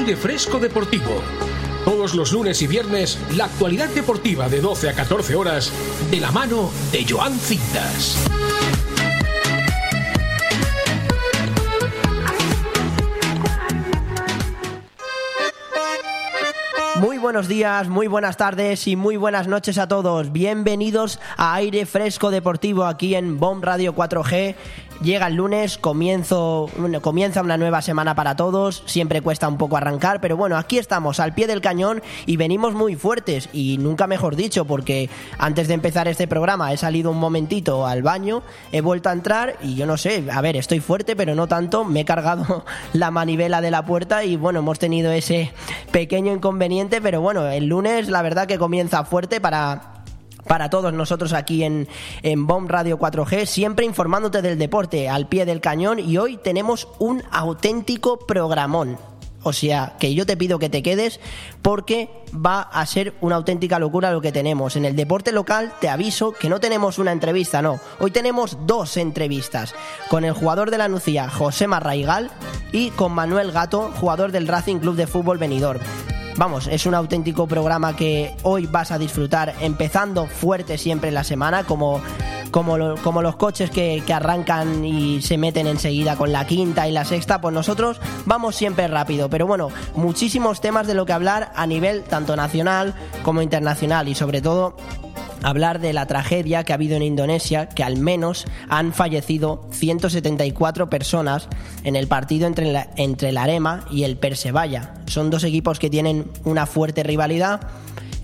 Aire Fresco Deportivo. Todos los lunes y viernes, la actualidad deportiva de 12 a 14 horas, de la mano de Joan Cintas. Muy buenos días, muy buenas tardes y muy buenas noches a todos. Bienvenidos a Aire Fresco Deportivo aquí en BOM Radio 4G Llega el lunes, comienzo, comienza una nueva semana para todos, siempre cuesta un poco arrancar, pero bueno, aquí estamos al pie del cañón y venimos muy fuertes y nunca mejor dicho, porque antes de empezar este programa he salido un momentito al baño, he vuelto a entrar y yo no sé, a ver, estoy fuerte, pero no tanto, me he cargado la manivela de la puerta y bueno, hemos tenido ese pequeño inconveniente, pero bueno, el lunes la verdad que comienza fuerte para para todos nosotros aquí en, en BOM Radio 4G, siempre informándote del deporte al pie del cañón y hoy tenemos un auténtico programón. O sea, que yo te pido que te quedes porque va a ser una auténtica locura lo que tenemos. En el deporte local te aviso que no tenemos una entrevista, no. Hoy tenemos dos entrevistas. Con el jugador de la Nucía, José Marraigal, y con Manuel Gato, jugador del Racing Club de Fútbol Benidorm. Vamos, es un auténtico programa que hoy vas a disfrutar empezando fuerte siempre la semana, como, como, como los coches que, que arrancan y se meten enseguida con la quinta y la sexta, pues nosotros vamos siempre rápido. Pero bueno, muchísimos temas de lo que hablar a nivel tanto nacional como internacional y sobre todo hablar de la tragedia que ha habido en Indonesia, que al menos han fallecido 174 personas en el partido entre, la, entre el Arema y el Persebaya. Son dos equipos que tienen una fuerte rivalidad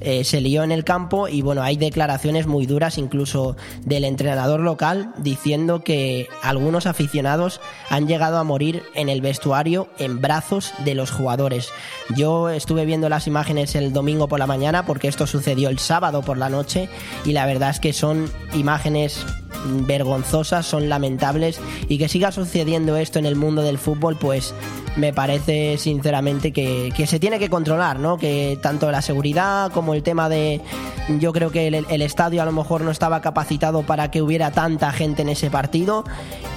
eh, se lió en el campo y bueno, hay declaraciones muy duras incluso del entrenador local diciendo que algunos aficionados han llegado a morir en el vestuario en brazos de los jugadores. Yo estuve viendo las imágenes el domingo por la mañana porque esto sucedió el sábado por la noche y la verdad es que son imágenes vergonzosas, son lamentables y que siga sucediendo esto en el mundo del fútbol, pues me parece sinceramente que, se tiene que controlar, ¿no? Que tanto la seguridad como el tema de... Yo creo que el, estadio a lo mejor no estaba capacitado para que hubiera tanta gente en ese partido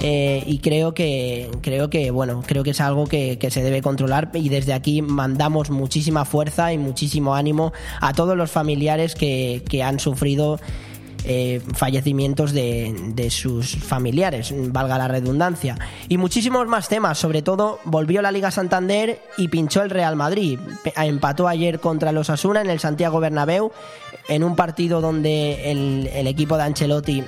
eh, y creo que, creo que, bueno, creo que es algo que, que se debe controlar y desde aquí mandamos muchísima fuerza y muchísimo ánimo a todos los familiares que, que han sufrido eh, fallecimientos de, sus familiares, valga la redundancia. Y muchísimos más temas, sobre todo volvió la Liga Santander y pinchó el Real Madrid. Empató ayer contra los Asuna en el Santiago Bernabéu, en un partido donde el, el equipo de Ancelotti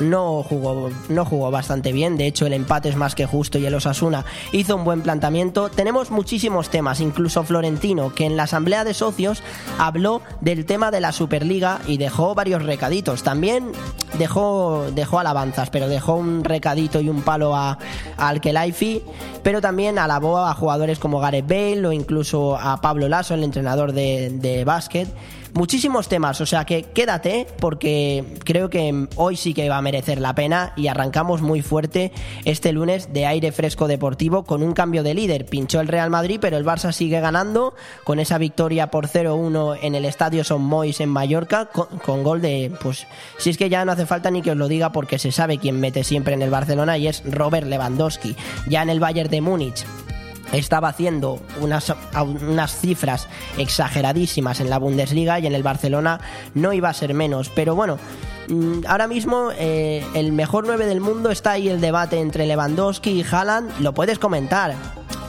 no jugó, no jugó bastante bien. De hecho, el empate es más que justo y el Osasuna hizo un buen planteamiento. Tenemos muchísimos temas, incluso Florentino, que en la asamblea de socios habló del tema de la Superliga y dejó varios recaditos. También dejó, dejó alabanzas, pero dejó un recadito y un palo a, al Kelaifi, pero también alabó a jugadores como Gareth Bale o incluso a Pablo Lasso, el entrenador de, de básquet muchísimos temas, o sea que quédate porque creo que hoy sí que va a merecer la pena y arrancamos muy fuerte este lunes de aire fresco deportivo con un cambio de líder. Pinchó el Real Madrid, pero el Barça sigue ganando con esa victoria por 0-1 en el Estadio Son Mois en Mallorca con, gol de, pues si es que ya no hace falta ni que os lo diga porque se sabe quién mete siempre en el Barcelona y es Robert Lewandowski. Ya en el Bayern de Múnich estaba haciendo unas, unas cifras exageradísimas en la Bundesliga y en el Barcelona no iba a ser menos. Pero bueno, mm, ahora mismo eh, el mejor 9 del mundo está ahí el debate entre Lewandowski y Haaland. Lo puedes comentar.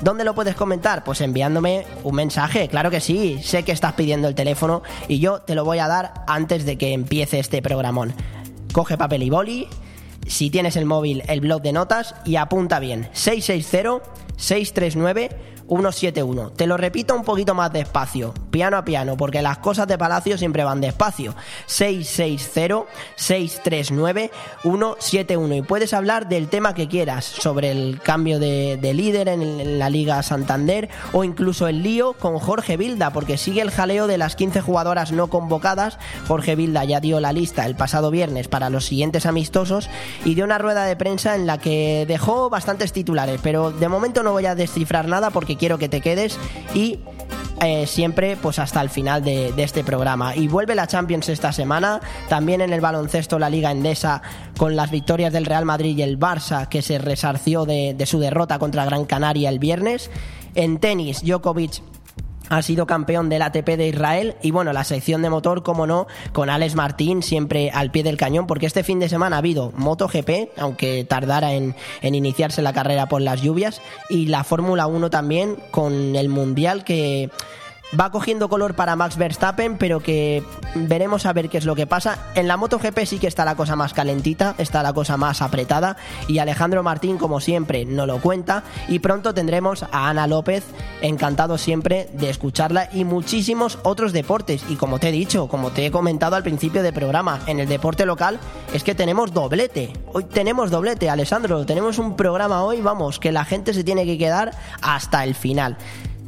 ¿Dónde lo puedes comentar? Pues enviándome un mensaje, claro que sí, sé que estás pidiendo el teléfono y yo te lo voy a dar antes de que empiece este programón. Coge papel y boli, si tienes el móvil, el blog de notas y apunta bien. 660 639 171. Te lo repito un poquito más despacio, piano a piano, porque las cosas de Palacio siempre van despacio. 660-639-171. Y puedes hablar del tema que quieras, sobre el cambio de, líder en, la Liga Santander o incluso el lío con Jorge Vilda, porque sigue el jaleo de las 15 jugadoras no convocadas. Jorge Vilda ya dio la lista el pasado viernes para los siguientes amistosos y dio una rueda de prensa en la que dejó bastantes titulares, pero de momento no voy a descifrar nada porque quiero que te quedes y eh, siempre pues hasta el final de, este programa. Y vuelve la Champions esta semana, también en el baloncesto la Liga Endesa con las victorias del Real Madrid y el Barça que se resarció de, de su derrota contra Gran Canaria el viernes. En tenis, Djokovic ha sido campeón del ATP de Israel y bueno, la sección de motor, como no, con Alex Martín siempre al pie del cañón, porque este fin de semana ha habido MotoGP, aunque tardara en, en iniciarse la carrera por las lluvias, y la Fórmula 1 también con el Mundial que va cogiendo color para Max Verstappen, pero que veremos a ver qué es lo que pasa. En la MotoGP sí que está la cosa más calentita, está la cosa más apretada y Alejandro Martín, como siempre, no lo cuenta. Y pronto tendremos a Ana López, encantado siempre de escucharla y muchísimos otros deportes. Y como te he dicho, como te he comentado al principio del programa, en el deporte local es que tenemos doblete. Hoy tenemos doblete, Alessandro, tenemos un programa hoy, vamos, que la gente se tiene que quedar hasta el final.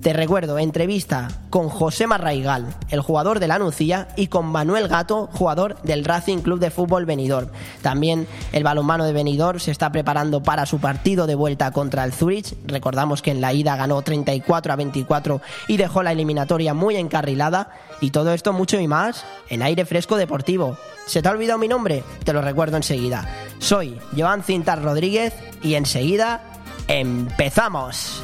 Te recuerdo, entrevista con José Marraigal, el jugador de la Nucía, y con Manuel Gato, jugador del Racing Club de Fútbol Benidorm. También el balonmano de Benidorm se está preparando para su partido de vuelta contra el Zurich. Recordamos que en la ida ganó 34 a 24 y dejó la eliminatoria muy encarrilada. Y todo esto mucho y más en aire fresco deportivo. ¿Se te ha olvidado mi nombre? Te lo recuerdo enseguida. Soy Joan Cintar Rodríguez y enseguida empezamos.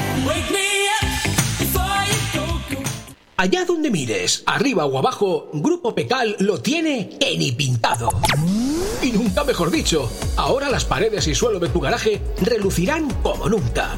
Allá donde mires, arriba o abajo, Grupo Pecal lo tiene que ni pintado. Y nunca mejor dicho, ahora las paredes y suelo de tu garaje relucirán como nunca.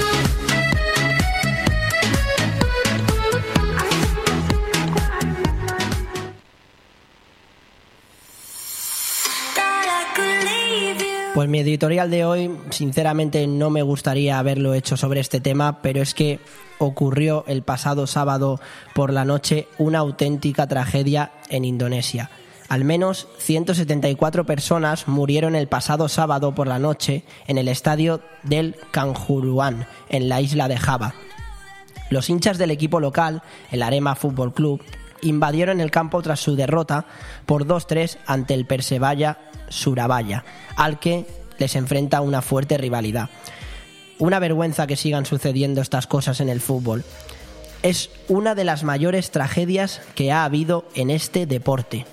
Pues mi editorial de hoy, sinceramente no me gustaría haberlo hecho sobre este tema, pero es que ocurrió el pasado sábado por la noche una auténtica tragedia en Indonesia. Al menos 174 personas murieron el pasado sábado por la noche en el estadio del Kanjuruan, en la isla de Java. Los hinchas del equipo local, el Arema Fútbol Club, invadieron el campo tras su derrota por 2-3 ante el Persebaya Surabaya, al que les enfrenta una fuerte rivalidad. Una vergüenza que sigan sucediendo estas cosas en el fútbol. es una de las mayores tragedias que ha habido en este deporte.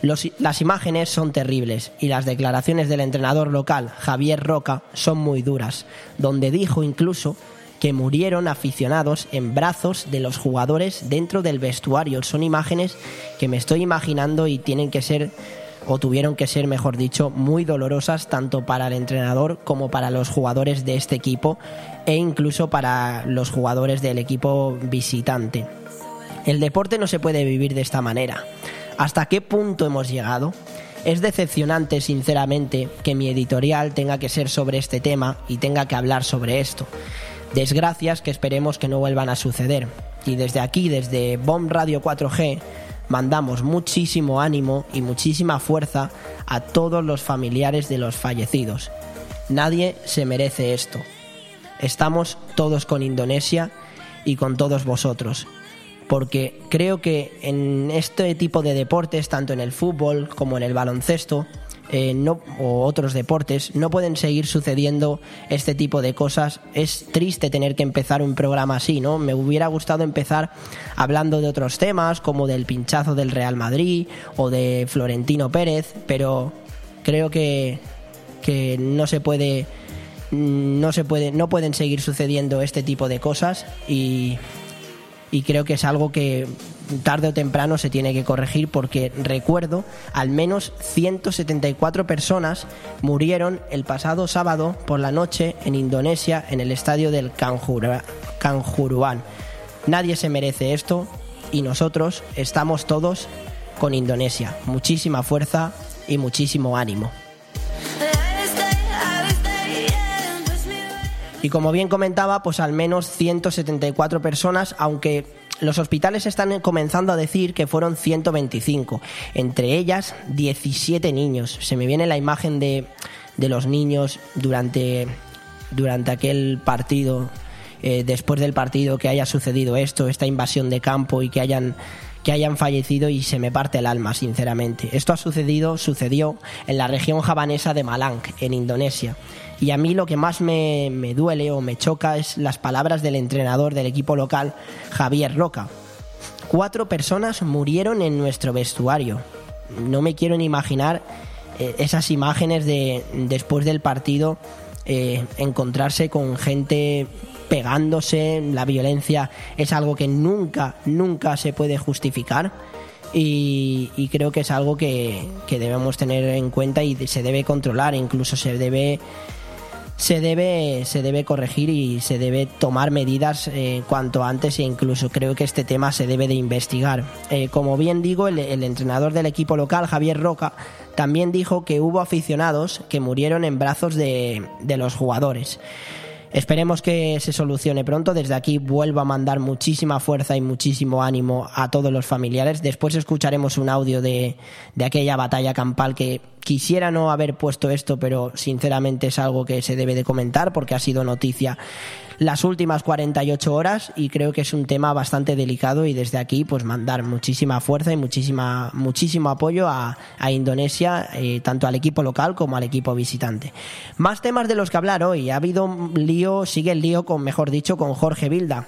Los- las imágenes son terribles y las declaraciones del entrenador local, Javier Roca, son muy duras, donde dijo incluso que murieron aficionados en brazos de los jugadores dentro del vestuario. Son imágenes que me estoy imaginando y tienen que ser o tuvieron que ser, mejor dicho, muy dolorosas tanto para el entrenador como para los jugadores de este equipo e incluso para los jugadores del equipo visitante. El deporte no se puede vivir de esta manera. ¿Hasta qué punto hemos llegado? Es decepcionante, sinceramente, que mi editorial tenga que ser sobre este tema y tenga que hablar sobre esto. Desgracias que esperemos que no vuelvan a suceder. Y desde aquí, desde Bomb Radio 4G, mandamos muchísimo ánimo y muchísima fuerza a todos los familiares de los fallecidos. Nadie se merece esto. Estamos todos con Indonesia y con todos vosotros. Porque creo que en este tipo de deportes, tanto en el fútbol como en el baloncesto, eh, no, o otros deportes, no pueden seguir sucediendo este tipo de cosas. Es triste tener que empezar un programa así, ¿no? Me hubiera gustado empezar hablando de otros temas, como del pinchazo del Real Madrid o de Florentino Pérez, pero creo que, que no se puede. No se puede. No pueden seguir sucediendo este tipo de cosas y y creo que es algo que tarde o temprano se tiene que corregir porque recuerdo al menos 174 personas murieron el pasado sábado por la noche en Indonesia en el estadio del Kanjuruan. Nadie se merece esto y nosotros estamos todos con Indonesia. Muchísima fuerza y muchísimo ánimo. Y como bien comentaba, pues al menos 174 personas, aunque los hospitales están comenzando a decir que fueron 125, entre ellas 17 niños. Se me viene la imagen de, de los niños durante, durante aquel partido, eh, después del partido que haya sucedido esto, esta invasión de campo y que hayan que hayan fallecido y se me parte el alma, sinceramente. Esto ha sucedido, sucedió en la región javanesa de Malang, en Indonesia. Y a mí lo que más me, me duele o me choca es las palabras del entrenador del equipo local, Javier Roca. Cuatro personas murieron en nuestro vestuario. No me quiero ni imaginar eh, esas imágenes de después del partido eh, encontrarse con gente pegándose, la violencia es algo que nunca, nunca se puede justificar y, y creo que es algo que, que debemos tener en cuenta y se debe controlar, incluso se debe se debe, se debe corregir y se debe tomar medidas eh, cuanto antes e incluso creo que este tema se debe de investigar. Eh, como bien digo, el, el entrenador del equipo local, Javier Roca, también dijo que hubo aficionados que murieron en brazos de, de los jugadores. Esperemos que se solucione pronto. Desde aquí vuelvo a mandar muchísima fuerza y muchísimo ánimo a todos los familiares. Después escucharemos un audio de, de aquella batalla campal que quisiera no haber puesto esto, pero sinceramente es algo que se debe de comentar porque ha sido noticia las últimas 48 horas y creo que es un tema bastante delicado y desde aquí pues mandar muchísima fuerza y muchísima muchísimo apoyo a, a Indonesia eh, tanto al equipo local como al equipo visitante más temas de los que hablar hoy ha habido un lío sigue el lío con mejor dicho con Jorge Vilda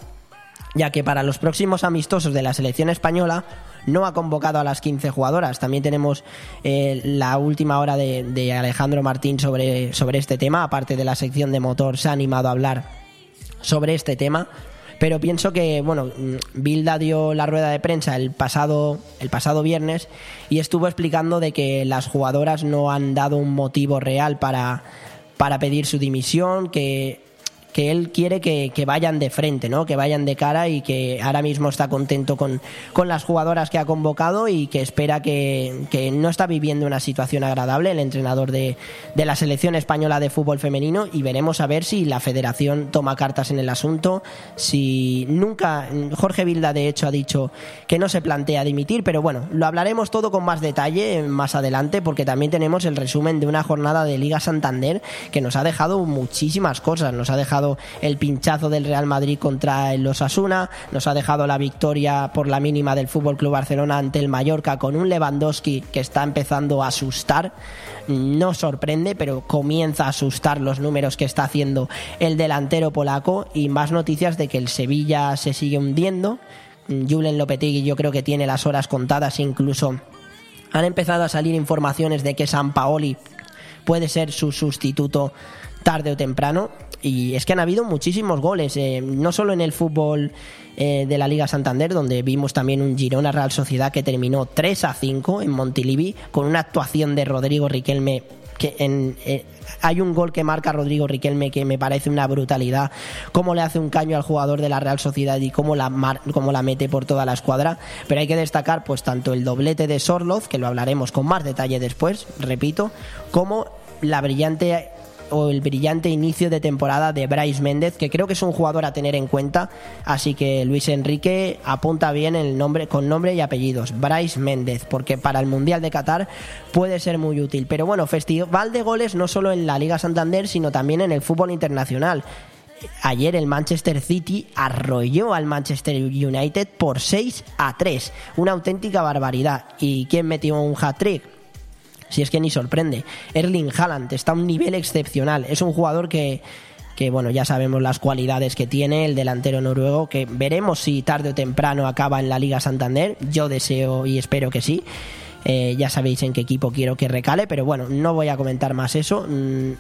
ya que para los próximos amistosos de la selección española no ha convocado a las 15 jugadoras. También tenemos eh, la última hora de, de Alejandro Martín sobre, sobre este tema, aparte de la sección de motor, se ha animado a hablar sobre este tema. Pero pienso que, bueno, Bilda dio la rueda de prensa el pasado, el pasado viernes y estuvo explicando de que las jugadoras no han dado un motivo real para, para pedir su dimisión, que que él quiere que, vayan de frente, ¿no? que vayan de cara y que ahora mismo está contento con, con las jugadoras que ha convocado y que espera que, que no está viviendo una situación agradable el entrenador de, de, la selección española de fútbol femenino y veremos a ver si la federación toma cartas en el asunto, si nunca, Jorge Vilda de hecho ha dicho que no se plantea dimitir, pero bueno, lo hablaremos todo con más detalle más adelante porque también tenemos el resumen de una jornada de Liga Santander que nos ha dejado muchísimas cosas, nos ha dejado el pinchazo del Real Madrid contra el Osasuna, nos ha dejado la victoria por la mínima del Fútbol Club Barcelona ante el Mallorca con un Lewandowski que está empezando a asustar. No sorprende, pero comienza a asustar los números que está haciendo el delantero polaco y más noticias de que el Sevilla se sigue hundiendo. Julen Lopetegui yo creo que tiene las horas contadas incluso han empezado a salir informaciones de que San Paoli puede ser su sustituto tarde o temprano. Y es que han habido muchísimos goles, eh, no solo en el fútbol eh, de la Liga Santander, donde vimos también un Girona Real Sociedad que terminó 3 a 5 en Montilivi, con una actuación de Rodrigo Riquelme que en, eh, hay un gol que marca Rodrigo Riquelme que me parece una brutalidad, cómo le hace un caño al jugador de la Real Sociedad y cómo la, cómo la mete por toda la escuadra, pero hay que destacar pues tanto el doblete de Sorloz, que lo hablaremos con más detalle después, repito, como la brillante o el brillante inicio de temporada de Bryce Méndez, que creo que es un jugador a tener en cuenta. Así que Luis Enrique apunta bien el nombre con nombre y apellidos, Bryce Méndez, porque para el Mundial de Qatar puede ser muy útil. Pero bueno, festival de goles no solo en la Liga Santander, sino también en el fútbol internacional. Ayer el Manchester City arrolló al Manchester United por 6 a 3. Una auténtica barbaridad. ¿Y quién metió un hat-trick? Si es que ni sorprende. Erling Haaland está a un nivel excepcional. Es un jugador que, que bueno, ya sabemos las cualidades que tiene el delantero noruego, que veremos si tarde o temprano acaba en la Liga Santander. Yo deseo y espero que sí. Eh, ya sabéis en qué equipo quiero que recale, pero bueno, no voy a comentar más eso. Mm,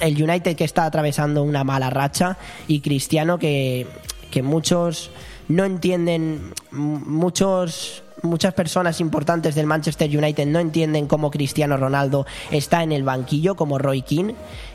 el United que está atravesando una mala racha y Cristiano que, que muchos no entienden, muchos muchas personas importantes del Manchester United no entienden cómo Cristiano Ronaldo está en el banquillo como Roy King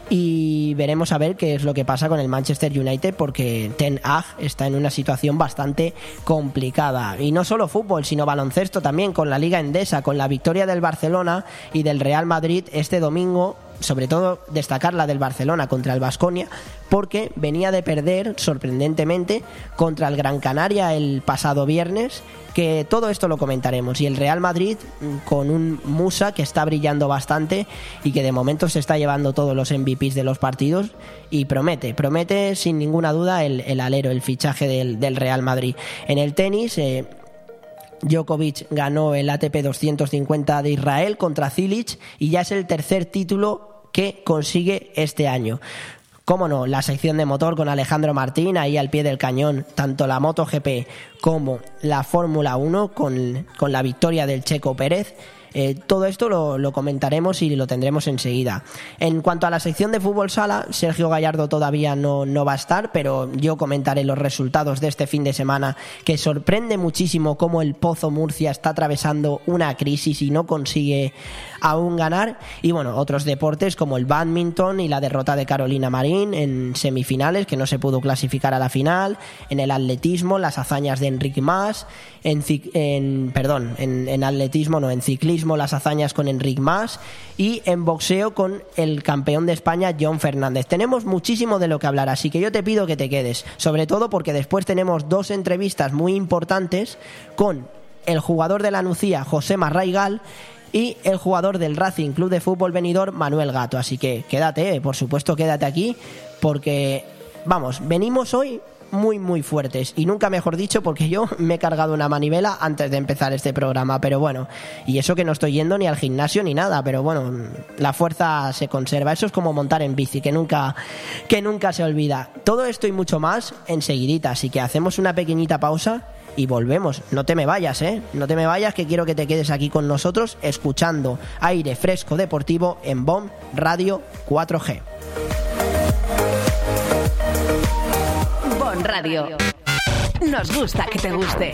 y veremos a ver qué es lo que pasa con el Manchester United porque Ten Hag está en una situación bastante complicada. Y no solo fútbol sino baloncesto también con la Liga Endesa con la victoria del Barcelona y del Real Madrid este domingo sobre todo destacar la del Barcelona contra el Vasconia, porque venía de perder sorprendentemente contra el Gran Canaria el pasado viernes, que todo esto lo comentaremos. Y el Real Madrid mm, con un Musa que está brillando bastante y que de momento se está llevando todos los MVPs de los partidos y promete, promete sin ninguna duda el, alero, el fichaje del, Real Madrid. En el tenis... Eh, Djokovic ganó el ATP 250 de Israel contra Cilic y ya es el tercer título que consigue este año. Cómo no, la sección de motor con Alejandro Martín ahí al pie del cañón, tanto la MotoGP como la Fórmula 1 con, con la victoria del Checo Pérez eh, todo esto lo, comentaremos y lo tendremos enseguida. En cuanto a la sección de fútbol sala, Sergio Gallardo todavía no, no va a estar, pero yo comentaré los resultados de este fin de semana que sorprende muchísimo cómo el Pozo Murcia está atravesando una crisis y no consigue aún ganar. Y bueno, otros deportes como el badminton y la derrota de Carolina Marín en semifinales, que no se pudo clasificar a la final, en el atletismo, las hazañas de Enrique Mas, en, en perdón, en, en atletismo, no, en ciclismo las hazañas con Enric Mas y en boxeo con el campeón de España John Fernández. Tenemos muchísimo de lo que hablar, así que yo te pido que te quedes, sobre todo porque después tenemos dos entrevistas muy importantes con el jugador de la Nucía, José Marraigal, y el jugador del Racing Club de Fútbol Venidor, Manuel Gato. Así que quédate, eh, por supuesto, quédate aquí, porque, vamos, venimos hoy muy, muy fuertes. Y nunca mejor dicho, porque yo me he cargado una manivela antes de empezar este programa. Pero bueno, y eso que no estoy yendo ni al gimnasio ni nada. Pero bueno, la fuerza se conserva. Eso es como montar en bici, que nunca, que nunca se olvida. Todo esto y mucho más enseguidita. Así que hacemos una pequeñita pausa y volvemos. No te me vayas, ¿eh? No te me vayas, que quiero que te quedes aquí con nosotros escuchando aire fresco deportivo en BOM Radio 4G. Radio. Nos gusta que te guste.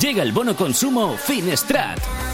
Llega el bono consumo Finestrat.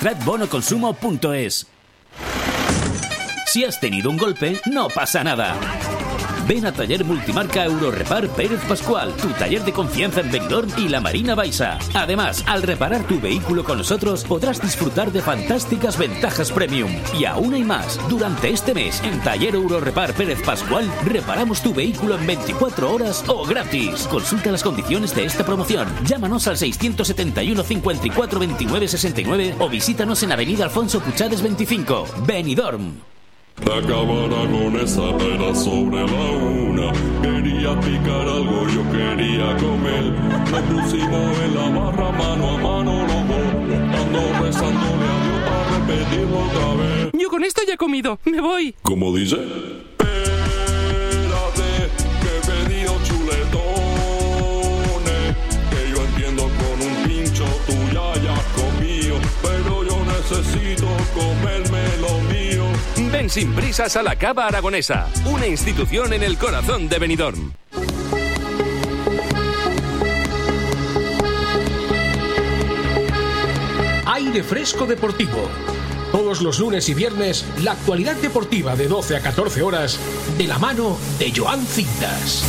finestratbonoconsumo.es. Si has tenido un golpe, no pasa nada. Ven a Taller Multimarca Eurorepar Pérez Pascual, tu taller de confianza en Benidorm y la Marina Baixa. Además, al reparar tu vehículo con nosotros, podrás disfrutar de fantásticas ventajas premium. Y aún hay más. Durante este mes, en Taller Eurorepar Pérez Pascual, reparamos tu vehículo en 24 horas o gratis. Consulta las condiciones de esta promoción. Llámanos al 671 54 29 69 o visítanos en Avenida Alfonso Puchades 25, Benidorm. Acabará con esa pera sobre la una. Quería picar algo, yo quería comer. Nos pusimos en la barra mano a mano los dos. Ando rezándole a Dios para repetirlo otra vez. Yo con esto ya he comido. Me voy. ¿Cómo dice? Sin prisas a la Cava Aragonesa, una institución en el corazón de Benidorm. Aire Fresco Deportivo. Todos los lunes y viernes, la actualidad deportiva de 12 a 14 horas, de la mano de Joan Cintas.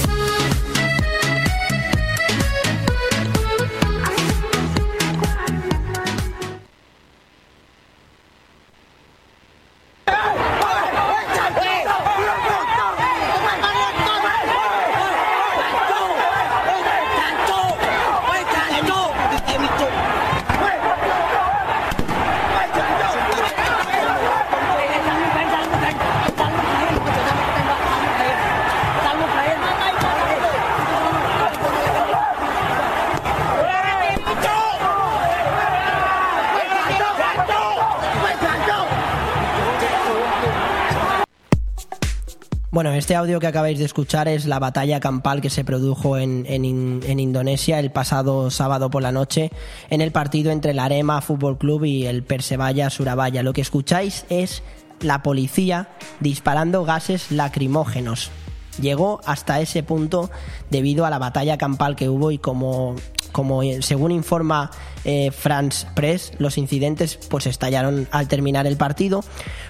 Bueno, este audio que acabáis de escuchar es la batalla campal que se produjo en, en In- en Indonesia el pasado sábado por la noche en el partido entre el Arema Fútbol Club y el Persebaya Surabaya. Lo que escucháis es la policía disparando gases lacrimógenos. Llegó hasta ese punto debido a la batalla campal que hubo y como, como eh, según informa eh, France Press, los incidentes pues estallaron al terminar el partido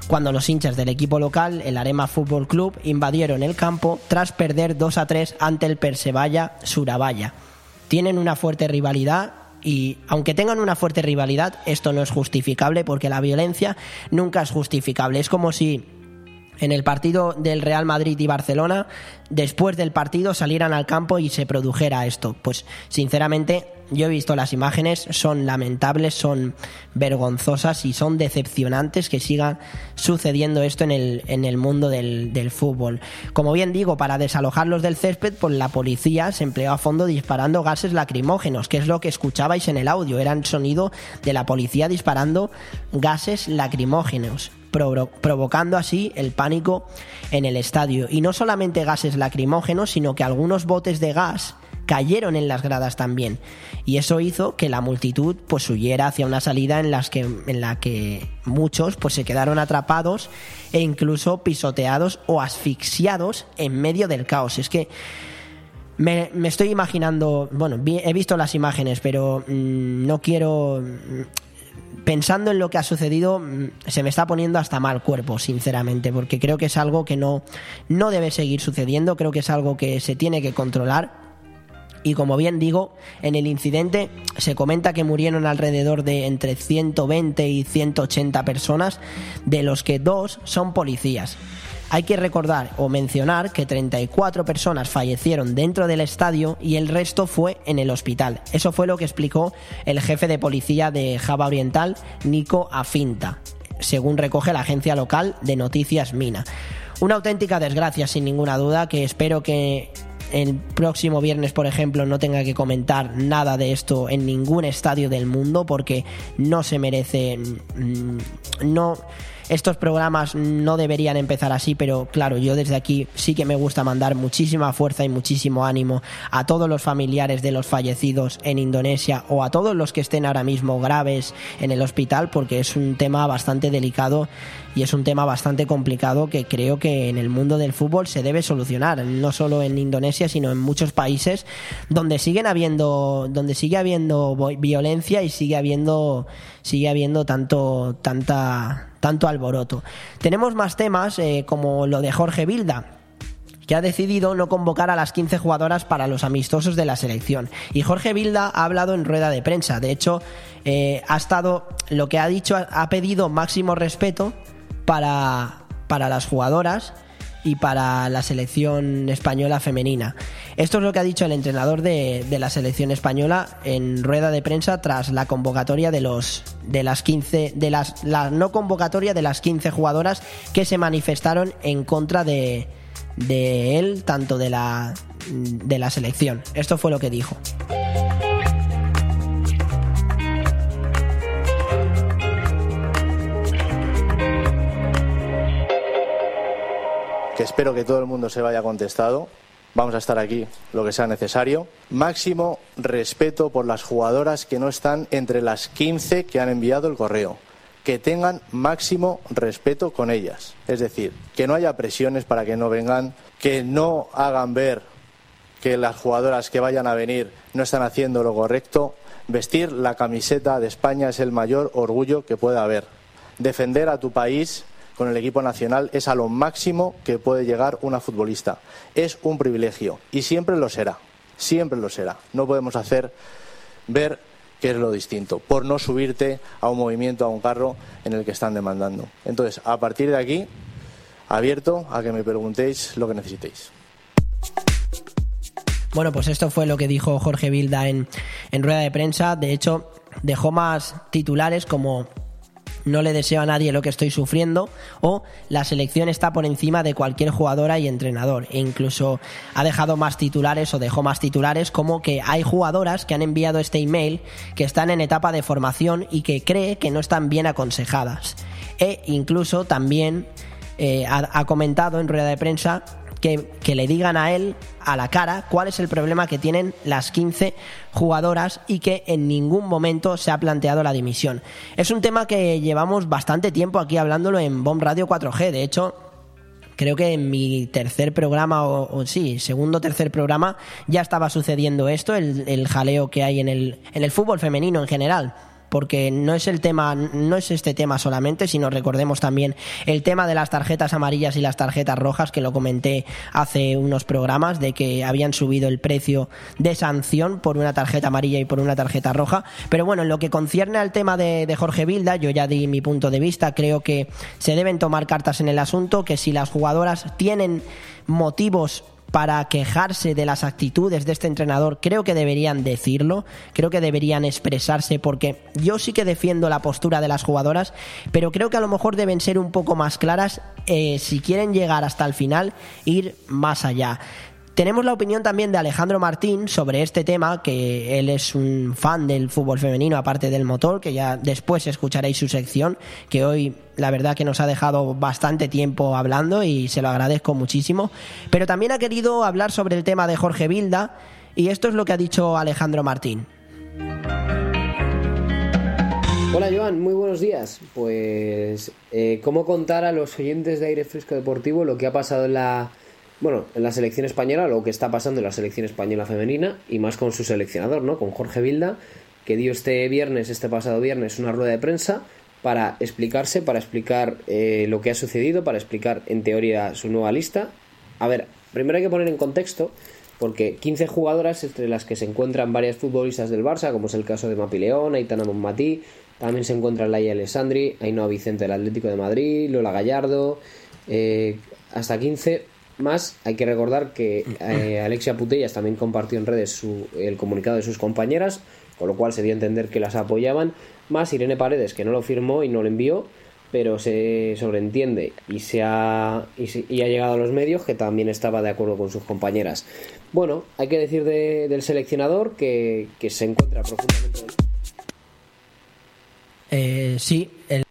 cuando los hinchas del equipo local, el Arema Fútbol Club, invadieron el campo tras perder 2 a 3 ante el Persebaya Surabaya. Tienen una fuerte rivalidad y aunque tengan una fuerte rivalidad, esto no es justificable porque la violencia nunca es justificable. Es como si en el partido del Real Madrid y Barcelona, después del partido salieran al campo y se produjera esto. Pues sinceramente yo he visto las imágenes, son lamentables, son vergonzosas y son decepcionantes que siga sucediendo esto en el, en el mundo del, del fútbol. Como bien digo, para desalojarlos del césped, pues la policía se empleó a fondo disparando gases lacrimógenos, que es lo que escuchabais en el audio, era el sonido de la policía disparando gases lacrimógenos provo- provocando así el pánico en el estadio. Y no solamente gases lacrimógenos, sino que algunos botes de gas cayeron en las gradas también. Y eso hizo que la multitud pues huyera hacia una salida en, las que, en la que muchos pues se quedaron atrapados e incluso pisoteados o asfixiados en medio del caos. Es que me, estoy imaginando, bueno, he visto las imágenes, pero mm, no quiero pensando en lo que ha sucedido, mm, se me está poniendo hasta mal cuerpo, sinceramente, porque creo que es algo que no, no debe seguir sucediendo, creo que es algo que se tiene que controlar. Y como bien digo, en el incidente se comenta que murieron alrededor de entre 120 y 180 personas, de los que dos son policías. Hay que recordar o mencionar que 34 personas fallecieron dentro del estadio y el resto fue en el hospital. Eso fue lo que explicó el jefe de policía de Java Oriental, Nico Afinta, según recoge la agencia local de noticias Mina. Una auténtica desgracia, sin ninguna duda, que espero que el próximo viernes, por ejemplo, no tenga que comentar nada de esto en ningún estadio del mundo porque no se merece. mm, No. Estos programas no deberían empezar así, pero claro, yo desde aquí sí que me gusta mandar muchísima fuerza y muchísimo ánimo a todos los familiares de los fallecidos en Indonesia o a todos los que estén ahora mismo graves en el hospital, porque es un tema bastante delicado y es un tema bastante complicado que creo que en el mundo del fútbol se debe solucionar, no solo en Indonesia, sino en muchos países donde siguen habiendo donde sigue habiendo violencia y sigue habiendo sigue habiendo tanto tanta tanto alboroto. Tenemos más temas eh, como lo de Jorge Vilda que ha decidido no convocar a las 15 jugadoras para los amistosos de la selección. Y Jorge Vilda ha hablado en rueda de prensa. De hecho, eh, ha estado, lo que ha dicho, ha pedido máximo respeto para, para las jugadoras y para la selección española femenina. Esto es lo que ha dicho el entrenador de, de la selección española en rueda de prensa tras la convocatoria de los de las 15 de las la no convocatoria de las 15 jugadoras que se manifestaron en contra de de él tanto de la de la selección. Esto fue lo que dijo. Que espero que todo el mundo se vaya contestado. Vamos a estar aquí lo que sea necesario. Máximo respeto por las jugadoras que no están entre las 15 que han enviado el correo. Que tengan máximo respeto con ellas. Es decir, que no haya presiones para que no vengan, que no hagan ver que las jugadoras que vayan a venir no están haciendo lo correcto. Vestir la camiseta de España es el mayor orgullo que pueda haber. Defender a tu país con el equipo nacional es a lo máximo que puede llegar una futbolista. Es un privilegio y siempre lo será. Siempre lo será. No podemos hacer ver que es lo distinto, por no subirte a un movimiento, a un carro en el que están demandando. Entonces, a partir de aquí, abierto a que me preguntéis lo que necesitéis. Bueno, pues esto fue lo que dijo Jorge Vilda en, en rueda de prensa. De hecho, dejó más titulares como no le deseo a nadie lo que estoy sufriendo o la selección está por encima de cualquier jugadora y entrenador. E incluso ha dejado más titulares o dejó más titulares como que hay jugadoras que han enviado este email que están en etapa de formación y que cree que no están bien aconsejadas. E incluso también eh, ha, ha comentado en rueda de prensa que, le digan a él a la cara cuál es el problema que tienen las 15 jugadoras y que en ningún momento se ha planteado la dimisión. Es un tema que llevamos bastante tiempo aquí hablándolo en Bomb Radio 4G. De hecho, creo que en mi tercer programa, o, o sí, segundo o tercer programa, ya estaba sucediendo esto, el, el jaleo que hay en el, en el fútbol femenino en general porque no es el tema, no es este tema solamente, sino recordemos también el tema de las tarjetas amarillas y las tarjetas rojas, que lo comenté hace unos programas, de que habían subido el precio de sanción por una tarjeta amarilla y por una tarjeta roja. Pero bueno, en lo que concierne al tema de, de Jorge Vilda, yo ya di mi punto de vista, creo que se deben tomar cartas en el asunto, que si las jugadoras tienen motivos para quejarse de las actitudes de este entrenador, creo que deberían decirlo, creo que deberían expresarse, porque yo sí que defiendo la postura de las jugadoras, pero creo que a lo mejor deben ser un poco más claras eh, si quieren llegar hasta el final, ir más allá. Tenemos la opinión también de Alejandro Martín sobre este tema, que él es un fan del fútbol femenino, aparte del motor, que ya después escucharéis su sección, que hoy la verdad que nos ha dejado bastante tiempo hablando y se lo agradezco muchísimo. Pero también ha querido hablar sobre el tema de Jorge Vilda, y esto es lo que ha dicho Alejandro Martín. Hola Joan, muy buenos días. Pues, eh, ¿cómo contar a los oyentes de Aire Fresco Deportivo lo que ha pasado en la, bueno, en la selección española, lo que está pasando en la selección española femenina y más con su seleccionador, ¿no? Con Jorge Vilda, que dio este viernes, este pasado viernes, una rueda de prensa para explicarse, para explicar eh, lo que ha sucedido, para explicar en teoría su nueva lista. A ver, primero hay que poner en contexto porque 15 jugadoras entre las que se encuentran varias futbolistas del Barça, como es el caso de Mapi León, Aitana Monmatí, también se encuentran Laia Alessandri, Ainhoa Vicente del Atlético de Madrid, Lola Gallardo, eh, hasta 15 más. Hay que recordar que eh, Alexia Putellas también compartió en redes su- el comunicado de sus compañeras, con lo cual se dio a entender que las apoyaban, más Irene Paredes, que no lo firmó y no lo envió, pero se sobreentiende y, se ha, y, se- y ha llegado a los medios que también estaba de acuerdo con sus compañeras. Bueno, hay que decir de- del seleccionador que, que se encuentra profundamente... Eh, sí, el-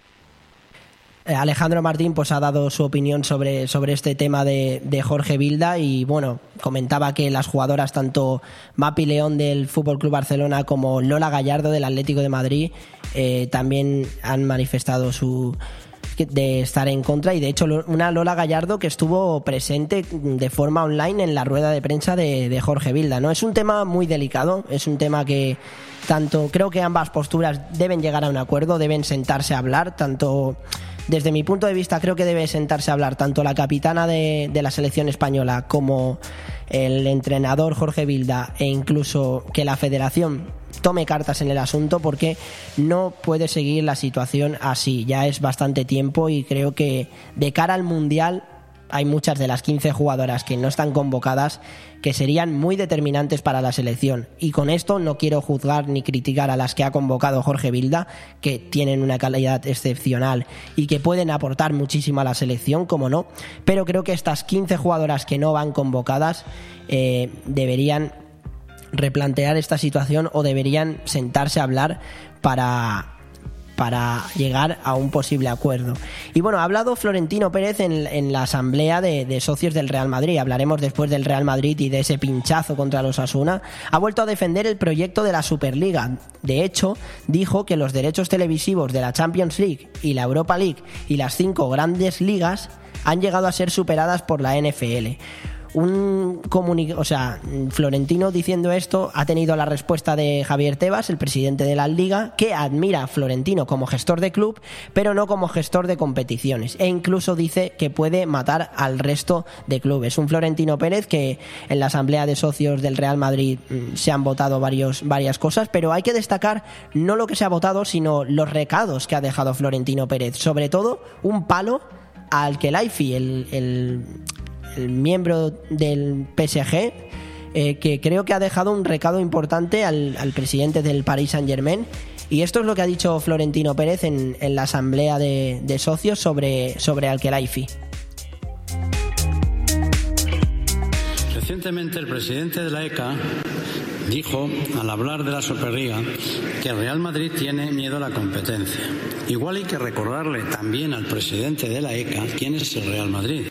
Alejandro Martín pues ha dado su opinión sobre, sobre este tema de, de Jorge Vilda y bueno, comentaba que las jugadoras tanto Mapi León del Fútbol Club Barcelona como Lola Gallardo del Atlético de Madrid eh, también han manifestado su de estar en contra y de hecho una Lola Gallardo que estuvo presente de forma online en la rueda de prensa de, de Jorge Vilda. ¿no? Es un tema muy delicado, es un tema que tanto creo que ambas posturas deben llegar a un acuerdo, deben sentarse a hablar, tanto desde mi punto de vista creo que debe sentarse a hablar tanto la capitana de, la selección española como el entrenador Jorge Vilda e incluso que la federación tome cartas en el asunto porque no puede seguir la situación así. Ya es bastante tiempo y creo que de cara al Mundial hay muchas de las 15 jugadoras que no están convocadas que serían muy determinantes para la selección. Y con esto no quiero juzgar ni criticar a las que ha convocado Jorge Vilda, que tienen una calidad excepcional y que pueden aportar muchísimo a la selección, como no. Pero creo que estas 15 jugadoras que no van convocadas eh, deberían replantear esta situación o deberían sentarse a hablar para para llegar a un posible acuerdo. Y bueno, ha hablado Florentino Pérez en, la asamblea de, de socios del Real Madrid. Hablaremos después del Real Madrid y de ese pinchazo contra los Asuna. Ha vuelto a defender el proyecto de la Superliga. De hecho, dijo que los derechos televisivos de la Champions League y la Europa League y las cinco grandes ligas han llegado a ser superadas por la NFL un o sea, Florentino diciendo esto ha tenido la respuesta de Javier Tebas, el presidente de la Liga, que admira a Florentino como gestor de club, pero no como gestor de competiciones. E incluso dice que puede matar al resto de clubes. Un Florentino Pérez que en la asamblea de socios del Real Madrid mm, se han votado varios, varias cosas, pero hay que destacar no lo que se ha votado, sino los recados que ha dejado Florentino Pérez. Sobre todo un palo al Kelaifi, el, el, el miembro del PSG, eh, que creo que ha dejado un recado importante al, al presidente del Paris Saint Germain. Y esto es lo que ha dicho Florentino Pérez en, en la asamblea de, de socios sobre, sobre Al-Khelaifi. Recientemente el presidente de la ECA dijo, al hablar de la Superliga, que el Real Madrid tiene miedo a la competencia. Igual hay que recordarle también al presidente de la ECA quién es el Real Madrid.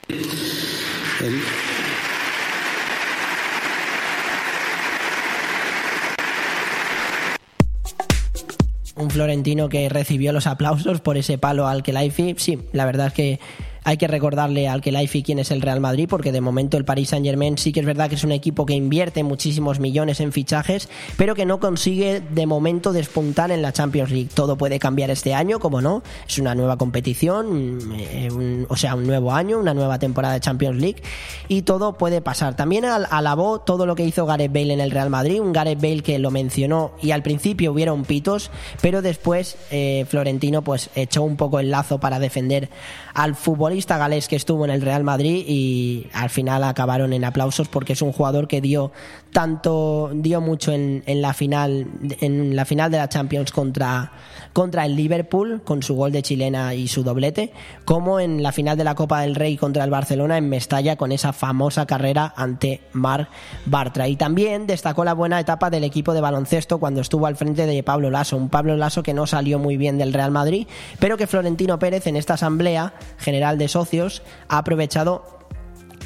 Un florentino que recibió los aplausos por ese palo al Kelaifi. Sí, la verdad es que hay que recordarle al Kelaifi quién es el Real Madrid, porque de momento el Paris Saint Germain sí que es verdad que es un equipo que invierte muchísimos millones en fichajes, pero que no consigue de momento despuntar en la Champions League. Todo puede cambiar este año, como no, es una nueva competición, eh, o sea, un nuevo año, una nueva temporada de Champions League, y todo puede pasar. También al- alabó todo lo que hizo Gareth Bale en el Real Madrid, un Gareth Bale que lo mencionó y al principio hubieron pitos, pero después eh, Florentino pues echó un poco el lazo para defender al futbolista galés que estuvo en el Real Madrid y al final acabaron en aplausos porque es un jugador que dio tanto dio mucho en, en la final en la final de la Champions contra contra el Liverpool con su gol de chilena y su doblete como en la final de la Copa del Rey contra el Barcelona en Mestalla con esa famosa carrera ante Marc Bartra y también destacó la buena etapa del equipo de baloncesto cuando estuvo al frente de Pablo Lasso un Pablo Lasso que no salió muy bien del Real Madrid pero que Florentino Pérez en esta asamblea general de socios ha aprovechado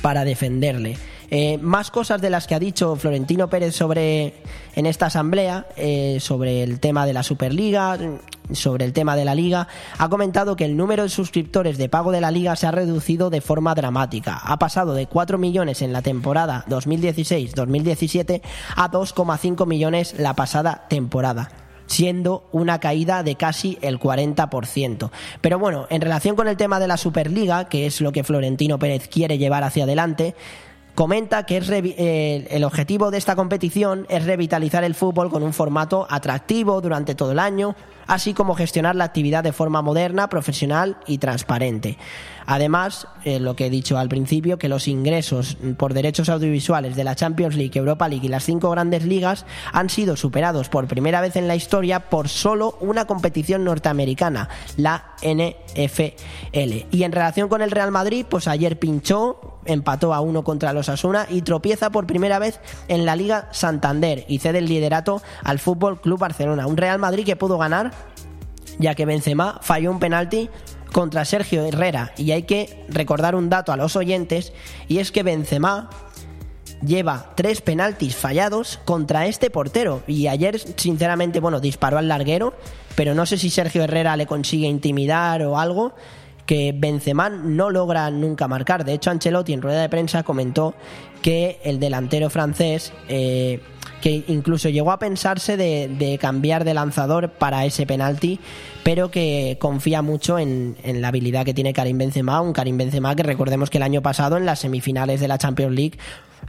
para defenderle. Eh, más cosas de las que ha dicho Florentino Pérez sobre en esta asamblea, eh, sobre el tema de la Superliga, sobre el tema de la liga, ha comentado que el número de suscriptores de pago de la liga se ha reducido de forma dramática. Ha pasado de 4 millones en la temporada 2016-2017 a 2,5 millones la pasada temporada siendo una caída de casi el 40%. Pero bueno, en relación con el tema de la Superliga, que es lo que Florentino Pérez quiere llevar hacia adelante, comenta que eh, el objetivo de esta competición es revitalizar el fútbol con un formato atractivo durante todo el año, así como gestionar la actividad de forma moderna, profesional y transparente. Además, eh, lo que he dicho al principio, que los ingresos por derechos audiovisuales de la Champions League, Europa League y las cinco grandes ligas han sido superados por primera vez en la historia por solo una competición norteamericana, la NFL. Y en relación con el Real Madrid, pues ayer pinchó, empató a uno contra los Asuna y tropieza por primera vez en la Liga Santander y cede el liderato al Fútbol Club Barcelona. Un Real Madrid que pudo ganar ya que Benzema falló un penalti contra Sergio Herrera. Y hay que recordar un dato a los oyentes, y es que Benzema lleva tres penaltis fallados contra este portero. Y ayer, sinceramente, bueno, disparó al larguero, pero no sé si Sergio Herrera le consigue intimidar o algo que Benzema no logra nunca marcar. De hecho, Ancelotti en rueda de prensa comentó que el delantero francés eh, que incluso llegó a pensarse de, cambiar de lanzador para ese penalti, pero que confía mucho en, en, la habilidad que tiene Karim Benzema, un Karim Benzema que recordemos que el año pasado en las semifinales de la Champions League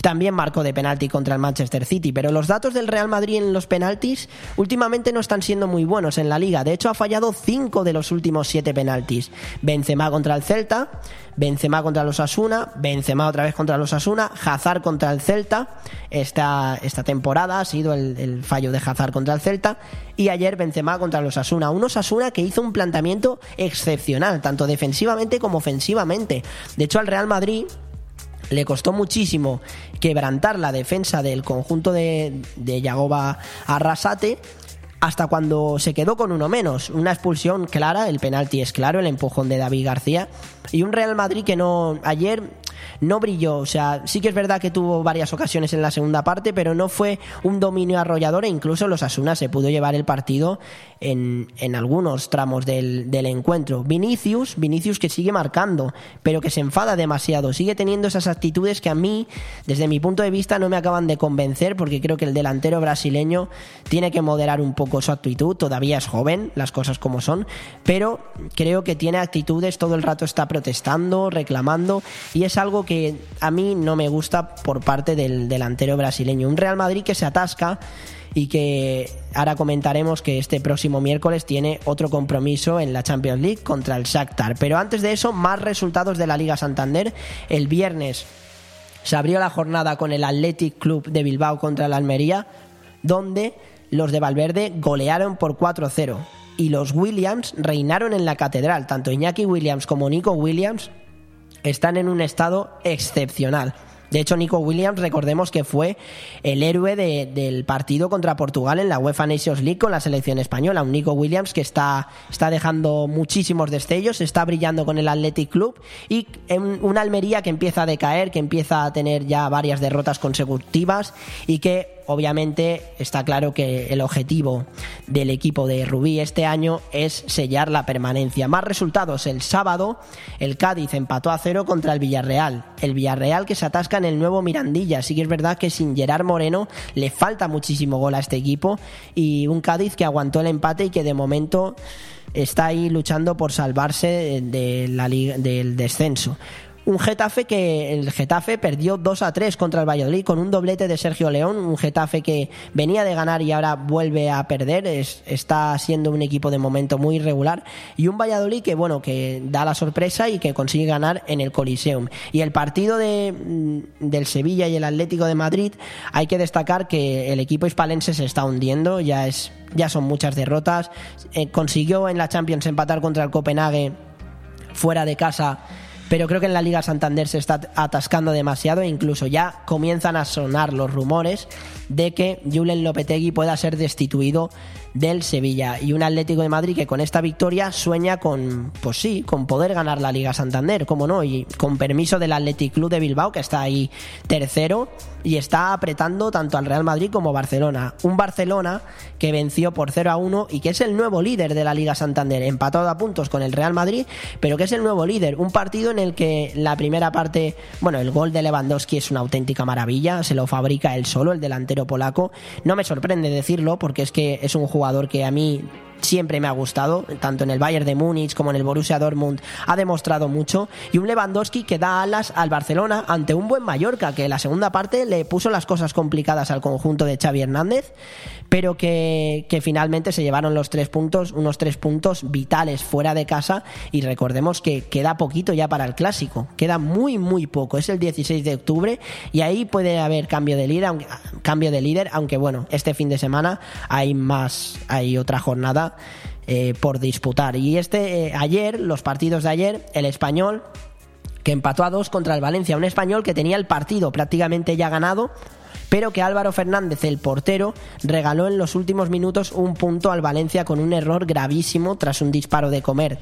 también marcó de penalti contra el Manchester City, pero los datos del Real Madrid en los penaltis últimamente no están siendo muy buenos en la liga. De hecho, ha fallado 5 de los últimos 7 penaltis. Benzema contra el Celta, Benzema contra los Asuna, Benzema otra vez contra los Asuna, Hazard contra el Celta. Esta, esta temporada ha sido el, fallo de Hazard contra el Celta. Y ayer Benzema contra los Asuna. Unos Asuna que hizo un planteamiento excepcional, tanto defensivamente como ofensivamente. De hecho, al Real Madrid le costó muchísimo quebrantar la defensa del conjunto de, de Yagoba Arrasate hasta cuando se quedó con uno menos. Una expulsión clara, el penalti es claro, el empujón de David García. Y un Real Madrid que no. Ayer no brilló. O sea, sí que es verdad que tuvo varias ocasiones en la segunda parte, pero no fue un dominio arrollador e incluso los Asuna se pudo llevar el partido en, en algunos tramos del, del, encuentro. Vinicius, Vinicius que sigue marcando, pero que se enfada demasiado, sigue teniendo esas actitudes que a mí, desde mi punto de vista, no me acaban de convencer, porque creo que el delantero brasileño tiene que moderar un poco su actitud, todavía es joven, las cosas como son, pero creo que tiene actitudes, todo el rato está protestando, reclamando, y es algo que a mí no me gusta por parte del delantero brasileño. Un Real Madrid que se atasca y que ahora comentaremos que este próximo miércoles tiene otro compromiso en la Champions League contra el Shakhtar. Pero antes de eso, más resultados de la Liga Santander. El viernes se abrió la jornada con el Athletic Club de Bilbao contra la Almería, donde los de Valverde golearon por 4-0 y los Williams reinaron en la catedral. Tanto Iñaki Williams como Nico Williams están en un estado excepcional. De hecho, Nico Williams, recordemos que fue el héroe de, del partido contra Portugal en la UEFA Nations League con la selección española. Un Nico Williams que está, está dejando muchísimos destellos, está brillando con el Athletic Club y en una Almería que empieza a decaer, que empieza a tener ya varias derrotas consecutivas y que obviamente está claro que el objetivo del equipo de Rubí este año es sellar la permanencia. Más resultados, el sábado el Cádiz empató a cero contra el Villarreal. El Villarreal que se atasca en el nuevo Mirandilla. Sí que es verdad que sin Gerard Moreno le falta muchísimo gol a este equipo y un Cádiz que aguantó el empate y que de momento está ahí luchando por salvarse de la del descenso un Getafe que el Getafe perdió 2 a 3 contra el Valladolid con un doblete de Sergio León, un Getafe que venía de ganar y ahora vuelve a perder, es, está siendo un equipo de momento muy irregular y un Valladolid que bueno, que da la sorpresa y que consigue ganar en el Coliseum. Y el partido de, mm, del Sevilla y el Atlético de Madrid, hay que destacar que el equipo hispalense se está hundiendo, ya es ya son muchas derrotas, eh, consiguió en la Champions empatar contra el Copenhague fuera de casa pero creo que en la Liga Santander se está atascando demasiado e incluso ya comienzan a sonar los rumores de que Julen Lopetegui pueda ser destituido del Sevilla y un Atlético de Madrid que con esta victoria sueña con, pues sí, con poder ganar la Liga Santander, como no, y con permiso del Athletic Club de Bilbao que está ahí tercero y está apretando tanto al Real Madrid como Barcelona. Un Barcelona que venció por 0 a 1 y que es el nuevo líder de la Liga Santander, empatado a puntos con el Real Madrid, pero que es el nuevo líder. Un partido en el que la primera parte, bueno, el gol de Lewandowski es una auténtica maravilla, se lo fabrica él solo, el delantero polaco. No me sorprende decirlo porque es que es un jugador que a mí siempre me ha gustado, tanto en el Bayern de Múnich como en el Borussia Dortmund, ha demostrado mucho. Y un Lewandowski que da alas al Barcelona ante un buen Mallorca, que en la segunda parte le puso las cosas complicadas al conjunto de Xavi Hernández, pero que, que finalmente se llevaron los tres puntos, unos tres puntos vitales fuera de casa. Y recordemos que queda poquito ya para el clásico, queda muy, muy poco. Es el 16 de octubre y ahí puede haber cambio de líder, aunque, cambio de líder, aunque bueno, este fin de semana hay más, hay otra jornada eh, por disputar. Y este, eh, ayer, los partidos de ayer, el español que empató a dos contra el Valencia, un español que tenía el partido prácticamente ya ganado, pero que Álvaro Fernández, el portero, regaló en los últimos minutos un punto al Valencia con un error gravísimo tras un disparo de comer.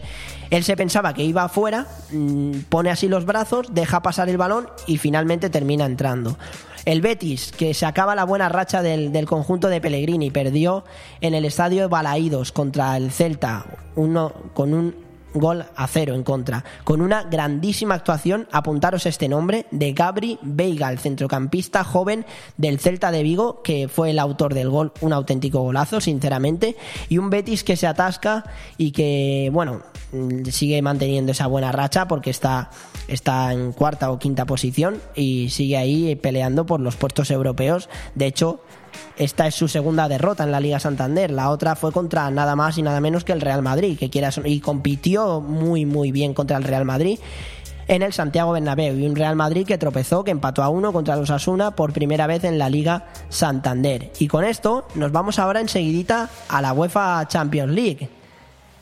Él se pensaba que iba afuera, mm, pone así los brazos, deja pasar el balón y finalmente termina entrando. El Betis, que se acaba la buena racha del, conjunto de Pellegrini, perdió en el estadio Balaídos contra el Celta, uno, con un gol a cero en contra, con una grandísima actuación, apuntaros este nombre, de Gabri Veiga, el centrocampista joven del Celta de Vigo, que fue el autor del gol, un auténtico golazo, sinceramente, y un Betis que se atasca y que, bueno, sigue manteniendo esa buena racha porque está, está en cuarta o quinta posición y sigue ahí peleando por los puestos europeos. De hecho, esta es su segunda derrota en la Liga Santander. La otra fue contra nada más y nada menos que el Real Madrid, que quiera y compitió muy muy bien contra el Real Madrid en el Santiago Bernabéu y un Real Madrid que tropezó, que empató a uno contra los Asuna por primera vez en la Liga Santander. Y con esto nos vamos ahora enseguidita a la UEFA Champions League.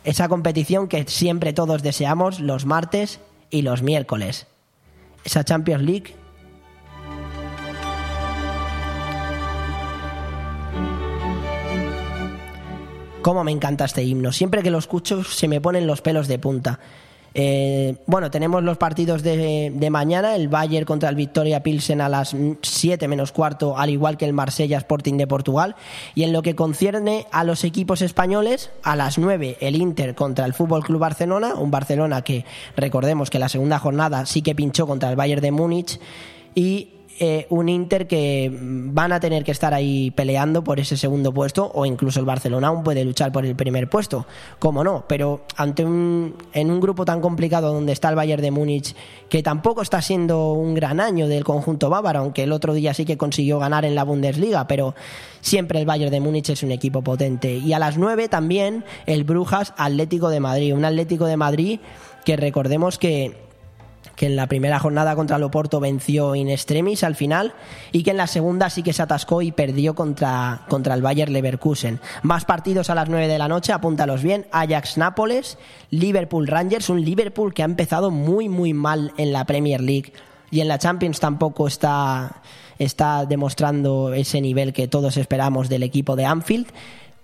Esa competición que siempre todos deseamos los martes y los miércoles. Esa Champions League Cómo me encanta este himno. Siempre que lo escucho se me ponen los pelos de punta. Eh, bueno, tenemos los partidos de, de, mañana, el Bayern contra el Victoria Pilsen a las 7 menos cuarto, al igual que el Marsella Sporting de Portugal. Y en lo que concierne a los equipos españoles, a las 9 el Inter contra el Fútbol Club Barcelona, un Barcelona que recordemos que la segunda jornada sí que pinchó contra el Bayern de Múnich y eh, un Inter que van a tener que estar ahí peleando por ese segundo puesto o incluso el Barcelona aún puede luchar por el primer puesto, como no, pero ante un, en un grupo tan complicado donde está el Bayern de Múnich, que tampoco está siendo un gran año del conjunto bávaro, aunque el otro día sí que consiguió ganar en la Bundesliga, pero siempre el Bayern de Múnich es un equipo potente. Y a las 9 también el Brujas Atlético de Madrid, un Atlético de Madrid que recordemos que que en la primera jornada contra el Oporto venció in extremis al final y que en la segunda sí que se atascó y perdió contra, contra el Bayer Leverkusen. Más partidos a las 9 de la noche, apúntalos bien, Ajax Nápoles, Liverpool Rangers, un Liverpool que ha empezado muy muy mal en la Premier League y en la Champions tampoco está, está demostrando ese nivel que todos esperamos del equipo de Anfield.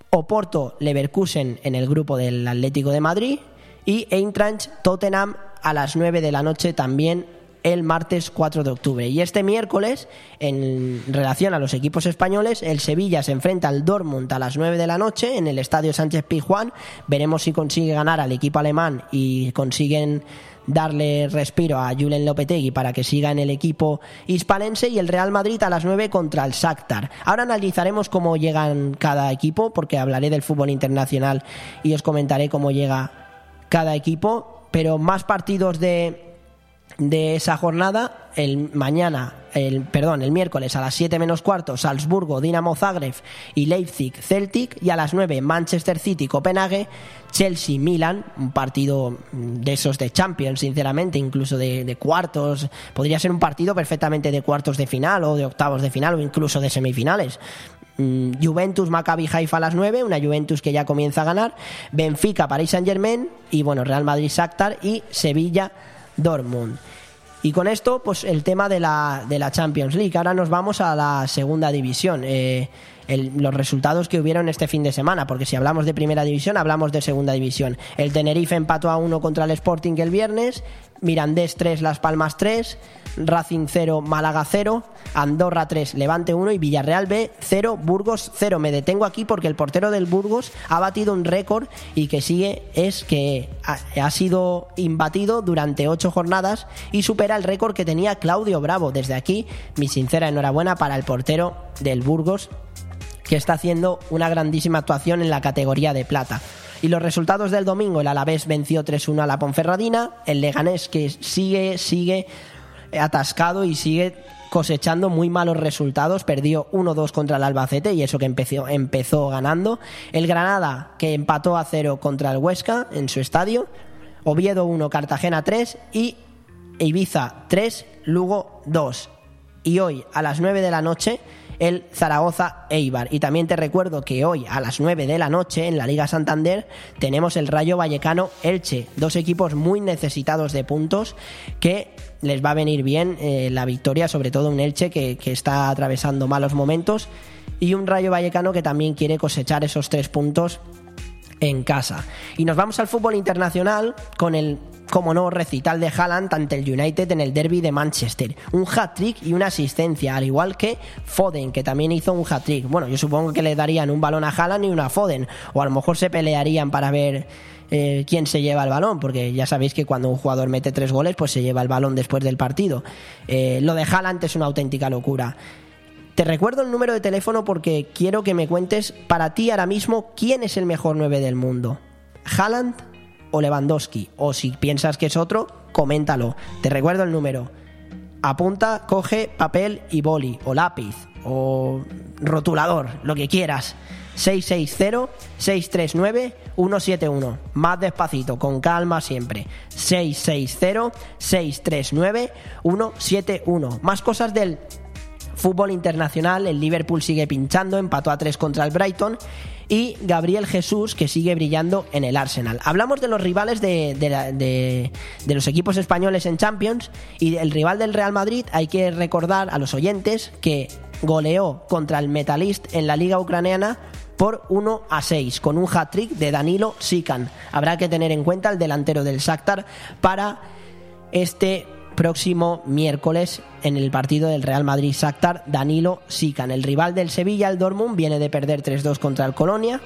Oporto Leverkusen en el grupo del Atlético de Madrid y Eintracht Tottenham a las 9 de la noche también el martes 4 de octubre. Y este miércoles, en relación a los equipos españoles, el Sevilla se enfrenta al Dortmund a las 9 de la noche en el Estadio Sánchez Pizjuán. Veremos si consigue ganar al equipo alemán y consiguen darle respiro a Julen Lopetegui para que siga en el equipo hispalense y el Real Madrid a las 9 contra el Shakhtar. Ahora analizaremos cómo llegan cada equipo porque hablaré del fútbol internacional y os comentaré cómo llega cada equipo pero más partidos de, de esa jornada, el mañana, el, perdón, el miércoles a las 7 menos cuarto, Salzburgo, Dinamo Zagreb y Leipzig, Celtic, y a las 9, Manchester City, Copenhague, Chelsea, Milan, un partido de esos de Champions, sinceramente, incluso de, de, cuartos, podría ser un partido perfectamente de cuartos de final o de octavos de final o incluso de semifinales. Mm, Juventus, Maccabi Haifa a las 9, una Juventus que ya comienza a ganar, Benfica, Paris Saint Germain y bueno, Real Madrid, Shakhtar y Sevilla, Dortmund. Y con esto, pues el tema de la, de la Champions League. Ahora nos vamos a la segunda división. Eh, los resultados que hubieron este fin de semana, porque si hablamos de primera división, hablamos de segunda división. El Tenerife empató a uno contra el Sporting el viernes, Mirandés 3, Las Palmas 3, Racing 0, Málaga 0, Andorra 3, Levante 1 y Villarreal B 0, Burgos 0. Me detengo aquí porque el portero del Burgos ha batido un récord y que sigue es que ha, sido imbatido durante 8 jornadas y supera el récord que tenía Claudio Bravo. Desde aquí, mi sincera enhorabuena para el portero del Burgos que está haciendo una grandísima actuación en la categoría de plata. Y los resultados del domingo, el Alavés venció 3-1 a la Ponferradina, el Leganés que sigue, sigue atascado y sigue cosechando muy malos resultados. Perdió 1-2 contra el Albacete y eso que empezó, empezó ganando. El Granada que empató a 0 contra el Huesca en su estadio. Oviedo 1, Cartagena 3 y Ibiza 3, Lugo 2. Y hoy a las 9 de la noche el Zaragoza Eibar. Y también te recuerdo que hoy a las 9 de la noche en la Liga Santander tenemos el Rayo Vallecano Elche, dos equipos muy necesitados de puntos que les va a venir bien eh, la victoria, sobre todo un Elche que, que está atravesando malos momentos y un Rayo Vallecano que también quiere cosechar esos tres puntos en casa. Y nos vamos al fútbol internacional con el como no, recital de Haaland ante el United en el derby de Manchester. Un hat-trick y una asistencia, al igual que Foden, que también hizo un hat-trick. Bueno, yo supongo que le darían un balón a Haaland y una a Foden, o a lo mejor se pelearían para ver eh, quién se lleva el balón, porque ya sabéis que cuando un jugador mete tres goles, pues se lleva el balón después del partido. Eh, lo de Haaland es una auténtica locura. Te recuerdo el número de teléfono porque quiero que me cuentes para ti ahora mismo quién es el mejor 9 del mundo. ¿Haaland o Lewandowski? O si piensas que es otro, coméntalo. Te recuerdo el número. Apunta, coge papel y boli, o lápiz, o rotulador, lo que quieras. 660-639-171. Más despacito, con calma siempre. 660-639-171. Más cosas del fútbol internacional. El Liverpool sigue pinchando, empató a 3 contra el Brighton. Y Gabriel Jesús, que sigue brillando en el Arsenal. Hablamos de los rivales de, de, de los equipos españoles en Champions. Y el rival del Real Madrid, hay que recordar a los oyentes que goleó contra el Metalist en la Liga Ucraniana por 1 a 6 con un hat-trick de Danilo Sikan. Habrá que tener en cuenta el delantero del Shakhtar para este próximo miércoles en el partido del Real Madrid Shakhtar Danilo Sikan. El rival del Sevilla, el Dortmund, viene de perder 3-2 contra el Colonia.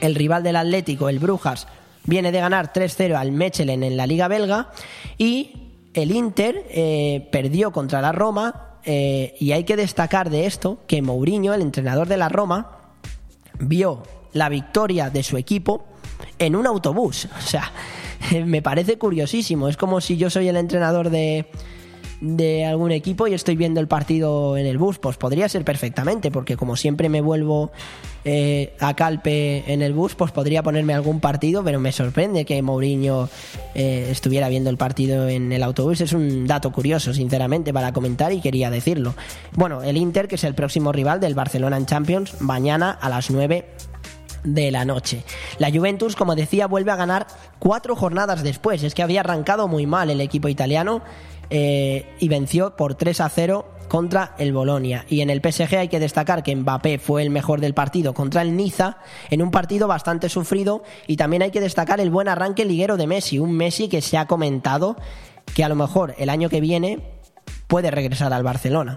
El rival del Atlético, el Brujas, viene de ganar 3-0 al Mechelen en la Liga Belga. Y el Inter eh, perdió contra la Roma. eh, y hay que destacar de esto que Mourinho, el entrenador de la Roma, vio la victoria de su equipo en un autobús. O sea, me parece curiosísimo. Es como si yo soy el entrenador de, de algún equipo y estoy viendo el partido en el bus. Pues podría ser perfectamente, porque como siempre me vuelvo eh, a Calpe en el bus, pues podría ponerme algún partido, pero me sorprende que Mourinho eh, estuviera viendo el partido en el autobús. Es un dato curioso, sinceramente, para comentar y quería decirlo. Bueno, el Inter, que es el próximo rival del Barcelona en Champions, mañana a las 9 de la noche. La Juventus, como decía, vuelve a ganar cuatro jornadas después. Es que había arrancado muy mal el equipo italiano eh, y venció por 3 a 0 contra el Bolonia. Y en el PSG hay que destacar que Mbappé fue el mejor del partido contra el Niza en un partido bastante sufrido y también hay que destacar el buen arranque liguero de Messi, un Messi que se ha comentado que a lo mejor el año que viene puede regresar al Barcelona.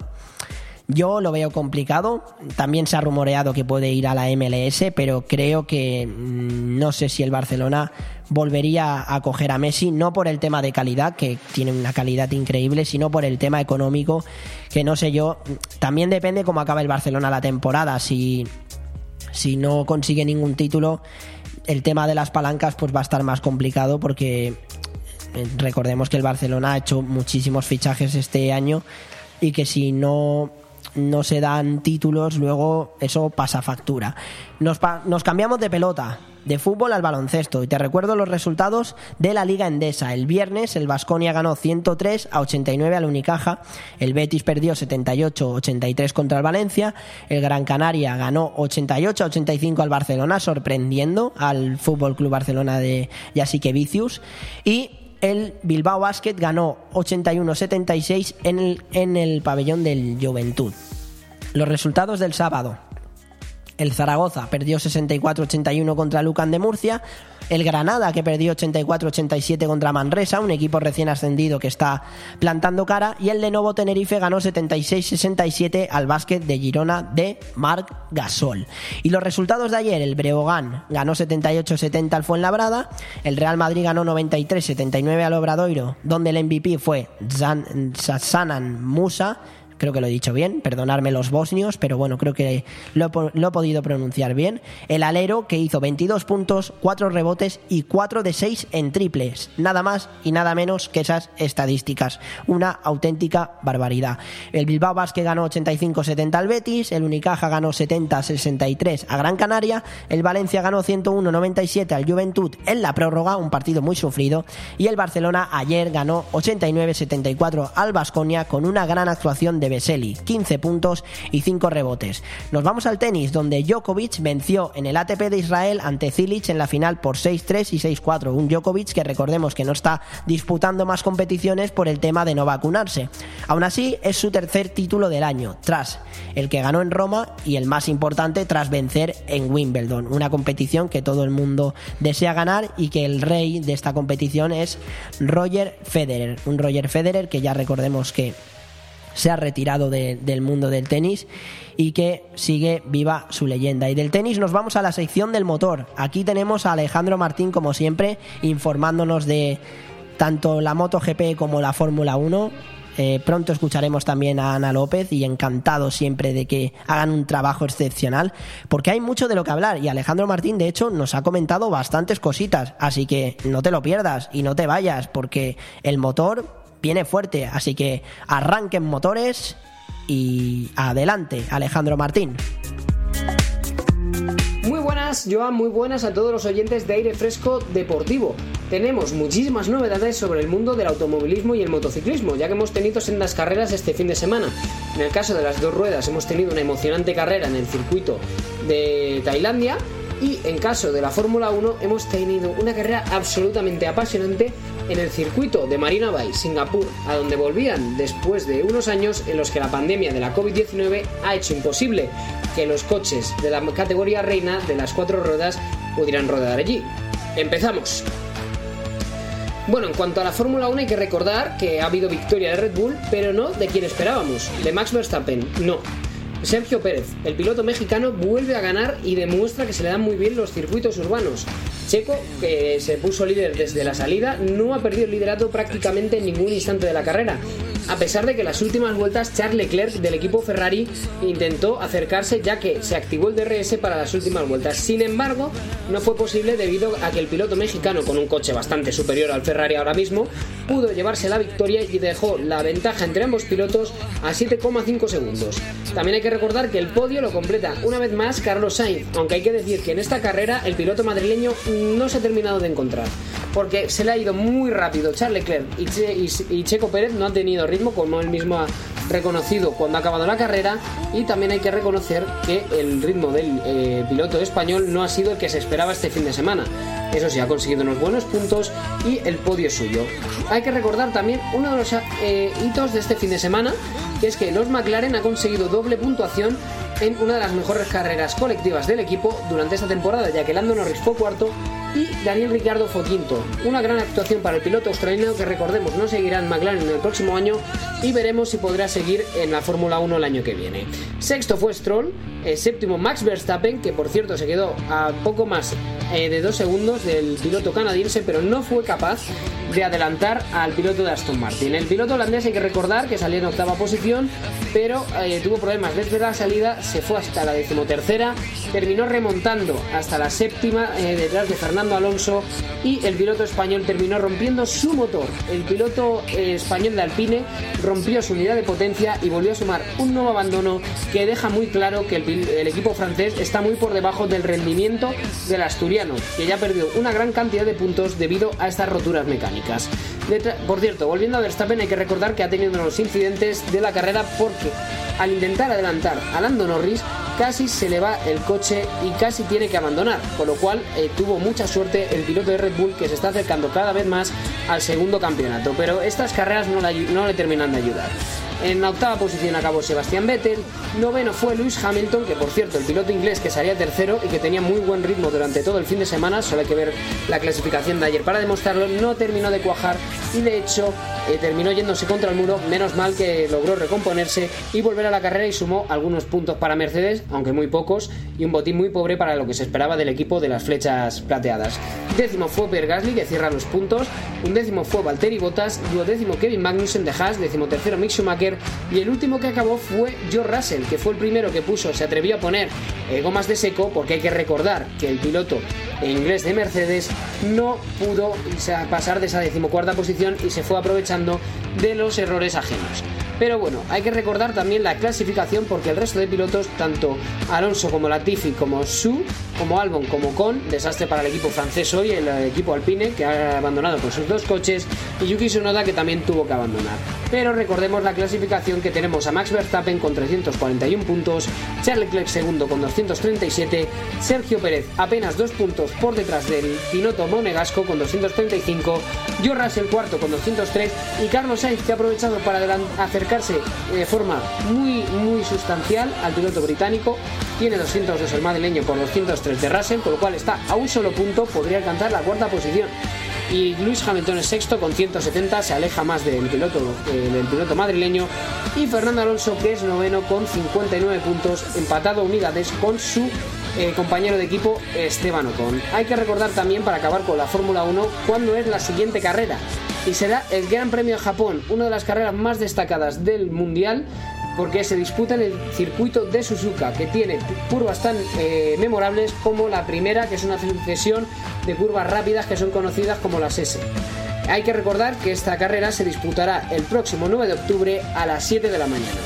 Yo lo veo complicado. También se ha rumoreado que puede ir a la MLS, pero creo que mm, no sé si el Barcelona volvería a coger a Messi, no por el tema de calidad, que tiene una calidad increíble, sino por el tema económico, que no sé yo. También depende cómo acaba el Barcelona la temporada. Si, si no consigue ningún título, el tema de las palancas pues va a estar más complicado porque eh, recordemos que el Barcelona ha hecho muchísimos fichajes este año y que si no no se dan títulos, luego eso pasa factura. Nos, pa- nos cambiamos de pelota, de fútbol al baloncesto, y te recuerdo los resultados de la Liga Endesa. El viernes el Vasconia ganó 103 a 89 al Unicaja, el Betis perdió 78 a 83 contra el Valencia, el Gran Canaria ganó 88 a 85 al Barcelona, sorprendiendo al Fútbol Club Barcelona de Vicius, y el Bilbao Basket ganó 81-76 en el, en el pabellón del Juventud. Los resultados del sábado. El Zaragoza perdió 64-81 contra Lucan de Murcia. El Granada que perdió 84-87 contra Manresa, un equipo recién ascendido que está plantando cara. Y el Lenovo Tenerife ganó 76-67 al básquet de Girona de Marc Gasol. Y los resultados de ayer, el Breogán ganó 78-70 al Fuenlabrada. El Real Madrid ganó 93-79 al Obradoiro, donde el MVP fue Sasanan Musa creo que lo he dicho bien, perdonarme los bosnios, pero bueno, creo que lo he, lo he podido pronunciar bien. El alero que hizo 22 puntos, 4 rebotes y 4 de 6 en triples. Nada más y nada menos que esas estadísticas. Una auténtica barbaridad. El Bilbao Basket ganó 85-70 al Betis, el Unicaja ganó 70-63 a Gran Canaria, el Valencia ganó 101-97 al Juventud en la prórroga, un partido muy sufrido, y el Barcelona ayer ganó 89-74 al Basconia con una gran actuación de Veseli, 15 puntos y 5 rebotes. Nos vamos al tenis, donde Djokovic venció en el ATP de Israel ante Cilic en la final por 6-3 y 6-4. Un Djokovic que recordemos que no está disputando más competiciones por el tema de no vacunarse. Aún así, es su tercer título del año, tras el que ganó en Roma y el más importante tras vencer en Wimbledon, una competición que todo el mundo desea ganar y que el rey de esta competición es Roger Federer, un Roger Federer que ya recordemos que se ha retirado de- del mundo del tenis y que sigue viva su leyenda. Y del tenis nos vamos a la sección del motor. Aquí tenemos a Alejandro Martín, como siempre, informándonos de tanto la MotoGP como la Fórmula 1. Eh, pronto escucharemos también a Ana López y encantado siempre de que hagan un trabajo excepcional porque hay mucho de lo que hablar y Alejandro Martín de hecho nos ha comentado bastantes cositas así que no te lo pierdas y no te vayas porque el motor viene fuerte así que arranquen motores y adelante Alejandro Martín Muy buenas, Joan, muy buenas a todos los oyentes de Aire Fresco Deportivo. Tenemos muchísimas novedades sobre el mundo del automovilismo y el motociclismo, ya que hemos tenido sendas carreras este fin de semana. En el caso de las dos ruedas hemos tenido una emocionante carrera en el circuito de Tailandia y en caso de la Fórmula 1 hemos tenido una carrera absolutamente apasionante en el circuito de Marina Bay, Singapur, a donde volvían después de unos años en los que la pandemia de la COVID-19 ha hecho imposible que los coches de la categoría reina de las cuatro ruedas pudieran rodar allí. Empezamos. Bueno, en cuanto a la Fórmula 1 hay que recordar que ha habido victoria de Red Bull, pero no de quien esperábamos, de Max Verstappen, no. Sergio Pérez, el piloto mexicano, vuelve a ganar y demuestra que se le dan muy bien los circuitos urbanos. Checo, que se puso líder desde la salida, no ha perdido el liderato prácticamente en ningún instante de la carrera. A pesar de que las últimas vueltas Charles Leclerc del equipo Ferrari intentó acercarse ya que se activó el DRS para las últimas vueltas. Sin embargo, no fue posible debido a que el piloto mexicano con un coche bastante superior al Ferrari ahora mismo pudo llevarse la victoria y dejó la ventaja entre ambos pilotos a 7,5 segundos. También hay que recordar que el podio lo completa una vez más Carlos Sainz, aunque hay que decir que en esta carrera el piloto madrileño no se ha terminado de encontrar, porque se le ha ido muy rápido Charles Leclerc y Checo Pérez no han tenido ritmo como él mismo ha reconocido cuando ha acabado la carrera y también hay que reconocer que el ritmo del eh, piloto español no ha sido el que se esperaba este fin de semana. Eso sí, ha conseguido unos buenos puntos y el podio es suyo. Hay que recordar también uno de los eh, hitos de este fin de semana, que es que los McLaren ha conseguido doble puntuación en una de las mejores carreras colectivas del equipo durante esta temporada, ya que Lando Norris fue cuarto y Daniel Ricciardo fue quinto. Una gran actuación para el piloto australiano que recordemos no seguirá en McLaren en el próximo año y veremos si podrá seguir en la Fórmula 1 el año que viene. Sexto fue Stroll, eh, séptimo Max Verstappen, que por cierto se quedó a poco más eh, de dos segundos del piloto canadiense, pero no fue capaz de adelantar al piloto de Aston Martin. El piloto holandés hay que recordar que salió en octava posición, pero eh, tuvo problemas desde la salida, se fue hasta la decimotercera, terminó remontando hasta la séptima eh, detrás de Fernando Alonso y el piloto español terminó rompiendo su motor. El piloto eh, español de Alpine rompió su unidad de potencia y volvió a sumar un nuevo abandono que deja muy claro que el, el equipo francés está muy por debajo del rendimiento del asturiano, que ya perdió una gran cantidad de puntos debido a estas roturas mecánicas. Por cierto, volviendo a Verstappen hay que recordar que ha tenido uno de los incidentes de la carrera porque al intentar adelantar a Lando Norris casi se le va el coche y casi tiene que abandonar, con lo cual eh, tuvo mucha suerte el piloto de Red Bull que se está acercando cada vez más al segundo campeonato, pero estas carreras no le terminan de ayudar. En la octava posición acabó Sebastián Vettel, noveno fue Lewis Hamilton, que por cierto el piloto inglés que salía tercero y que tenía muy buen ritmo durante todo el fin de semana, solo hay que ver la clasificación de ayer. Para demostrarlo, no terminó de cuajar y de hecho eh, terminó yéndose contra el muro, menos mal que logró recomponerse y volver a la carrera y sumó algunos puntos para Mercedes, aunque muy pocos, y un botín muy pobre para lo que se esperaba del equipo de las flechas plateadas. Décimo fue Per Gasly, que cierra los puntos, un décimo fue Valtteri Bottas, duodécimo Kevin Magnussen de Haas, décimo tercero Mick Schumacher Y el último que acabó fue George Russell, que fue el primero que puso, se atrevió a poner eh, gomas de seco porque hay que recordar que el piloto inglés de Mercedes no pudo pasar de esa decimocuarta posición y se fue aprovechando de los errores ajenos. Pero bueno, hay que recordar también la clasificación porque el resto de pilotos, tanto Alonso como Latifi, como Su, como Albon, como Con, desastre para el equipo francés hoy, el equipo Alpine, que ha abandonado con sus dos coches, y Yuki Tsunoda, que también tuvo que abandonar. Pero recordemos la clasificación que tenemos a Max Verstappen con 341 puntos, Charles Leclerc segundo con 237, Sergio Pérez apenas dos puntos por detrás del piloto monegasco con 235, George Russell cuarto con 203 y Carlos Sainz que ha aprovechado para acercarse de forma muy muy sustancial al piloto británico tiene 202 el madrileño con 203 de Russell, con lo cual está a un solo punto, podría alcanzar la cuarta posición. Y Luis Hamilton es sexto con 170, se aleja más del piloto, eh, piloto madrileño. Y Fernando Alonso, que es noveno con 59 puntos, empatado unidades con su eh, compañero de equipo Esteban Ocon. Hay que recordar también, para acabar con la Fórmula 1, cuándo es la siguiente carrera. Y será el Gran Premio de Japón, una de las carreras más destacadas del Mundial porque se disputa en el circuito de Suzuka, que tiene curvas tan eh, memorables como la primera, que es una sucesión de curvas rápidas que son conocidas como las S. Hay que recordar que esta carrera se disputará el próximo 9 de octubre a las 7 de la mañana.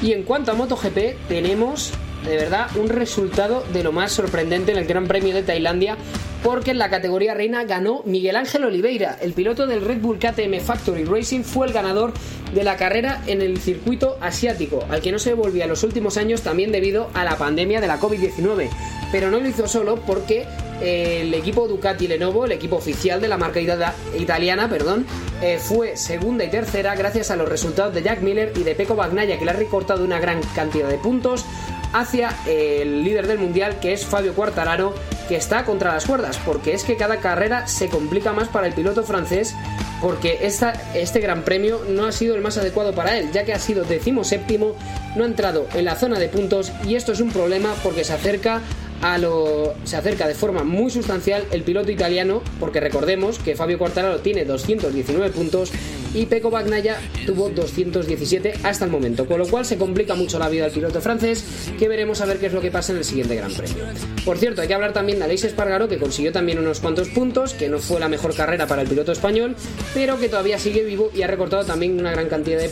Y en cuanto a MotoGP, tenemos de verdad un resultado de lo más sorprendente en el Gran Premio de Tailandia porque en la categoría reina ganó Miguel Ángel Oliveira, el piloto del Red Bull KTM Factory Racing fue el ganador de la carrera en el circuito asiático, al que no se volvía en los últimos años también debido a la pandemia de la COVID-19. Pero no lo hizo solo porque eh, el equipo Ducati Lenovo, el equipo oficial de la marca italiana, perdón, eh, fue segunda y tercera gracias a los resultados de Jack Miller y de Pecco Bagnaia, que le ha recortado una gran cantidad de puntos hacia el líder del mundial, que es Fabio Quartararo, que está contra las cuerdas, porque es que cada carrera se complica más para el piloto francés, porque esta, este gran premio no ha sido el más adecuado para él, ya que ha sido decimoséptimo, no ha entrado en la zona de puntos y esto es un problema porque se acerca a lo, se acerca de forma muy sustancial el piloto italiano, porque recordemos que Fabio Quartararo tiene 219 puntos y Pecco Bagnaia tuvo 217 hasta el momento, con lo cual se complica mucho la vida del piloto francés, que veremos a ver qué es lo que pasa en el siguiente Gran Premio. Por cierto, hay que hablar también de Aleix Espargaro, que consiguió también unos cuantos puntos, que no fue la mejor carrera para el piloto español, pero que todavía sigue vivo y ha recortado también una gran cantidad de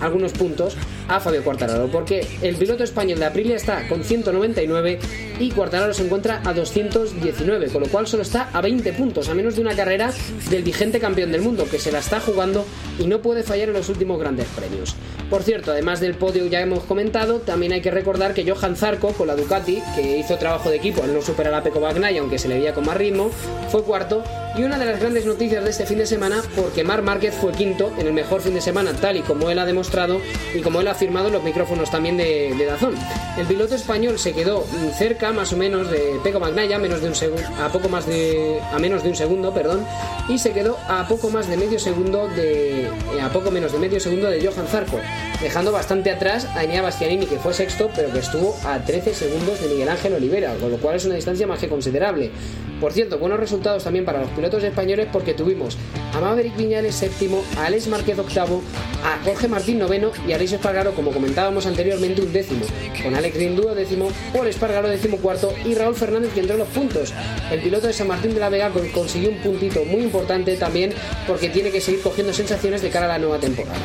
algunos puntos a Fabio Quartararo, porque el piloto español de Aprilia está con 199 y Quartararo se encuentra a 219, con lo cual solo está a 20 puntos, a menos de una carrera del vigente campeón del mundo, que se la está jugando y no puede fallar en los últimos grandes premios. Por cierto, además del podio ya hemos comentado, también hay que recordar que Johan Zarco con la Ducati, que hizo trabajo de equipo al no superar a Pecco Bagnaia, aunque se le veía con más ritmo, fue cuarto. Y una de las grandes noticias de este fin de semana, porque Mar Márquez fue quinto en el mejor fin de semana, tal y como él ha demostrado y como él ha afirmado en los micrófonos también de, Dazón. El piloto español se quedó cerca, más o menos, de Pecco Bagnaia, menos de un segundo, a poco más de, a menos de un segundo, perdón, y se quedó a poco más de medio segundo de, eh, a poco menos de medio segundo de Johan Zarco, dejando bastante atrás a Enea Bastianini, que fue sexto, pero que estuvo a 13 segundos de Miguel Ángel Olivera, con lo cual es una distancia más que considerable. Por cierto, buenos resultados también para los pilotos españoles porque tuvimos a Maverick Viñales séptimo, a Alex Márquez octavo, a Jorge Martín noveno y a Luis Espargaro, como comentábamos anteriormente, un décimo, con Alex Grindúo décimo, Paul Espargaro décimo cuarto y Raúl Fernández que entró en los puntos. El piloto de San Martín de la Vega consiguió un puntito muy importante también porque tiene que seguir cogiendo sensaciones de cara a la nueva temporada.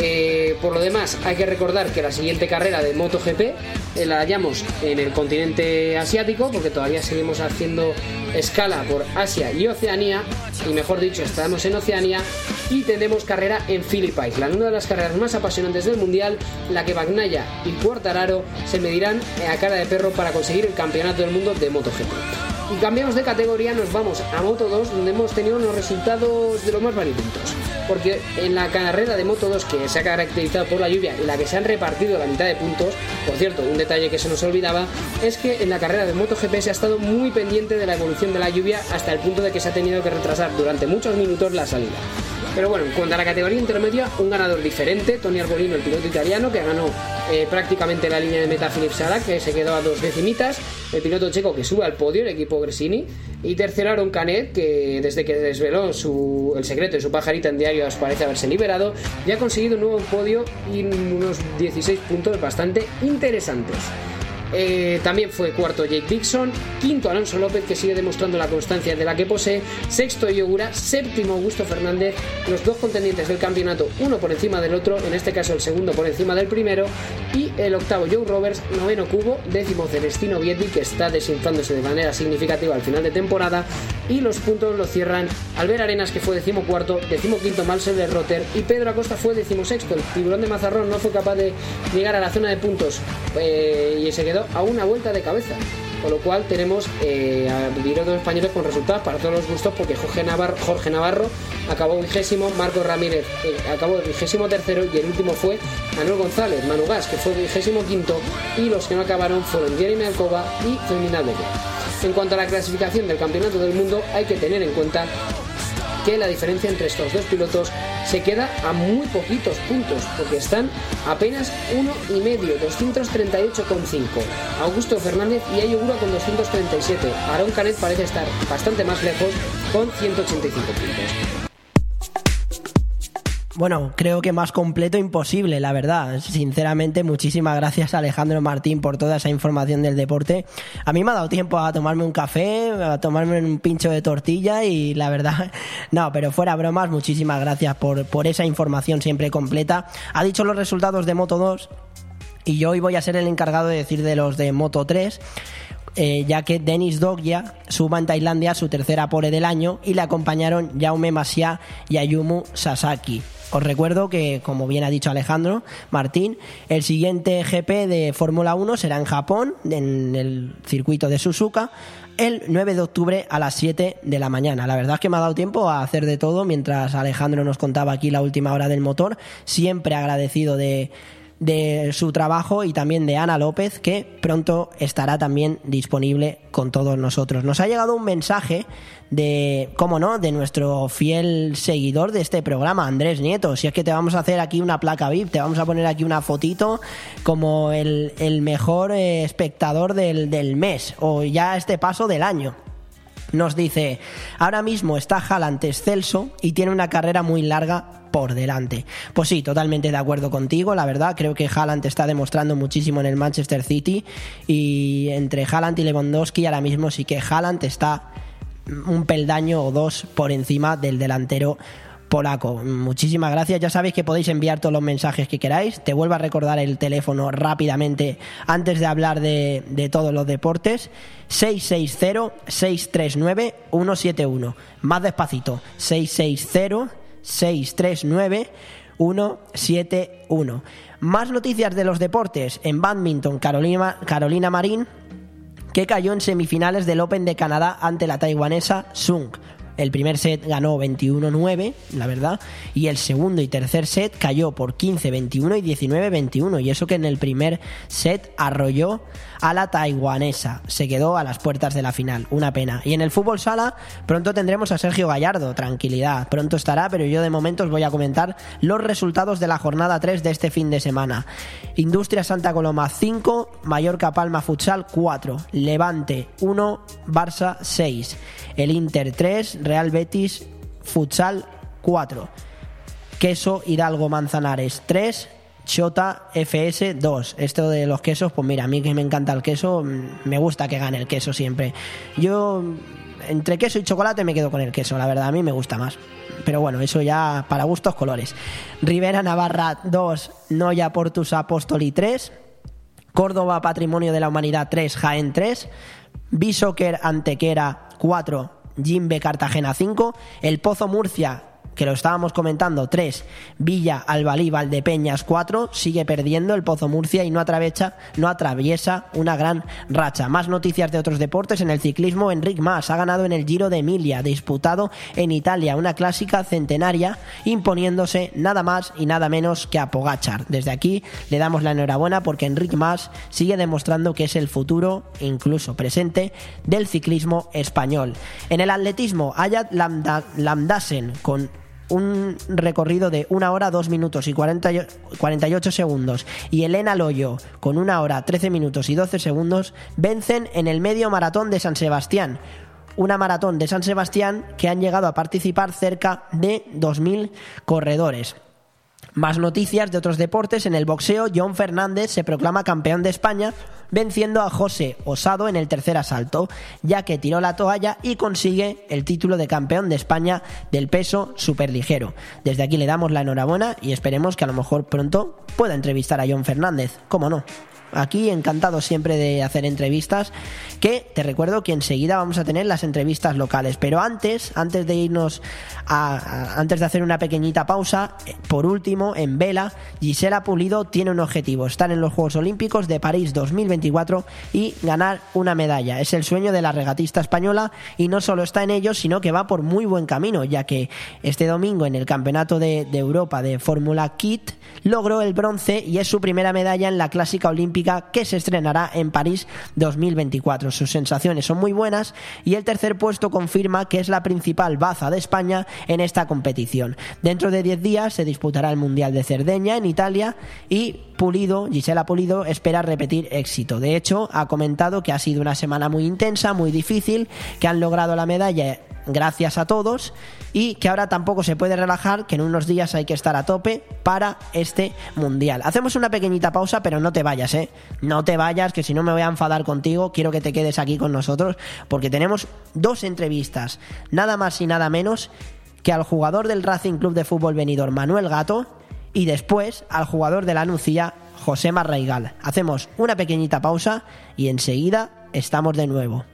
Eh, por lo demás, hay que recordar que la siguiente carrera de MotoGP eh, la hallamos en el continente asiático, porque todavía seguimos haciendo escala por Asia y Oceanía, y mejor dicho, estamos en Oceanía y tenemos carrera en Phillip Island, una de las carreras más apasionantes del mundial, la que Bagnaya y Quartararo se medirán a cara de perro para conseguir el campeonato del mundo de MotoGP. Y cambiamos de categoría, nos vamos a Moto 2, donde hemos tenido unos resultados de los más variopintos. Porque en la carrera de Moto 2, que se ha caracterizado por la lluvia y la que se han repartido la mitad de puntos, por cierto, un detalle que se nos olvidaba, es que en la carrera de MotoGP se ha estado muy pendiente de la evolución de la lluvia hasta el punto de que se ha tenido que retrasar durante muchos minutos la salida. Pero bueno, en cuanto a la categoría intermedia, un ganador diferente, Tony Arbolino, el piloto italiano, que ganó eh, prácticamente la línea de meta Philip Sara, que se quedó a dos decimitas, el piloto checo que sube al podio, el equipo Gresini, y tercero Aaron Canet, que desde que desveló su, el secreto de su pajarita en diarios parece haberse liberado, ya ha conseguido un nuevo podio y unos 16 puntos bastante interesantes. Eh, también fue cuarto Jake Dixon, quinto Alonso López que sigue demostrando la constancia de la que posee, sexto Yogura, séptimo Augusto Fernández, los dos contendientes del campeonato, uno por encima del otro, en este caso el segundo por encima del primero, y el octavo Joe Roberts, noveno Cubo, décimo Celestino Vietti que está desinflándose de manera significativa al final de temporada, y los puntos lo cierran Albert Arenas que fue decimocuarto, decimoquinto Marcel de Rotter y Pedro Acosta fue decimosexto. El tiburón de Mazarrón no fue capaz de llegar a la zona de puntos eh, y se quedó a una vuelta de cabeza. Con lo cual tenemos eh, a pilotos españoles con resultados para todos los gustos porque Jorge Navarro, Jorge Navarro acabó vigésimo, Marco Ramírez eh, acabó vigésimo tercero y el último fue Manuel González, Manu Gas, que fue vigésimo quinto y los que no acabaron fueron Jeremy Alcoba y Becker. En cuanto a la clasificación del Campeonato del Mundo hay que tener en cuenta que la diferencia entre estos dos pilotos se queda a muy poquitos puntos, porque están apenas uno y medio, 238,5. Augusto Fernández y Ayogura con 237. Aaron Canet parece estar bastante más lejos con 185 puntos. Bueno, creo que más completo imposible, la verdad. Sinceramente, muchísimas gracias Alejandro Martín por toda esa información del deporte. A mí me ha dado tiempo a tomarme un café, a tomarme un pincho de tortilla y la verdad, no, pero fuera bromas, muchísimas gracias por, por esa información siempre completa. Ha dicho los resultados de Moto 2 y yo hoy voy a ser el encargado de decir de los de Moto 3. Eh, ya que Denis Doggia suma en Tailandia su tercera pole del año y le acompañaron Jaume Masia y Ayumu Sasaki. Os recuerdo que, como bien ha dicho Alejandro Martín, el siguiente GP de Fórmula 1 será en Japón, en el circuito de Suzuka, el 9 de octubre a las 7 de la mañana. La verdad es que me ha dado tiempo a hacer de todo mientras Alejandro nos contaba aquí la última hora del motor. Siempre agradecido de de su trabajo y también de Ana López, que pronto estará también disponible con todos nosotros. Nos ha llegado un mensaje de, cómo no, de nuestro fiel seguidor de este programa, Andrés Nieto. Si es que te vamos a hacer aquí una placa VIP, te vamos a poner aquí una fotito como el, mejor eh, espectador del, del mes o ya este paso del año nos dice, ahora mismo está Haaland excelso y tiene una carrera muy larga por delante. Pues sí, totalmente de acuerdo contigo, la verdad, creo que Haaland está demostrando muchísimo en el Manchester City y entre Haaland y Lewandowski ahora mismo sí que Haaland está un peldaño o dos por encima del delantero polaco. Muchísimas gracias. Ya sabéis que podéis enviar todos los mensajes que queráis. Te vuelvo a recordar el teléfono rápidamente antes de hablar de, de todos los deportes. 660-639-171. Más despacito. 660-639-171. Más noticias de los deportes. En badminton, Carolina, Carolina Marín que cayó en semifinales del Open de Canadá ante la taiwanesa Sung. El primer set ganó 21-9, la verdad, y el segundo y tercer set cayó por 15-21 y 19-21, y eso que en el primer set arrolló a la taiwanesa. Se quedó a las puertas de la final, una pena. Y en el fútbol sala pronto tendremos a Sergio Gallardo, tranquilidad, pronto estará, pero yo de momento os voy a comentar los resultados de la jornada 3 de este fin de semana. Industria Santa Coloma 5, Mallorca Palma Futsal 4, Levante 1, Barça 6 el Inter 3, Real Betis Futsal 4, Queso Hidalgo Manzanares 3, Chota FS 2. Esto de los quesos, pues mira, a mí que me encanta el queso, mm, me gusta que gane el queso siempre. Yo entre queso y chocolate me quedo con el queso, la verdad, a mí me gusta más. Pero bueno, eso ya para gustos colores. Rivera Navarra 2, Noya Portus Apóstoli 3, Córdoba Patrimonio de la Humanidad 3, Jaén 3, Bishoker Antequera 4, Jimbe Cartagena 5, El Pozo Murcia que lo estábamos comentando, 3, Villa Albalí Valdepeñas 4, sigue perdiendo el Pozo Murcia y no atraviesa, no atraviesa una gran racha. Más noticias de otros deportes en el ciclismo, Enric Mas ha ganado en el Giro de Emilia, disputado en Italia, una clásica centenaria, imponiéndose nada más y nada menos que a Pogachar. Desde aquí le damos la enhorabuena porque Enric Mas sigue demostrando que es el futuro, incluso presente, del ciclismo español. En el atletismo, Ayat Lamdasen con un recorrido de una hora, dos minutos y 40 y- 48 segundos, y Elena Loyo, con una hora, 13 minutos y 12 segundos, vencen en el medio maratón de San Sebastián. Una maratón de San Sebastián que han llegado a participar cerca de 2.000 corredores. Más noticias de otros deportes. En el boxeo, John Fernández se proclama campeón de España, venciendo a José Osado en el tercer asalto, ya que tiró la toalla y consigue el título de campeón de España del peso superligero. Desde aquí le damos la enhorabuena y esperemos que a lo mejor pronto pueda entrevistar a John Fernández. ¿Cómo no? Aquí encantado siempre de hacer entrevistas, que te recuerdo que enseguida vamos a tener las entrevistas locales. Pero antes, antes de irnos a, antes de hacer una pequeñita pausa, por último, en vela, Gisela Pulido tiene un objetivo, estar en los Juegos Olímpicos de París 2024 y ganar una medalla. Es el sueño de la regatista española y no solo está en ello, sino que va por muy buen camino, ya que este domingo en el Campeonato de Europa de Fórmula Kit logró el bronce y es su primera medalla en la clásica olímpica que se estrenará en París 2024. Sus sensaciones son muy buenas y el tercer puesto confirma que es la principal baza de España en esta competición. Dentro de 10 días se disputará el Mundial de Cerdeña en Italia y Pulido, Gisela Pulido, espera repetir éxito. De hecho, ha comentado que ha sido una semana muy intensa, muy difícil, que han logrado la medalla gracias a todos y que ahora tampoco se puede relajar, que en unos días hay que estar a tope para este mundial. Hacemos una pequeñita pausa, pero no te vayas, ¿eh? No te vayas, que si no me voy a enfadar contigo, quiero que te quedes aquí con nosotros, porque tenemos dos entrevistas, nada más y nada menos que al jugador del Racing Club de Fútbol Benidorm, Manuel Gato, y después al jugador de la Nucía, José Marraigal. Hacemos una pequeñita pausa y enseguida estamos de nuevo.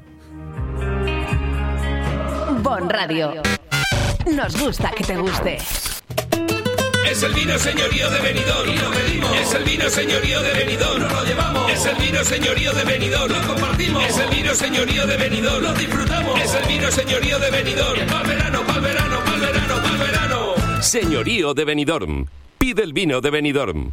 Bon Radio. Nos gusta que te guste. Es el vino señorío de Benidorm y lo pedimos. Es el vino señorío de Benidorm, nos lo llevamos. Es el vino señorío de Benidorm, lo compartimos. Es el vino señorío de Benidorm, lo disfrutamos. Es el vino señorío de Benidorm, pa'l verano, pa'l verano, pa'l verano, pa'l verano. Señorío de Benidorm. Pide el vino de Benidorm.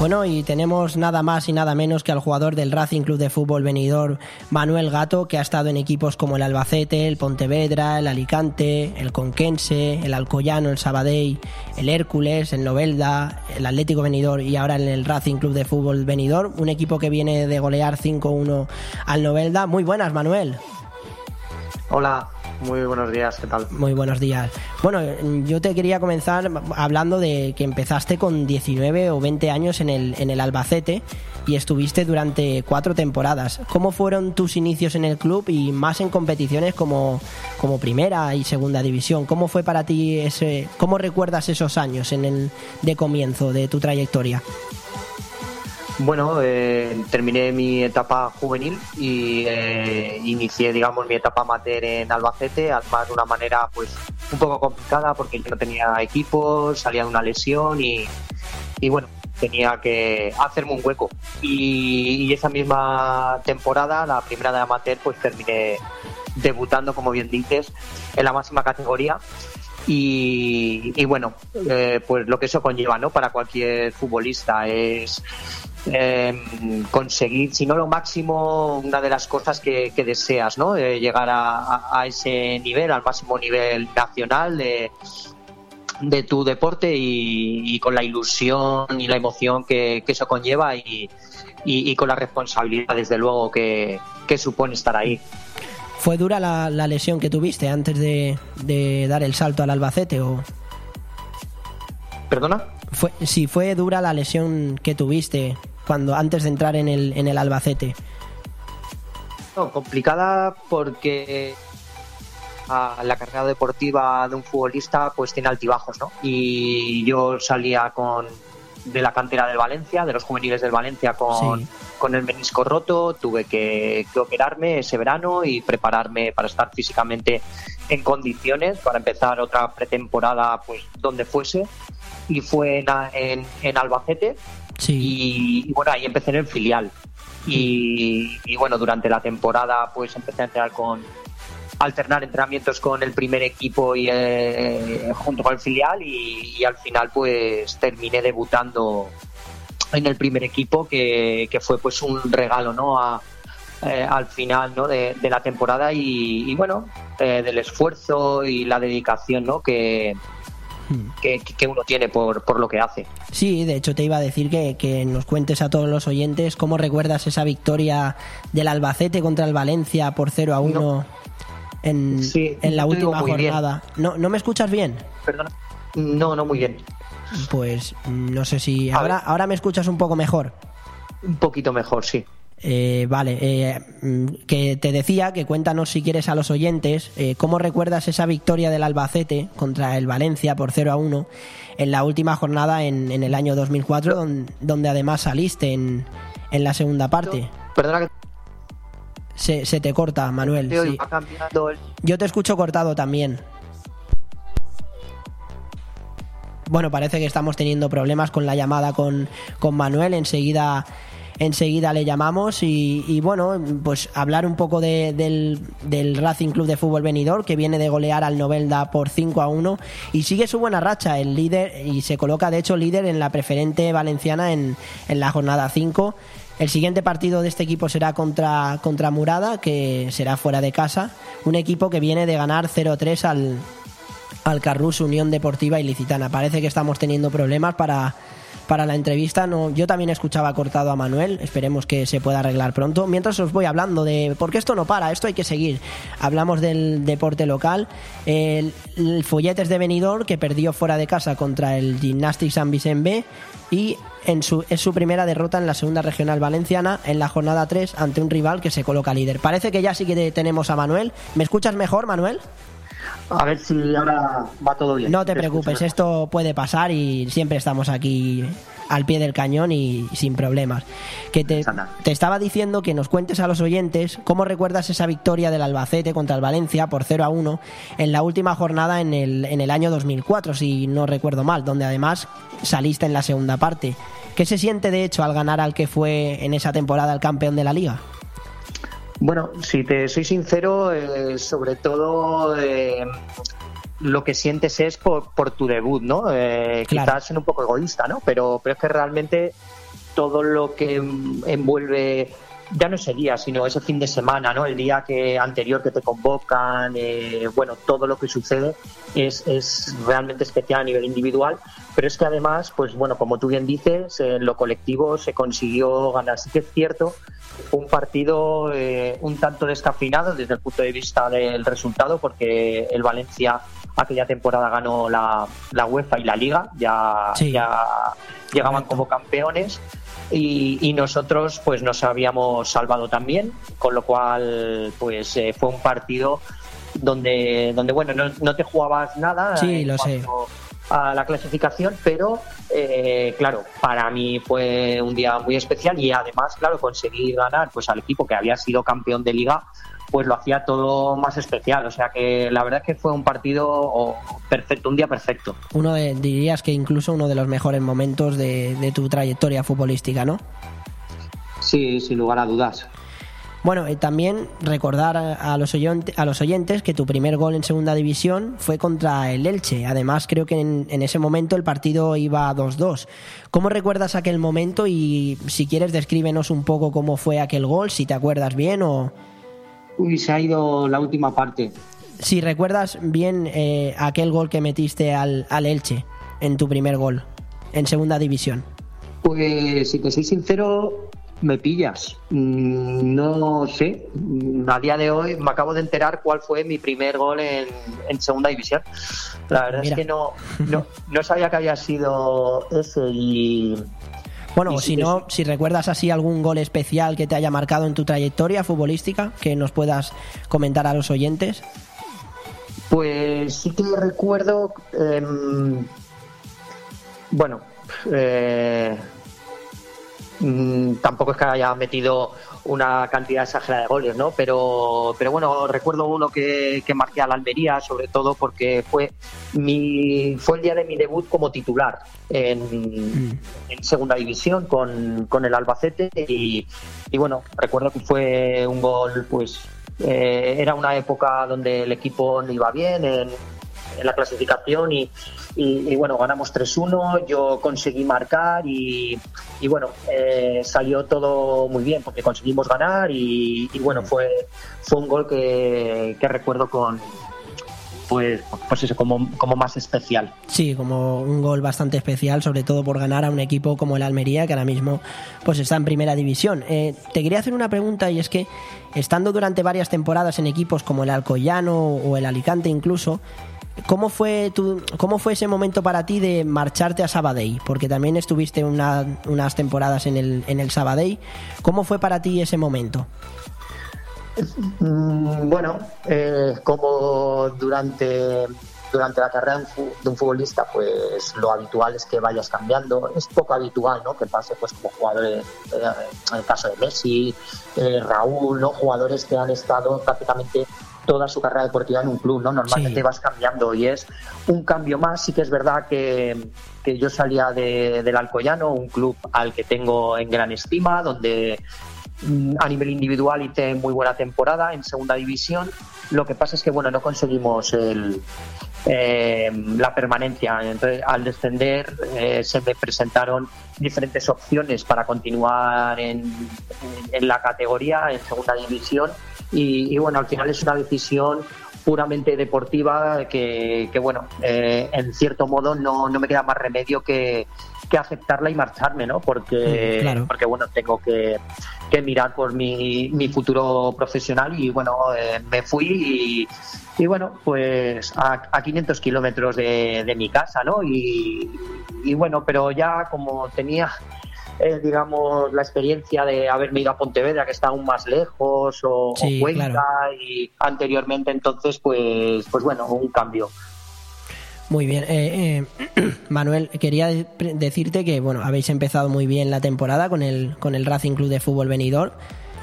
Bueno, y tenemos nada más y nada menos que al jugador del Racing Club de Fútbol Benidorm, Manuel Gato, que ha estado en equipos como el Albacete, el Pontevedra, el Alicante, el Conquense, el Alcoyano, el Sabadell, el Hércules, el Novelda, el Atlético Benidorm y ahora en el Racing Club de Fútbol Benidorm, un equipo que viene de golear 5-1 al Novelda. Muy buenas, Manuel. Hola, muy buenos días, ¿qué tal? Muy buenos días. Bueno, yo te quería comenzar hablando de que empezaste con 19 o 20 años en el, en el Albacete y estuviste durante cuatro temporadas. ¿Cómo fueron tus inicios en el club y más en competiciones como, como primera y segunda división? ¿Cómo fue para ti ese, cómo recuerdas esos años en el de comienzo de tu trayectoria? Bueno, eh, terminé mi etapa juvenil y eh, inicié, digamos, mi etapa amateur en Albacete, además de una manera, pues, un poco complicada porque yo no tenía equipo, salía de una lesión y, y bueno, tenía que hacerme un hueco. Y, esa misma temporada, la primera de amateur, pues terminé debutando, como bien dices, en la máxima categoría. Y, bueno, eh, pues lo que eso conlleva, ¿no? Para cualquier futbolista es Em, conseguir, si no lo máximo, una de las cosas que, deseas, ¿no? llegar a, ese nivel, al máximo nivel nacional de, de tu deporte y, con la ilusión y la emoción que, eso conlleva y, con la responsabilidad, desde luego, que, supone estar ahí. ¿Fue dura la, lesión que tuviste antes de, de, dar el salto al Albacete o...? ¿Perdona? Fue, si fue dura la lesión que tuviste cuando antes de entrar en el, en el Albacete? No, complicada porque la carrera deportiva de un futbolista pues tiene altibajos, ¿no? Y yo salía con de la cantera del Valencia, de los juveniles del Valencia con, con el menisco roto, tuve que, operarme ese verano y prepararme para estar físicamente en condiciones para empezar otra pretemporada pues donde fuese. Y fue en, en, en Albacete. Y, bueno, ahí empecé en el filial. Y, bueno, durante la temporada pues empecé a entrenar con alternar entrenamientos con el primer equipo y eh, junto con el filial y, al final pues terminé debutando en el primer equipo que, fue pues un regalo no eh, al final ¿no? de, la temporada y, bueno eh, del esfuerzo y la dedicación ¿no? que, que, uno tiene por, por, lo que hace. Sí, de hecho te iba a decir que, que, nos cuentes a todos los oyentes cómo recuerdas esa victoria del Albacete contra el Valencia por 0 a 1 en, en, la última jornada. ¿No, ¿No me escuchas bien? Perdona. No, no muy bien. Pues no sé si... Ahora, ahora me escuchas un poco mejor. Un poquito mejor, sí. Eh, vale, eh, mm, que te decía que cuéntanos si quieres a los oyentes eh, cómo recuerdas esa victoria del Albacete contra el Valencia por 0 a 1 en la última jornada en, el año 2004, donde, además saliste en, en la segunda parte. Perdona que se, te corta, Manuel. Yo te escucho cortado también. Bueno, parece que estamos teniendo problemas con la llamada con, con Manuel. Enseguida enseguida le llamamos y, bueno, pues hablar un poco del, Racing Club de Fútbol Venidor que viene de golear al Novelda por 5 a 1 y sigue su buena racha, el líder y se coloca de hecho líder en la preferente valenciana en, en la jornada 5. El siguiente partido de este equipo será contra, contra Murada, que será fuera de casa. Un equipo que viene de ganar 0-3 al, al Carrus Unión Deportiva Ilicitana. Parece que estamos teniendo problemas para para la entrevista. No, yo también escuchaba cortado a Manuel, esperemos que se pueda arreglar pronto. Mientras os voy hablando de, porque esto no para, esto hay que seguir. Hablamos del deporte local, el, Folletes de Benidorm que perdió fuera de casa contra el Gymnastics San Vicente y en su, es su primera derrota en la segunda regional valenciana en la jornada 3 ante un rival que se coloca líder. Parece que ya sí que tenemos a Manuel. ¿Me escuchas mejor, Manuel? A ver si ahora va todo bien. No te preocupes, esto puede pasar y siempre estamos aquí al pie del cañón y sin problemas. Que te, te, estaba diciendo que nos cuentes a los oyentes cómo recuerdas esa victoria del Albacete contra el Valencia por 0 a 1 en la última jornada en el, en el año 2004, si no recuerdo mal, donde además saliste en la segunda parte. ¿Qué se siente de hecho al ganar al que fue en esa temporada el campeón de la liga? Bueno, si te soy sincero, eh, sobre todo eh, lo que sientes es por, por tu debut, ¿no? Eh, Quizás ser un poco egoísta, ¿no? Pero, pero es que realmente todo lo que envuelve ya no ese día, sino ese fin de semana, ¿no? El día que anterior que te convocan, eh, bueno, todo lo que sucede es, es realmente especial a nivel individual, pero es que además, pues bueno, como tú bien dices, en lo colectivo se consiguió ganar. Sí que es cierto fue un partido eh, un tanto descafeinado desde el punto de vista del resultado, porque el Valencia aquella temporada ganó la, la UEFA y la Liga, ya, ya llegaban como campeones. Y, nosotros pues nos habíamos salvado también, con lo cual pues eh, fue un partido donde, donde bueno, no, no te jugabas nada. Sí, lo sé a la clasificación, pero eh, claro, para mí fue un día muy especial y además, claro, conseguir ganar pues al equipo que había sido campeón de liga, pues lo hacía todo más especial. O sea que la verdad es que fue un partido perfecto, un día perfecto. Uno de, dirías que incluso uno de los mejores momentos de, de tu trayectoria futbolística, ¿no? Sí, sin lugar a dudas. Bueno, y también recordar a los, a los oyentes que tu primer gol en segunda división fue contra el Elche. Además, creo que en, ese momento el partido iba 2-2. ¿Cómo recuerdas aquel momento? Y si quieres, descríbenos un poco cómo fue aquel gol, si te acuerdas bien o. Uy, se ha ido la última parte. Si recuerdas bien eh, aquel gol que metiste al, al Elche en tu primer gol en segunda división. Pues si te soy sincero, me pillas. Mm, no sé. A día de hoy me acabo de enterar cuál fue mi primer gol en, segunda división. La verdad es que no, no, no, sabía que había sido ese y. Bueno, si no, si recuerdas así algún gol especial que te haya marcado en tu trayectoria futbolística, que nos puedas comentar a los oyentes. Pues sí que recuerdo. Em, bueno, eh, Mm, tampoco es que haya metido una cantidad exagerada de goles, ¿no? Pero, pero bueno, recuerdo uno que, que marqué a la Almería, sobre todo porque fue mi fue el día de mi debut como titular en, mm. segunda división con, con el Albacete y, y, bueno, recuerdo que fue un gol, pues eh, era una época donde el equipo no iba bien en, en la clasificación y, bueno, ganamos 3-1, yo conseguí marcar y, bueno, eh, salió todo muy bien porque conseguimos ganar y, bueno, fue, fue un gol que, que recuerdo con, pues, pues eso, como, como más especial. Sí, como un gol bastante especial, sobre todo por ganar a un equipo como el Almería, que ahora mismo pues está en primera división. Eh, te quería hacer una pregunta y es que, estando durante varias temporadas en equipos como el Alcoyano o el Alicante incluso, ¿Cómo fue, tu, ¿Cómo fue ese momento para ti de marcharte a Sabadell? Porque también estuviste unas temporadas en el, en el Sabadell. ¿Cómo fue para ti ese momento? Mm, bueno, eh, como durante, durante la carrera de un futbolista, pues lo habitual es que vayas cambiando. Es poco habitual, ¿no? Que pase, pues, como jugadores, eh, en el caso de Messi, eh, Raúl, ¿no? Jugadores que han estado prácticamente toda su carrera deportiva en un club, ¿no? Normalmente vas cambiando y es un cambio más. Sí que es verdad que, que yo salía de, del Alcoyano, un club al que tengo en gran estima, donde mm, a nivel individual hice muy buena temporada en segunda división. Lo que pasa es que bueno, no conseguimos el, eh, la permanencia. Entonces, al descender eh, se me presentaron diferentes opciones para continuar en, en la categoría, en segunda división y, bueno, al final es una decisión puramente deportiva que, bueno, eh, en cierto modo no, no me queda más remedio que, que aceptarla y marcharme, ¿no? Porque, mm, porque bueno, tengo que, que mirar por mi, mi, futuro profesional y bueno, eh, me fui y, y, bueno, pues a, a 500 kilómetros de, de, mi casa, ¿no? Y, y bueno, pero ya como tenía eh, digamos, la experiencia de haberme ido a Pontevedra, que está aún más lejos, o, Cuenca, y anteriormente, entonces, pues, pues bueno, un cambio. Muy bien. Eh, eh, Manuel, quería decirte que bueno, habéis empezado muy bien la temporada con el, con el Racing Club de Fútbol Venidor.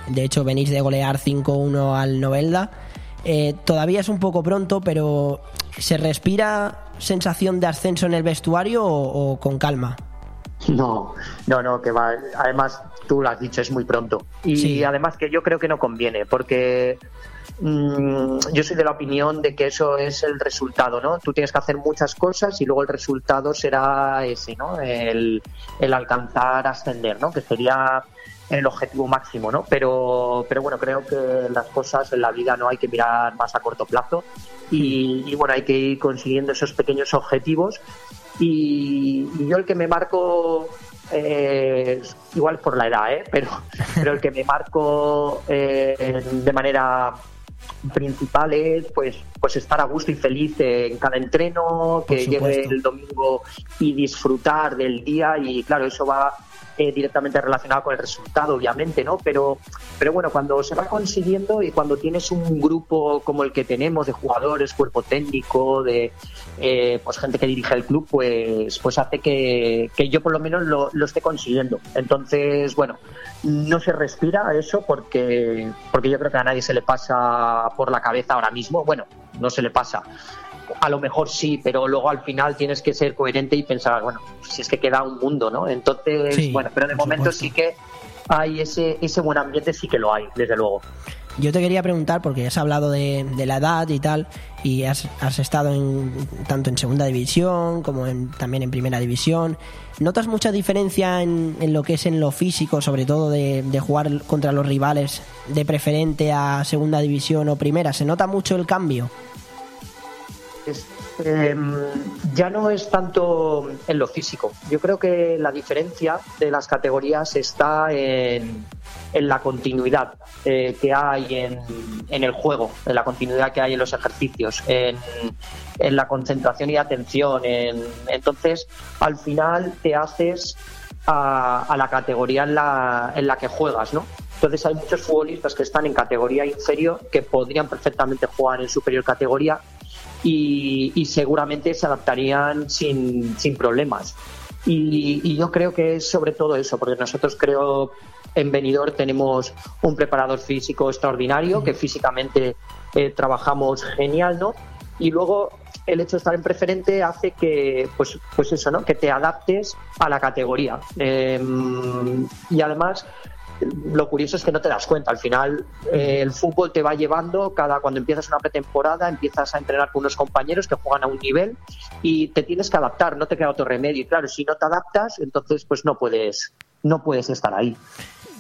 De hecho, venís de golear 5-1 al Novelda. todavía es un poco pronto, pero ¿se respira sensación de ascenso en el vestuario o con calma? No, no, no, que va. Además, tú lo has dicho, es muy pronto. Y además que yo creo que no conviene, porque mm, yo soy de la opinión de que eso es el resultado, ¿no? Tú tienes que hacer muchas cosas y luego el resultado será ese, ¿no? El, el alcanzar, ascender, ¿no? Que sería el objetivo máximo, ¿no? Pero, pero bueno, creo que las cosas en la vida no hay que mirar más a corto plazo y, y bueno, hay que ir consiguiendo esos pequeños objetivos y, yo el que me marco eh, igual por la edad, ¿eh? pero, pero el que me marco eh, de manera principal es pues, pues estar a gusto y feliz en cada entreno, que llegue el domingo y disfrutar del día y claro, eso va eh, directamente relacionado con el resultado, obviamente, ¿no? Pero, pero bueno, cuando se va consiguiendo y cuando tienes un grupo como el que tenemos de jugadores, cuerpo técnico, de eh, pues gente que dirige el club, pues, pues hace que, que yo por lo menos lo, lo, esté consiguiendo. Entonces, bueno, no se respira eso porque, porque yo creo que a nadie se le pasa por la cabeza ahora mismo. Bueno, no se le pasa a lo mejor sí, pero luego al final tienes que ser coherente y pensar, bueno, si es que queda un mundo, ¿no? Entonces, bueno, pero de momento sí que hay ese, ese buen ambiente, sí que lo hay, desde luego. Yo te quería preguntar, porque has hablado de, la edad y tal, y has, has, estado en, tanto en segunda división como en, también en primera división. ¿Notas mucha diferencia en, en, lo que es en lo físico, sobre todo de, de jugar contra los rivales de preferente a segunda división o primera? ¿Se nota mucho el cambio? Eh, ya no es tanto en lo físico. Yo creo que la diferencia de las categorías está en, en la continuidad eh, que hay en, en, el juego, en la continuidad que hay en los ejercicios, en, en la concentración y atención. entonces, al final te haces a, a, la categoría en la, en la que juegas, ¿no? Entonces hay muchos futbolistas que están en categoría inferior que podrían perfectamente jugar en superior categoría y, seguramente se adaptarían sin, sin problemas. Y, yo creo que es sobre todo eso, porque nosotros creo en Benidorm tenemos un preparador físico extraordinario, que físicamente eh, trabajamos genial, ¿no? Y luego el hecho de estar en preferente hace que, pues, pues eso, ¿no? Que te adaptes a la categoría. Em, y además lo curioso es que no te das cuenta. Al final, eh, el fútbol te va llevando, cada cuando empiezas una pretemporada, empiezas a entrenar con unos compañeros que juegan a un nivel y te tienes que adaptar, no te queda otro remedio. Y claro, si no te adaptas, entonces pues no puedes, no puedes estar ahí.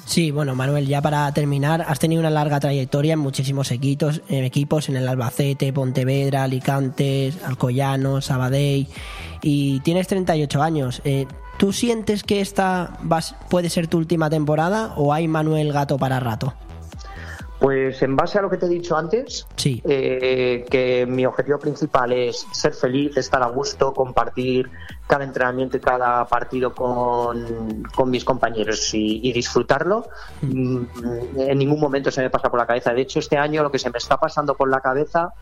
Sí, bueno, Manuel, ya para terminar, has tenido una larga trayectoria en muchísimos equipos, en, equipos, en el Albacete, Pontevedra, Alicante, Alcoyano, Sabadell, y tienes 38 años. Eh, ¿Tú sientes que esta puede ser tu última temporada o hay Manuel Gato para rato? Pues en base a lo que te he dicho antes, sí. Eh, que mi objetivo principal es ser feliz, estar a gusto, compartir cada entrenamiento y cada partido con, mis compañeros y, disfrutarlo. Mm. Mm, en ningún momento se me pasa por la cabeza. De hecho, este año lo que se me está pasando por la cabeza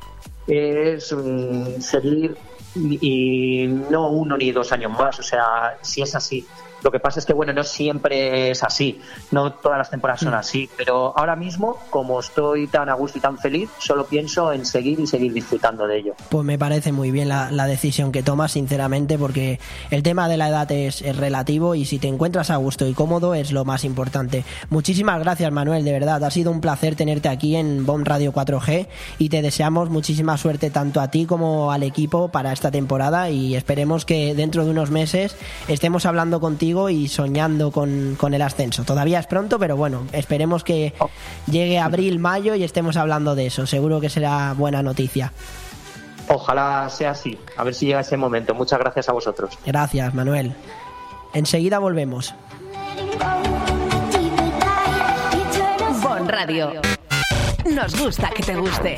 es mm, seguir y no uno ni dos años más. O sea, si es así, lo que pasa es que, bueno, no siempre es así, no todas las temporadas son mm. así, pero ahora mismo, como estoy tan a gusto y tan feliz, solo pienso en seguir y seguir disfrutando de ello. Pues me parece muy bien la, decisión que tomas, sinceramente, porque el tema de la edad es, relativo y si te encuentras a gusto y cómodo es lo más importante. Muchísimas gracias, Manuel, de verdad, ha sido un placer tenerte aquí en BOM Radio 4G y te deseamos muchísima suerte tanto a ti como al equipo para esta temporada y esperemos que dentro de unos meses estemos hablando contigo y soñando con, el ascenso. Todavía es pronto, pero bueno, esperemos que llegue abril, mayo y estemos hablando de eso. Seguro que será buena noticia. Ojalá sea así. A ver si llega ese momento. Muchas gracias a vosotros. Gracias, Manuel. Enseguida volvemos. Bon Radio. Nos gusta que te guste.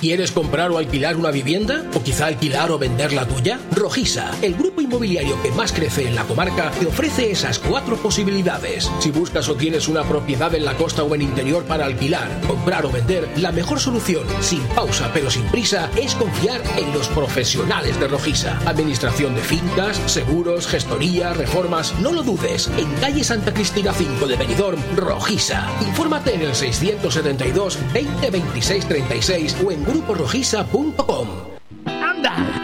¿Quieres comprar o alquilar una vivienda? ¿O quizá alquilar o vender la tuya? Rojisa, el grupo inmobiliario que más crece en la comarca te ofrece esas cuatro posibilidades. Si buscas o tienes una propiedad en la costa o en interior para alquilar, comprar o vender, la mejor solución, sin pausa pero sin prisa, es confiar en los profesionales de Rojisa. Administración de fincas, seguros, gestoría, reformas, no lo dudes. En calle Santa Cristina 5 de Benidorm, Rojisa. Infórmate en el 672 20 26 36 o en gruporojisa.com. ¡Anda!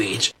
language.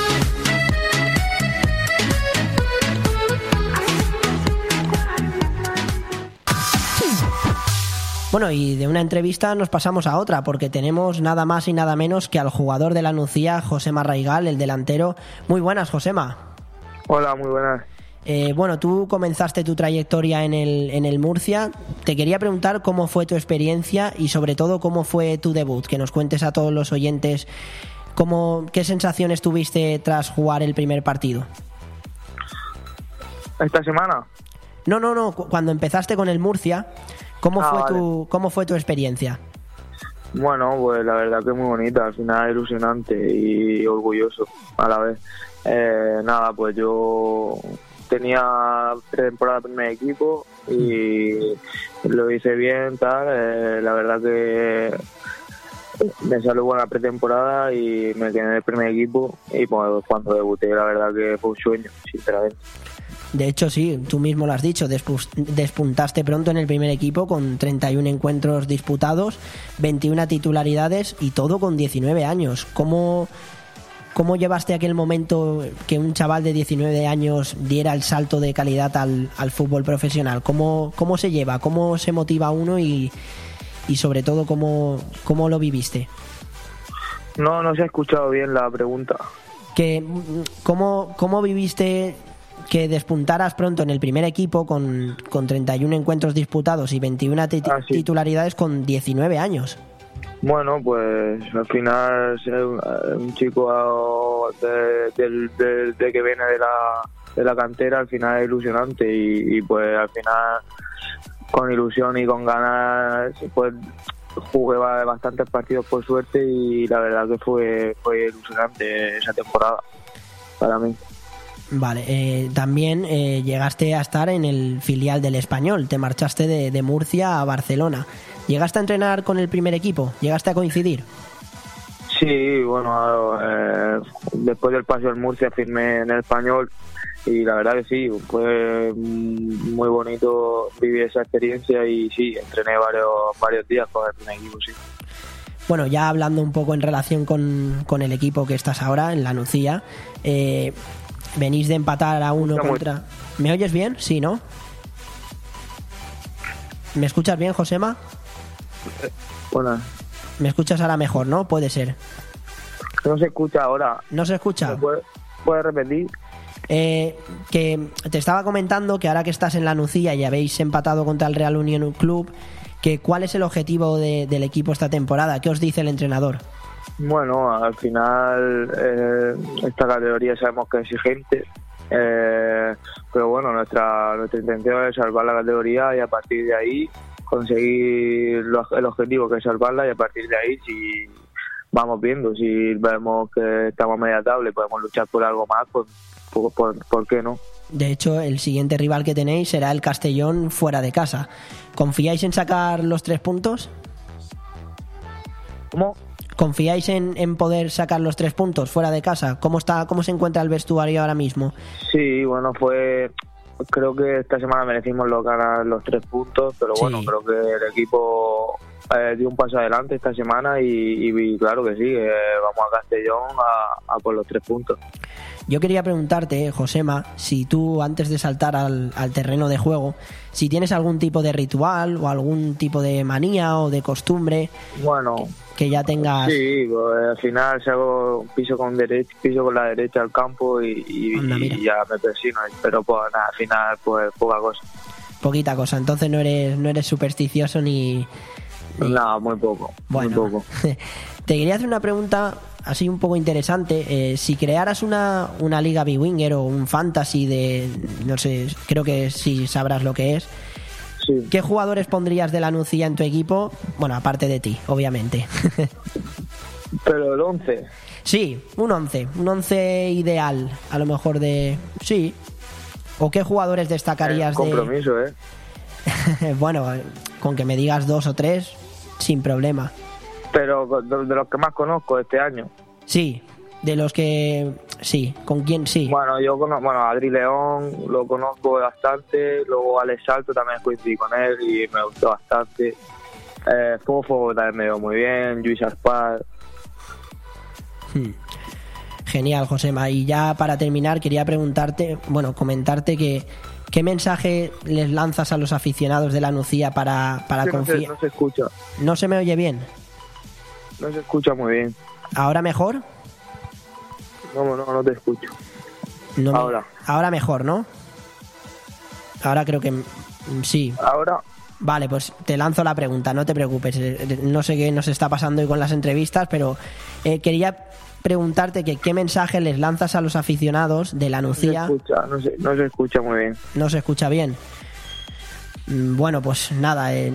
Bueno, y de una entrevista nos pasamos a otra, porque tenemos nada más y nada menos que al jugador de la Nucía, José Marraigal, el delantero. Muy buenas, Josema. Hola, muy buenas. Eh, bueno, tú comenzaste tu trayectoria en el, en el Murcia. Te quería preguntar cómo fue tu experiencia y sobre todo cómo fue tu debut, que nos cuentes a todos los oyentes cómo, qué sensaciones tuviste tras jugar el primer partido. ¿Esta semana? No, no, no, cu- cuando empezaste con el Murcia, ¿cómo, Ah, fue, vale. tu, ¿cómo fue tu experiencia? Bueno, pues la verdad que muy bonita, al final ilusionante y orgulloso a la vez. Eh, nada, pues yo tenía pretemporada primer equipo y lo hice bien, tal. eh, la verdad que me salió buena pretemporada y me quedé en el primer equipo y pues cuando debuté la verdad que fue un sueño, sinceramente. De hecho, sí, tú mismo lo has dicho, despuntaste pronto en el primer equipo con 31 encuentros disputados, 21 titularidades y todo con 19 años. ¿Cómo, cómo llevaste aquel momento que un chaval de 19 años diera el salto de calidad al, al fútbol profesional? ¿Cómo, ¿Cómo se lleva? ¿Cómo se motiva uno? Y, y sobre todo, ¿cómo, ¿cómo lo viviste? No, no se ha escuchado bien la pregunta. que ¿cómo, cómo viviste que despuntaras pronto en el primer equipo con, con 31 encuentros disputados y 21 tit- Ah, titularidades con 19 años? Bueno, pues al final ser un, un chico de, del- de que viene de la, de la cantera al final es ilusionante y, y, pues al final con ilusión y con ganas pues jugué ba- bastantes partidos por suerte y la verdad que fue, fue ilusionante esa temporada para mí. Vale, eh, también eh, llegaste a estar en el filial del español, te marchaste de, de Murcia a Barcelona. ¿Llegaste a entrenar con el primer equipo? ¿Llegaste a coincidir? Sí, bueno, eh, después del paso del Murcia firmé en el español y la verdad que sí, fue muy bonito vivir esa experiencia y sí, entrené varios, varios días con el primer equipo, sí. Bueno, ya hablando un poco en relación con, con el equipo que estás ahora, en la Nucía, eh, venís de empatar a uno Está muy- contra... ¿Me oyes bien? Sí, ¿no? ¿Me escuchas bien, Josema? Bueno, ¿Me escuchas ahora mejor, no? Puede ser. no se escucha ahora. ¿No se escucha? ¿Puedes puede repetir? Eh, que te estaba comentando que ahora que estás en la Nucía y habéis empatado contra el Real Unión Club, que cuál es el objetivo de- del equipo esta temporada. ¿Qué os dice el entrenador? Bueno, al final eh, esta categoría sabemos que es exigente, eh, pero bueno, nuestra nuestra intención es salvar la categoría y a partir de ahí conseguir lo- el objetivo que es salvarla y a partir de ahí si vamos viendo. Si vemos que estamos a media tabla y podemos luchar por algo más, pues por, por, ¿por qué no? De hecho, el siguiente rival que tenéis será el Castellón fuera de casa. ¿Confiáis en sacar los tres puntos? ¿Cómo? ¿Confiáis en, en poder sacar los tres puntos fuera de casa? ¿Cómo está, cómo se encuentra el vestuario ahora mismo? Sí, bueno, fue. Creo que esta semana merecimos lo ganar los tres puntos, pero Sí. bueno, creo que el equipo eh, dio un paso adelante esta semana y, y claro que sí, que vamos a Castellón a, a por los tres puntos. Yo quería preguntarte, Josema, si tú antes de saltar al, al terreno de juego, si tienes algún tipo de ritual o algún tipo de manía o de costumbre Bueno, que ya tengas... sí, pues, al final si hago piso con derecha, piso con la derecha al campo y, y- Anda, mira. y ya me persino, pero pues nada, al final pues poca cosa. Poquita cosa, entonces no eres, no eres supersticioso ni... Nada, muy poco, Bueno. muy poco. Te quería hacer una pregunta así un poco interesante. Eh, si crearas una, una liga B-Winger o un fantasy de, no sé, creo que sí sabrás lo que es, ¿qué jugadores pondrías de la Nucía en tu equipo? Bueno, aparte de ti, obviamente. Pero el 11, sí, un 11, un 11 ideal, a lo mejor de... Sí. ¿O qué jugadores destacarías de... compromiso, ¿eh? bueno, con que me digas dos o tres, sin problema. Pero de, de los que más conozco este año. Sí, de los que... Sí, ¿con quién sí? Bueno, yo conozco, bueno, Adri León lo conozco bastante, luego Alex Salto también coincidí con él y me gustó bastante. Eh, Fofo también me dio muy bien, Luis Aspar. Hmm. Genial, Josema. Y ya para terminar, quería preguntarte, bueno, comentarte que qué mensaje les lanzas a los aficionados de la Nucía para, para Que no, se, confiar. no se escucha, No se me oye bien. No se escucha muy bien. ¿Ahora mejor? No, no, no te escucho. No me- Ahora. Ahora mejor, ¿no? Ahora creo que sí. Ahora. Vale, pues te lanzo la pregunta, no te preocupes. Eh, No sé qué nos está pasando hoy con las entrevistas, pero eh, quería preguntarte que qué mensaje les lanzas a los aficionados de la No se Nucía. escucha, no se, no se escucha muy bien. No se escucha bien. Mm, Bueno, pues nada, eh,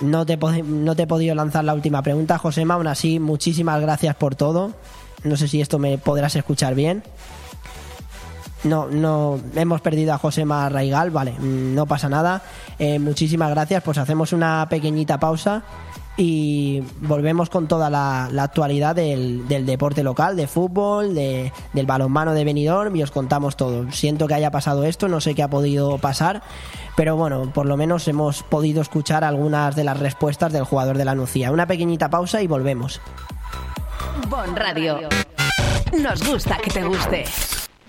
no, te, no te he podido lanzar la última pregunta, Josema. Aún así, muchísimas gracias por todo. No sé si esto me podrás escuchar bien. No, no, hemos perdido a Josema Raigal, vale, mm, no pasa nada. Eh, muchísimas gracias, pues hacemos una pequeñita pausa y volvemos con toda la, actualidad del, del deporte local, de fútbol, de, del balonmano de Benidorm y os contamos todo. Siento que haya pasado esto, no sé qué ha podido pasar, pero bueno, por lo menos hemos podido escuchar algunas de las respuestas del jugador de la Nucía. Una pequeñita pausa y volvemos. Bon Radio. Nos gusta que te guste.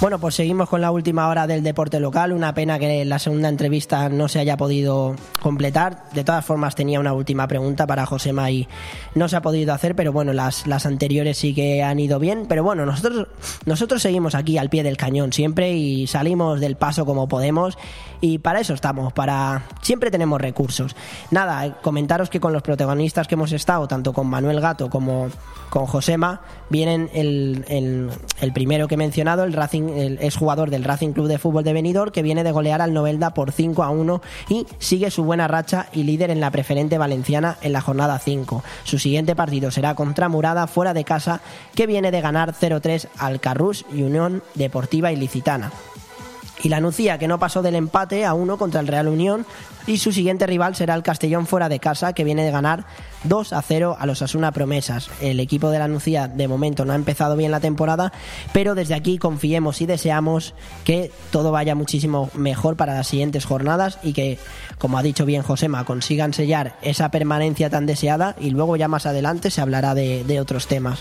Bueno, pues seguimos con la última hora del deporte local. Una pena que la segunda entrevista no se haya podido completar. De todas formas, tenía una última pregunta para Josema y no se ha podido hacer, pero bueno, las, las anteriores sí que han ido bien. Pero bueno, nosotros, nosotros seguimos aquí al pie del cañón siempre y salimos del paso como podemos. Y para eso estamos, para siempre tenemos recursos. Nada, comentaros que con los protagonistas que hemos estado, tanto con Manuel Gato como con Josema, vienen el, el, primero que he mencionado, el Racing, el, es jugador del Racing Club de Fútbol de Benidorm, que viene de golear al Novelda por 5 a 1 y sigue su buena racha y líder en la preferente valenciana en la jornada 5. Su siguiente partido será contra Murada fuera de casa, que viene de ganar 0-3 al Carrús y Unión Deportiva Ilicitana. Y la Nucía, que no pasó del empate a uno contra el Real Unión, y su siguiente rival será el Castellón fuera de casa, que viene de ganar 2 a 0 a los Asuna Promesas. El equipo de la Nucía de momento no ha empezado bien la temporada, pero desde aquí confiemos y deseamos que todo vaya muchísimo mejor para las siguientes jornadas y que, como ha dicho bien Josema, consigan sellar esa permanencia tan deseada y luego ya más adelante se hablará de, de otros temas.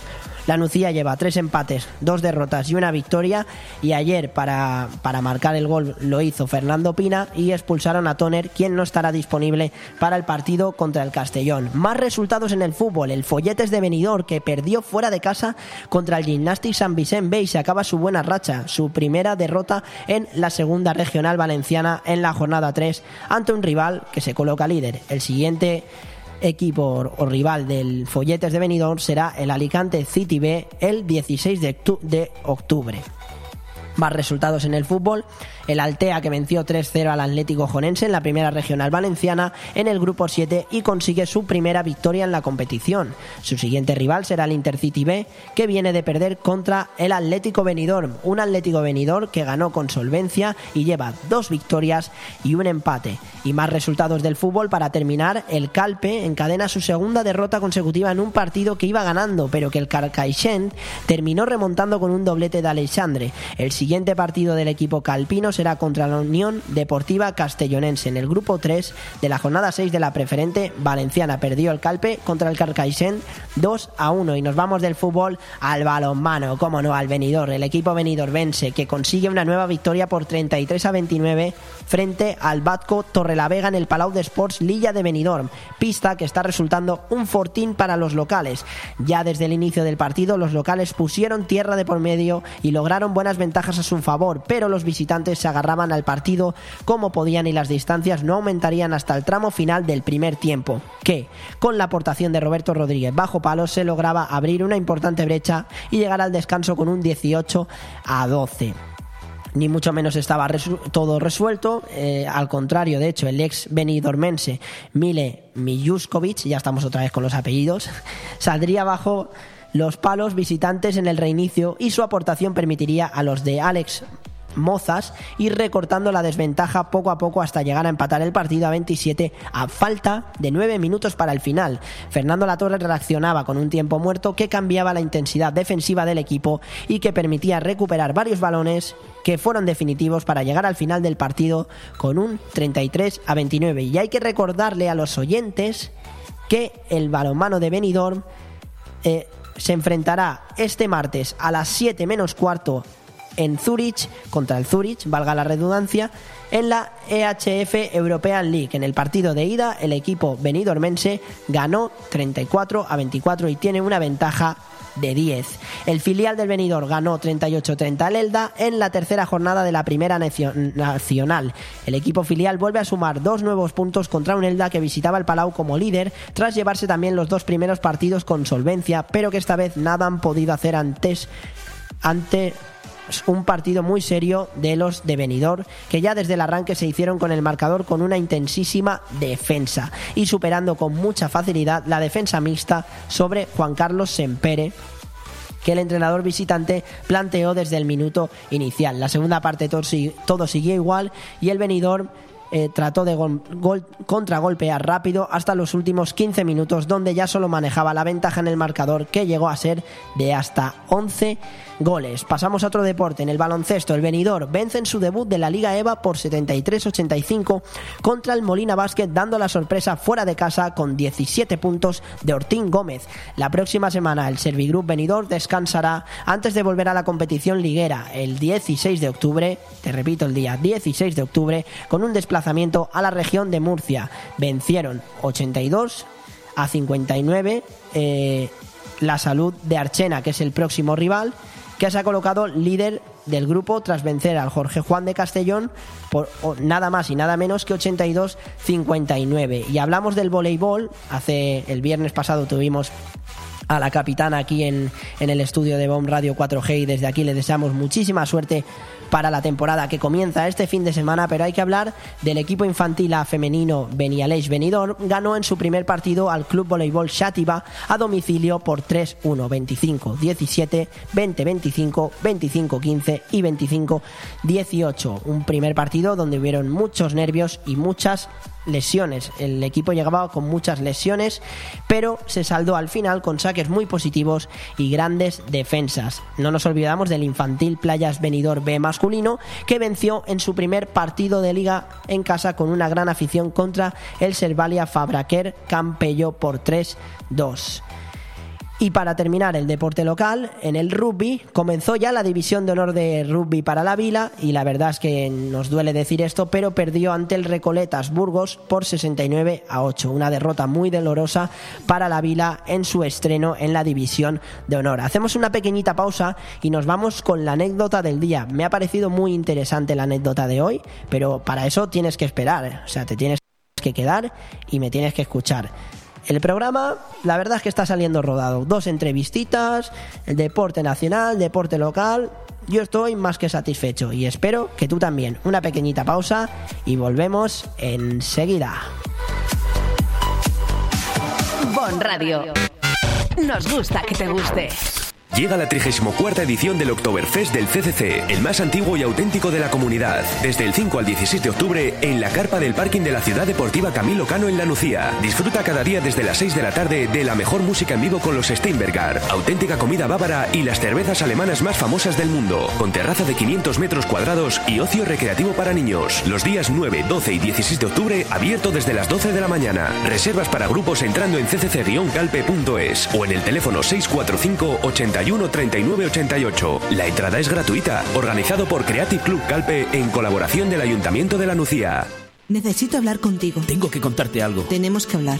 La Nucía lleva tres empates, dos derrotas y una victoria. Y ayer, para, para, marcar el gol, lo hizo Fernando Pina y expulsaron a Toner, quien no estará disponible para el partido contra el Castellón. Más resultados en el fútbol: el Folletes de Benidorm, que perdió fuera de casa contra el Gymnastic San Vicente Bay. Se acaba su buena racha, su primera derrota en la segunda regional valenciana en la jornada 3 ante un rival que se coloca líder. El siguiente equipo o rival del Folletes de Benidorm será el Alicante City B el 16 de, de octubre. Más resultados en el fútbol. El Altea que venció 3-0 al Atlético Jonense en la primera regional valenciana en el grupo 7 y consigue su primera victoria en la competición. Su siguiente rival será el Intercity B que viene de perder contra el Atlético Benidorm, un Atlético Benidorm que ganó con solvencia y lleva dos victorias y un empate. Y más resultados del fútbol para terminar, el Calpe encadena su segunda derrota consecutiva en un partido que iba ganando, pero que el Carcaixent terminó remontando con un doblete de Alexandre. El siguiente partido del equipo calpino será contra la Unión Deportiva Castellonense en el grupo 3 de la jornada 6 de la preferente valenciana. Perdió el Calpe contra el Carcaixent 2 a 1 y nos vamos del fútbol al balonmano, como no, al venidor. El equipo venidorbense que consigue una nueva victoria por 33 a 29 frente al Batco Torrelavega en el Palau de Sports Lilla de Benidorm, pista que está resultando un fortín para los locales. Ya desde el inicio del partido los locales pusieron tierra de por medio y lograron buenas ventajas a su favor, pero los visitantes se agarraban al partido como podían y las distancias no aumentarían hasta el tramo final del primer tiempo, que, con la aportación de Roberto Rodríguez bajo palos, se lograba abrir una importante brecha y llegar al descanso con un 18 a 12 ni mucho menos estaba todo resuelto. Eh, al contrario, de hecho, el ex benidormense Mile Mijuskovic, ya estamos otra vez con los apellidos, saldría bajo los palos visitantes en el reinicio y su aportación permitiría a los de Alex Mozas ir recortando la desventaja poco a poco hasta llegar a empatar el partido a 27 a falta de 9 minutos para el final. Fernando Latorre reaccionaba con un tiempo muerto que cambiaba la intensidad defensiva del equipo y que permitía recuperar varios balones que fueron definitivos para llegar al final del partido con un 33 a 29. Y hay que recordarle a los oyentes que el balonmano de Benidorm eh, se enfrentará este martes a las 7 menos cuarto en Zurich contra el Zurich, valga la redundancia, en la EHF European League. En el partido de ida, el equipo benidormense ganó 34 a 24 y tiene una ventaja de 10. El filial del Benidorm ganó 38-30 al Elda en la tercera jornada de la primera nacional. El equipo filial vuelve a sumar dos nuevos puntos contra un Elda que visitaba el Palau como líder tras llevarse también los dos primeros partidos con solvencia, pero que esta vez nada han podido hacer antes ante un partido muy serio de los de Benidorm que ya desde el arranque se hicieron con el marcador con una intensísima defensa y superando con mucha facilidad la defensa mixta sobre Juan Carlos Sempere que el entrenador visitante planteó desde el minuto inicial. La segunda parte todo, siguió igual y el Benidorm eh, trató de gol, gol, contragolpear rápido hasta los últimos 15 minutos donde ya solo manejaba la ventaja en el marcador que llegó a ser de hasta 11 goles. Pasamos a otro deporte, en el baloncesto, el Benidorm vence en su debut de la Liga EVA por 73-85 contra el Molina Basket dando la sorpresa fuera de casa con 17 puntos de Ortín Gómez. La próxima semana el Servigroup Benidorm descansará antes de volver a la competición liguera el 16 de octubre, te repito el día 16 de octubre, con un desplazamiento a la región de Murcia. Vencieron 82 a 59 eh, la salud de Archena, que es el próximo rival, que se ha colocado líder del grupo tras vencer al Jorge Juan de Castellón por nada más y nada menos que 82-59. Y hablamos del voleibol, hace el viernes pasado tuvimos a la capitana aquí en, en el estudio de BOM Radio 4G y desde aquí le deseamos muchísima suerte para la temporada que comienza este fin de semana, pero hay que hablar del equipo infantil a femenino Benialeix Benidorm. Ganó en su primer partido al Club Voleibol Shatiba a domicilio por 3-1, 25-17, 20-25, 25-15 y 25-18. Un primer partido donde hubieron muchos nervios y muchas lesiones. El equipo llegaba con muchas lesiones, pero se saldó al final con saques muy positivos y grandes defensas. No nos olvidamos del infantil Playas Benidorm B masculino, que venció en su primer partido de liga en casa con una gran afición contra el Servalia Fabraquer Campello por 3-2. Y para terminar el deporte local, en el rugby comenzó ya la división de honor de rugby para la Vila y la verdad es que nos duele decir esto, pero perdió ante el Recoletas Burgos por 69 a 8, una derrota muy dolorosa para la Vila en su estreno en la división de honor. Hacemos una pequeñita pausa y nos vamos con la anécdota del día. Me ha parecido muy interesante la anécdota de hoy, pero para eso tienes que esperar, o sea, te tienes que quedar y me tienes que escuchar. El programa, la verdad es que está saliendo rodado. Dos entrevistitas, el deporte nacional, deporte local. Yo estoy más que satisfecho y espero que tú también. Una pequeñita pausa y volvemos enseguida. Bon Radio. Nos gusta que te guste. Llega la 34 edición del Oktoberfest del CCC, el más antiguo y auténtico de la comunidad. Desde el 5 al 16 de octubre, en la carpa del parking de la Ciudad Deportiva Camilo Cano en La Lucía. Disfruta cada día desde las 6 de la tarde de la mejor música en vivo con los Steinbergar, auténtica comida bávara y las cervezas alemanas más famosas del mundo, con terraza de 500 metros cuadrados y ocio recreativo para niños. Los días 9, 12 y 16 de octubre, abierto desde las 12 de la mañana. Reservas para grupos entrando en ccc-calpe.es o en el teléfono 645 80 3988. La entrada es gratuita. Organizado por Creative Club Calpe en colaboración del Ayuntamiento de la Nucía. Necesito hablar contigo. Tengo que contarte algo. Tenemos que hablar.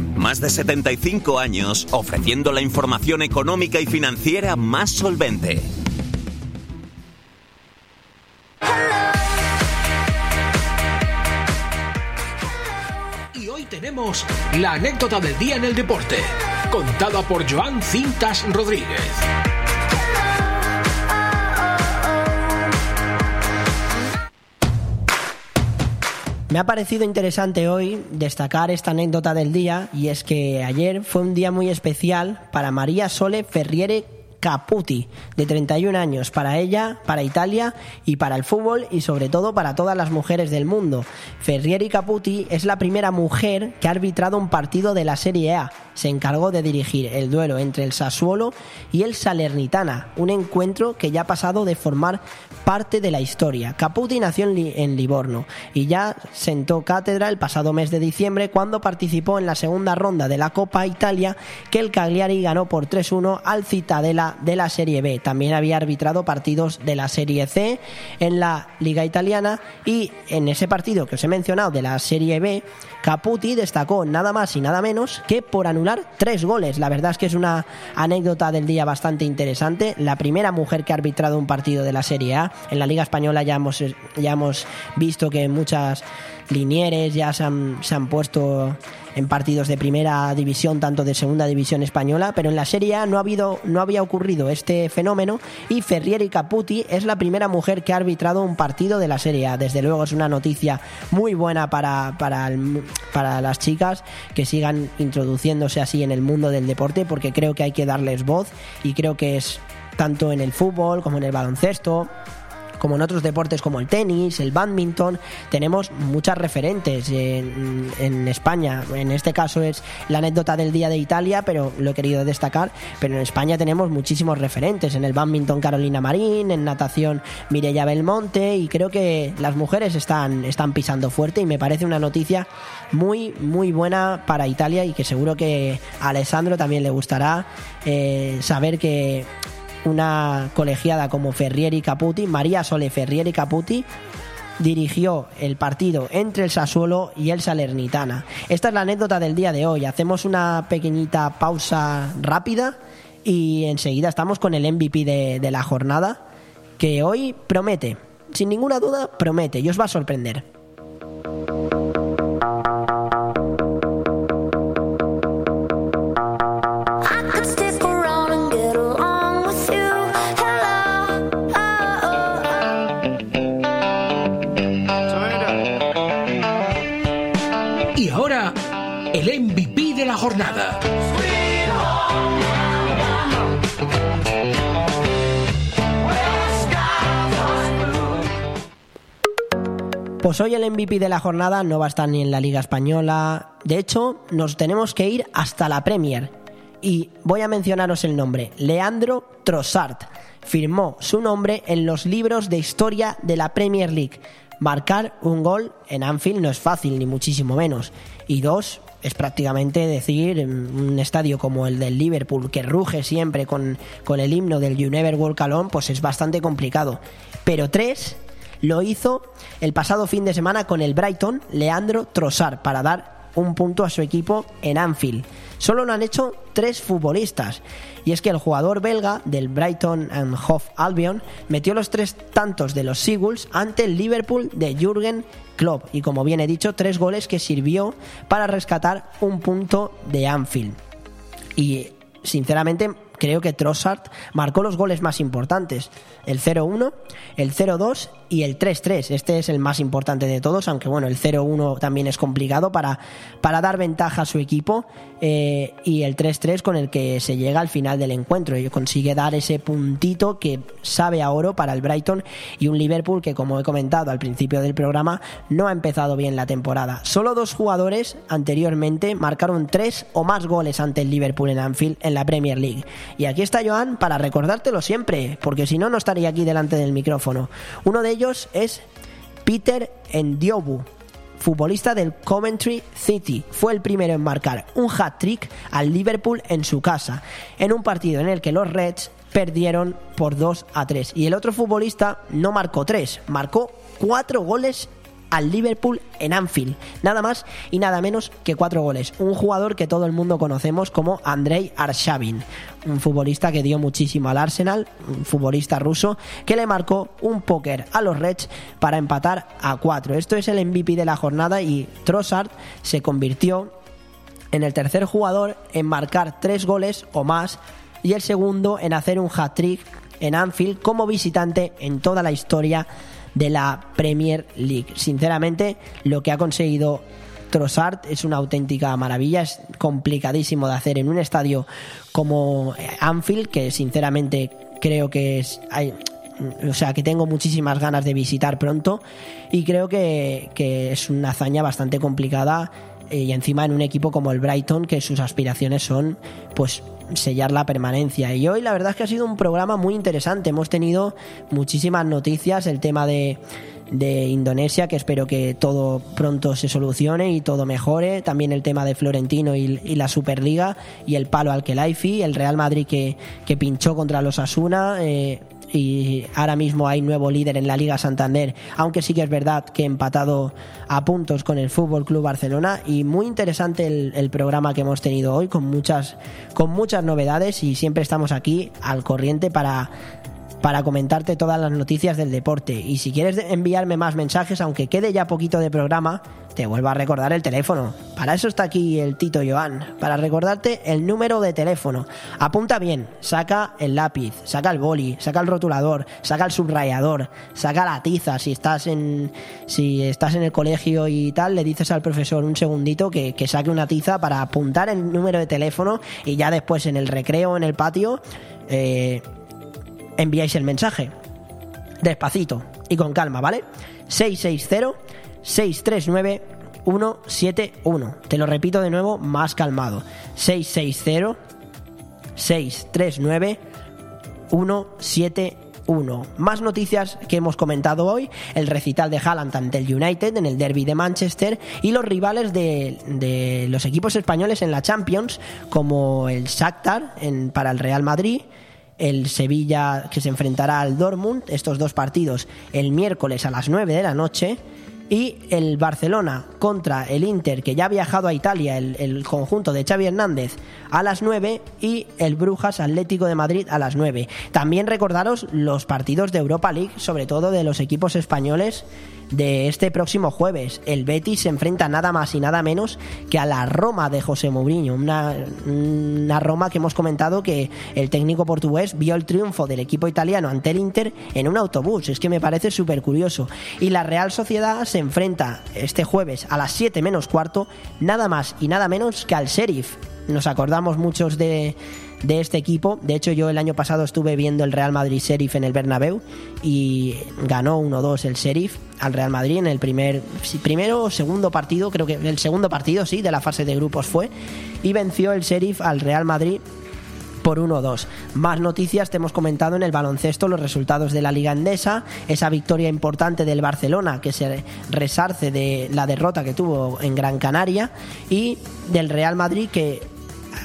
Más de 75 años ofreciendo la información económica y financiera más solvente. Y hoy tenemos la anécdota del día en el deporte, contada por Joan Cintas Rodríguez. Me ha parecido interesante hoy destacar esta anécdota del día y es que ayer fue un día muy especial para María Sole Ferriere Caputi, de 31 años, para ella, para Italia y para el fútbol y sobre todo para todas las mujeres del mundo. Ferrieri Caputi es la primera mujer que ha arbitrado un partido de la Serie A. Se encargó de dirigir el duelo entre el Sassuolo y el Salernitana, un encuentro que ya ha pasado de formar parte de la historia. Caputi nació en, en Livorno y ya sentó cátedra el pasado mes de diciembre cuando participó en la segunda ronda de la Copa Italia que el Cagliari ganó por 3-1 al Citadela de la Serie B. También había arbitrado partidos de la Serie C en la Liga Italiana y en ese partido que os he mencionado de la Serie B, Caputi destacó nada más y nada menos que por anular tres goles. La verdad es que es una anécdota del día bastante interesante. La primera mujer que ha arbitrado un partido de la Serie A. En la Liga Española ya hemos, ya hemos visto que muchas Linieres ya se han, se han puesto en partidos de primera división, tanto de segunda división española, pero en la Serie A no, ha habido, no había ocurrido este fenómeno y Ferrieri Caputi es la primera mujer que ha arbitrado un partido de la Serie A. Desde luego es una noticia muy buena para, para, el- para las chicas que sigan introduciéndose así en el mundo del deporte porque creo que hay que darles voz y creo que es tanto en el fútbol como en el baloncesto como en otros deportes como el tenis, el badminton, tenemos muchas referentes en, España. En este caso es la anécdota del Día de Italia, pero lo he querido destacar. Pero en España tenemos muchísimos referentes. En el badminton Carolina Marín, en natación Mireia Belmonte y creo que las mujeres están, están pisando fuerte y me parece una noticia muy, muy buena para Italia y que seguro que a Alessandro también le gustará eh, saber que una colegiada como Ferrieri Caputi, María Sole Ferrieri Caputi, dirigió el partido entre el Sassuolo y el Salernitana. Esta es la anécdota del día de hoy. Hacemos una pequeñita pausa rápida y enseguida estamos con el MVP de, de la jornada, que hoy promete, sin ninguna duda, promete y os va a sorprender. Pues hoy el MVP de la jornada no va a estar ni en la Liga Española. De hecho, nos tenemos que ir hasta la Premier. Y voy a mencionaros el nombre. Leandro Trossard firmó su nombre en los libros de historia de la Premier League. Marcar un gol en Anfield no es fácil, ni muchísimo menos. Y dos, es prácticamente decir, en un estadio como el del Liverpool, que ruge siempre con, con el himno del You Never Walk Alone, pues es bastante complicado. Pero tres, lo hizo el pasado fin de semana con el Brighton, Leandro Trossard, para dar un punto a su equipo en Anfield. Solo lo han hecho tres futbolistas. Y es que el jugador belga del Brighton and Hove Albion metió los tres tantos de los Seagulls ante el Liverpool de Jürgen Klopp. Y como bien he dicho, tres goles que sirvió para rescatar un punto de Anfield. Y sinceramente creo que Trossard marcó los goles más importantes. El 0-1, el 0-2 y el 3-3. Este es el más importante de todos, aunque bueno, el 0-1 también es complicado para, para dar ventaja a su equipo. eh, y el 3-3 con el que se llega al final del encuentro y consigue dar ese puntito que sabe a oro para el Brighton y un Liverpool que, como he comentado al principio del programa, no ha empezado bien la temporada. Solo dos jugadores anteriormente marcaron tres o más goles ante el Liverpool en Anfield en la Premier League. Y aquí está Joan para recordártelo siempre, porque si no, no estaría aquí delante del micrófono. Uno de ellos es Peter Ndiobu, futbolista del Coventry City. Fue el primero en marcar un hat-trick al Liverpool en su casa, en un partido en el que los Reds perdieron por 2 a 3. Y el otro futbolista no marcó 3, marcó 4 goles al Liverpool en Anfield. Nada más y nada menos que cuatro goles. Un jugador que todo el mundo conocemos como Andrei Arshavin, un futbolista que dio muchísimo al Arsenal, un futbolista ruso que le marcó un póker a los Reds para empatar a cuatro. Esto es el MVP de la jornada y Trossard se convirtió en el tercer jugador en marcar tres goles o más y el segundo en hacer un hat-trick en Anfield como visitante en toda la historia de la Premier League. Sinceramente, lo que ha conseguido Trossard es una auténtica maravilla, es complicadísimo de hacer en un estadio como Anfield, que sinceramente creo que es... hay- o sea, que tengo muchísimas ganas de visitar pronto y creo que, que es una hazaña bastante complicada eh, y encima en un equipo como el Brighton que sus aspiraciones son pues sellar la permanencia y hoy la verdad es que ha sido un programa muy interesante hemos tenido muchísimas noticias el tema de de Indonesia, que espero que todo pronto se solucione y todo mejore. También el tema de Florentino y, la Superliga y el palo al Kelaifi, el Real Madrid que, que pinchó contra los Asuna. eh, y ahora mismo hay nuevo líder en la Liga Santander, aunque sí que es verdad que empatado a puntos con el Fútbol Club Barcelona. Y muy interesante el, el programa que hemos tenido hoy con muchas con muchas novedades y siempre estamos aquí al corriente para para comentarte todas las noticias del deporte. Y si quieres enviarme más mensajes, aunque quede ya poquito de programa, te vuelvo a recordar el teléfono. Para eso está aquí el Tito Joan, para recordarte el número de teléfono. Apunta bien, saca el lápiz, saca el boli, saca el rotulador, saca el subrayador, saca la tiza. Si estás en, si estás en el colegio y tal, le dices al profesor un segundito que, que saque una tiza para apuntar el número de teléfono y ya después en el recreo, en el patio, eh, enviáis el mensaje. Despacito y con calma, ¿vale? 660 639 171. Te lo repito de nuevo, más calmado. 660 639 171. Más noticias que hemos comentado hoy: el recital de Haaland ante el United en el derby de Manchester y los rivales de, los equipos españoles en la Champions, como el Shakhtar para el Real Madrid el Sevilla que se enfrentará al Dortmund, estos dos partidos el miércoles a las 9 de la noche, y el Barcelona contra el Inter, que ya ha viajado a Italia, el, el, conjunto de Xavi Hernández, a las 9, y el Brujas Atlético de Madrid a las 9. También recordaros los partidos de Europa League, sobre todo de los equipos españoles de este próximo jueves. El Betis se enfrenta nada más y nada menos que a la Roma de José Mourinho, una, una Roma que hemos comentado que el técnico portugués vio el triunfo del equipo italiano ante el Inter en un autobús. Es que me parece súper curioso. Y la Real Sociedad se enfrenta este jueves a las 7 menos cuarto, nada más y nada menos que al Sheriff. Nos acordamos muchos de, de este equipo. De hecho, yo el año pasado estuve viendo el Real Madrid Sheriff en el Bernabéu y ganó 1-2 el Sheriff al Real Madrid en el primer primero o segundo partido, creo que el segundo partido sí de la fase de grupos fue y venció el Sheriff al Real Madrid por 1-2. Más noticias te hemos comentado en el baloncesto los resultados de la Liga Endesa, esa victoria importante del Barcelona que se resarce de la derrota que tuvo en Gran Canaria y del Real Madrid que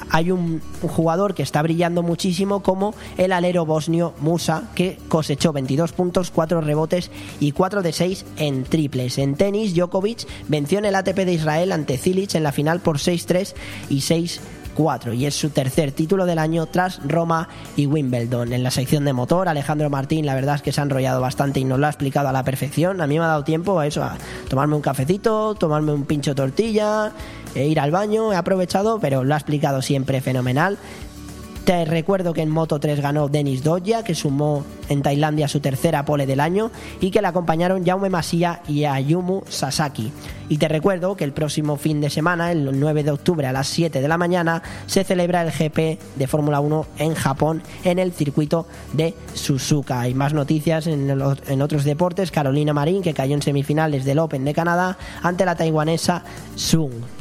hay un, jugador que está brillando muchísimo como el alero bosnio Musa que cosechó 22 puntos, 4 rebotes y 4 de 6 en triples. En tenis, Djokovic venció en el ATP de Israel ante Cilic en la final por 6-3 y 6 4 y es su tercer título del año tras Roma y Wimbledon. En la sección de motor, Alejandro Martín, la verdad es que se ha enrollado bastante y nos lo ha explicado a la perfección. A mí me ha dado tiempo a eso, a tomarme un cafecito, tomarme un pincho tortilla, e ir al baño, he aprovechado, pero lo ha explicado siempre fenomenal. Te recuerdo que en Moto 3 ganó Denis Dodja, que sumó en Tailandia su tercera pole del año, y que le acompañaron Jaume Masia y Ayumu Sasaki. Y te recuerdo que el próximo fin de semana, el 9 de octubre a las 7 de la mañana, se celebra el GP de Fórmula 1 en Japón, en el circuito de Suzuka. Hay más noticias en, en otros deportes. Carolina Marín, que cayó en semifinales del Open de Canadá ante la taiwanesa Sung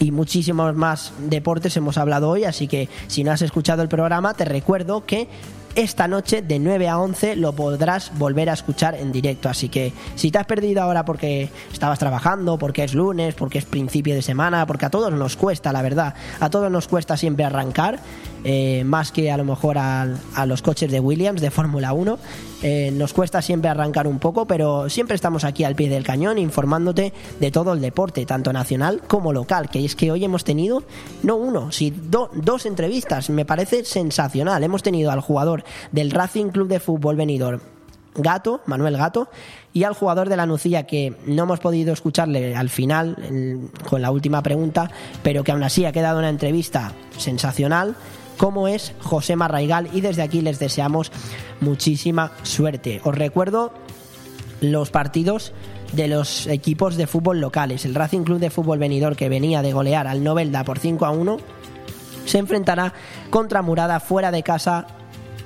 y muchísimos más deportes hemos hablado hoy, así que si no has escuchado el programa, te recuerdo que esta noche de 9 a 11 lo podrás volver a escuchar en directo. Así que si te has perdido ahora porque estabas trabajando, porque es lunes, porque es principio de semana, porque a todos nos cuesta, la verdad, a todos nos cuesta siempre arrancar, eh, más que a lo mejor a, a los coches de Williams de Fórmula 1. Eh, nos cuesta siempre arrancar un poco, pero siempre estamos aquí al pie del cañón informándote de todo el deporte, tanto nacional como local. Que es que hoy hemos tenido, no uno, sino do, dos entrevistas. Me parece sensacional. Hemos tenido al jugador del Racing Club de Fútbol Venidor, Gato, Manuel Gato, y al jugador de la Nucía que no hemos podido escucharle al final con la última pregunta, pero que aún así ha quedado una entrevista sensacional como es José Marraigal y desde aquí les deseamos muchísima suerte. Os recuerdo los partidos de los equipos de fútbol locales. El Racing Club de Fútbol Venidor que venía de golear al Novelda por 5 a 1 se enfrentará contra Murada fuera de casa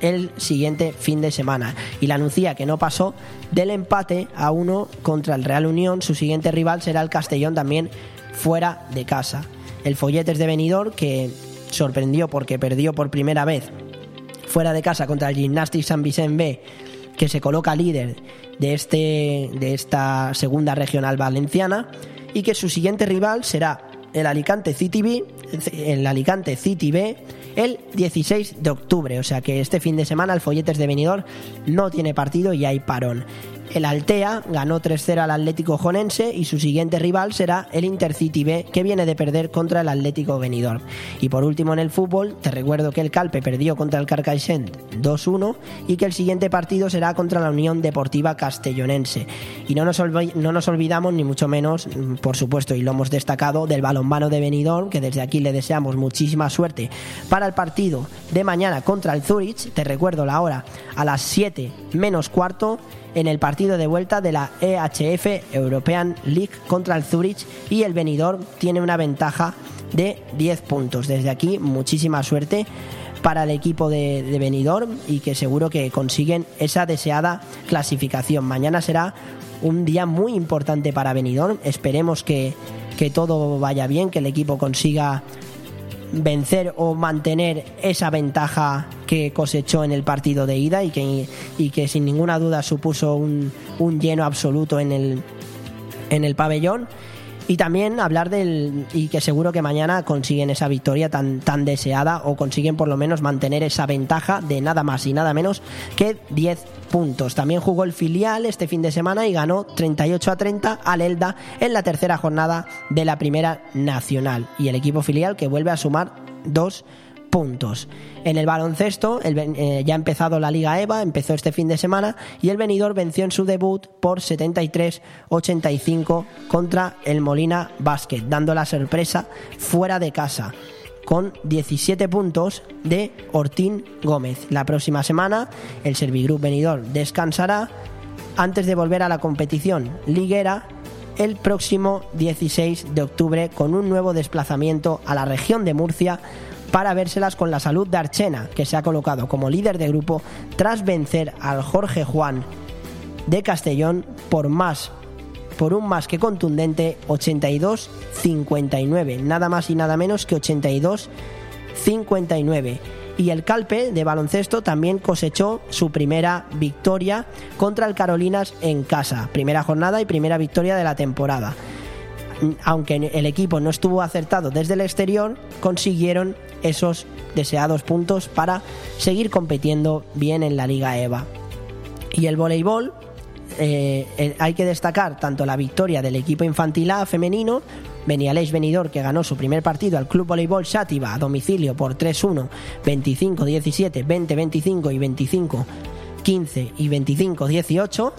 el siguiente fin de semana. Y la Nucía, que no pasó del empate a uno contra el Real Unión, su siguiente rival será el Castellón también fuera de casa. El Folletes de Benidorm, que sorprendió porque perdió por primera vez fuera de casa contra el Gymnastic San Vicente que se coloca líder de, este, de esta segunda regional valenciana, y que su siguiente rival será el Alicante City B, el Alicante City B el 16 de octubre. O sea que este fin de semana el Folletes de Benidorm no tiene partido y hay parón. El Altea ganó 3-0 al Atlético Jonense y su siguiente rival será el Intercity B, que viene de perder contra el Atlético Benidorm. Y por último en el fútbol, te recuerdo que el Calpe perdió contra el Carcaixent 2-1 y que el siguiente partido será contra la Unión Deportiva Castellonense. Y no nos, no nos olvidamos, ni mucho menos, mm, por supuesto, y lo hemos destacado, del balonmano de Benidorm, que desde aquí le deseamos muchísima suerte para el partido de mañana contra el Zurich. Te recuerdo la hora a las 7 menos cuarto en el partido de vuelta de la EHF European League contra el Zurich y el Benidorm tiene una ventaja de 10 puntos. Desde aquí, muchísima suerte para el equipo de, de Benidorm y que seguro que consiguen esa deseada clasificación. Mañana será un día muy importante para Benidorm. Esperemos que, que todo vaya bien, que el equipo consiga vencer o mantener esa ventaja que cosechó en el partido de ida y que, y que sin ninguna duda supuso un, un lleno absoluto en el, en el pabellón. Y también hablar del. y que seguro que mañana consiguen esa victoria tan, tan deseada o consiguen por lo menos mantener esa ventaja de nada más y nada menos que 10 puntos. También jugó el filial este fin de semana y ganó 38 a 30 al Elda en la tercera jornada de la Primera Nacional. Y el equipo filial que vuelve a sumar dos puntos. En el baloncesto, el eh, ya ha empezado la Liga EVA, empezó este fin de semana y el Benidorm venció en su debut por 73-85 contra el Molina Basket, dando la sorpresa fuera de casa con 17 puntos de Ortín Gómez. La próxima semana el Servigroup Benidorm descansará antes de volver a la competición liguera el próximo 16 de octubre con un nuevo desplazamiento a la región de Murcia para vérselas con la salud de Archena, que se ha colocado como líder de grupo tras vencer al Jorge Juan de Castellón por más por un más que contundente 82-59, nada más y nada menos que 82-59. Y el Calpe de baloncesto también cosechó su primera victoria contra el Carolinas en casa, primera jornada y primera victoria de la temporada. Aunque el equipo no estuvo acertado desde el exterior, consiguieron esos deseados puntos para seguir compitiendo bien en la Liga EVA. Y el voleibol, eh, eh, hay que destacar tanto la victoria del equipo infantil A femenino, Benialés Benidorm que ganó su primer partido al Club Voleibol Sátiva a domicilio por 3-1, 25-17, 20-25 y 25-15 y 25-18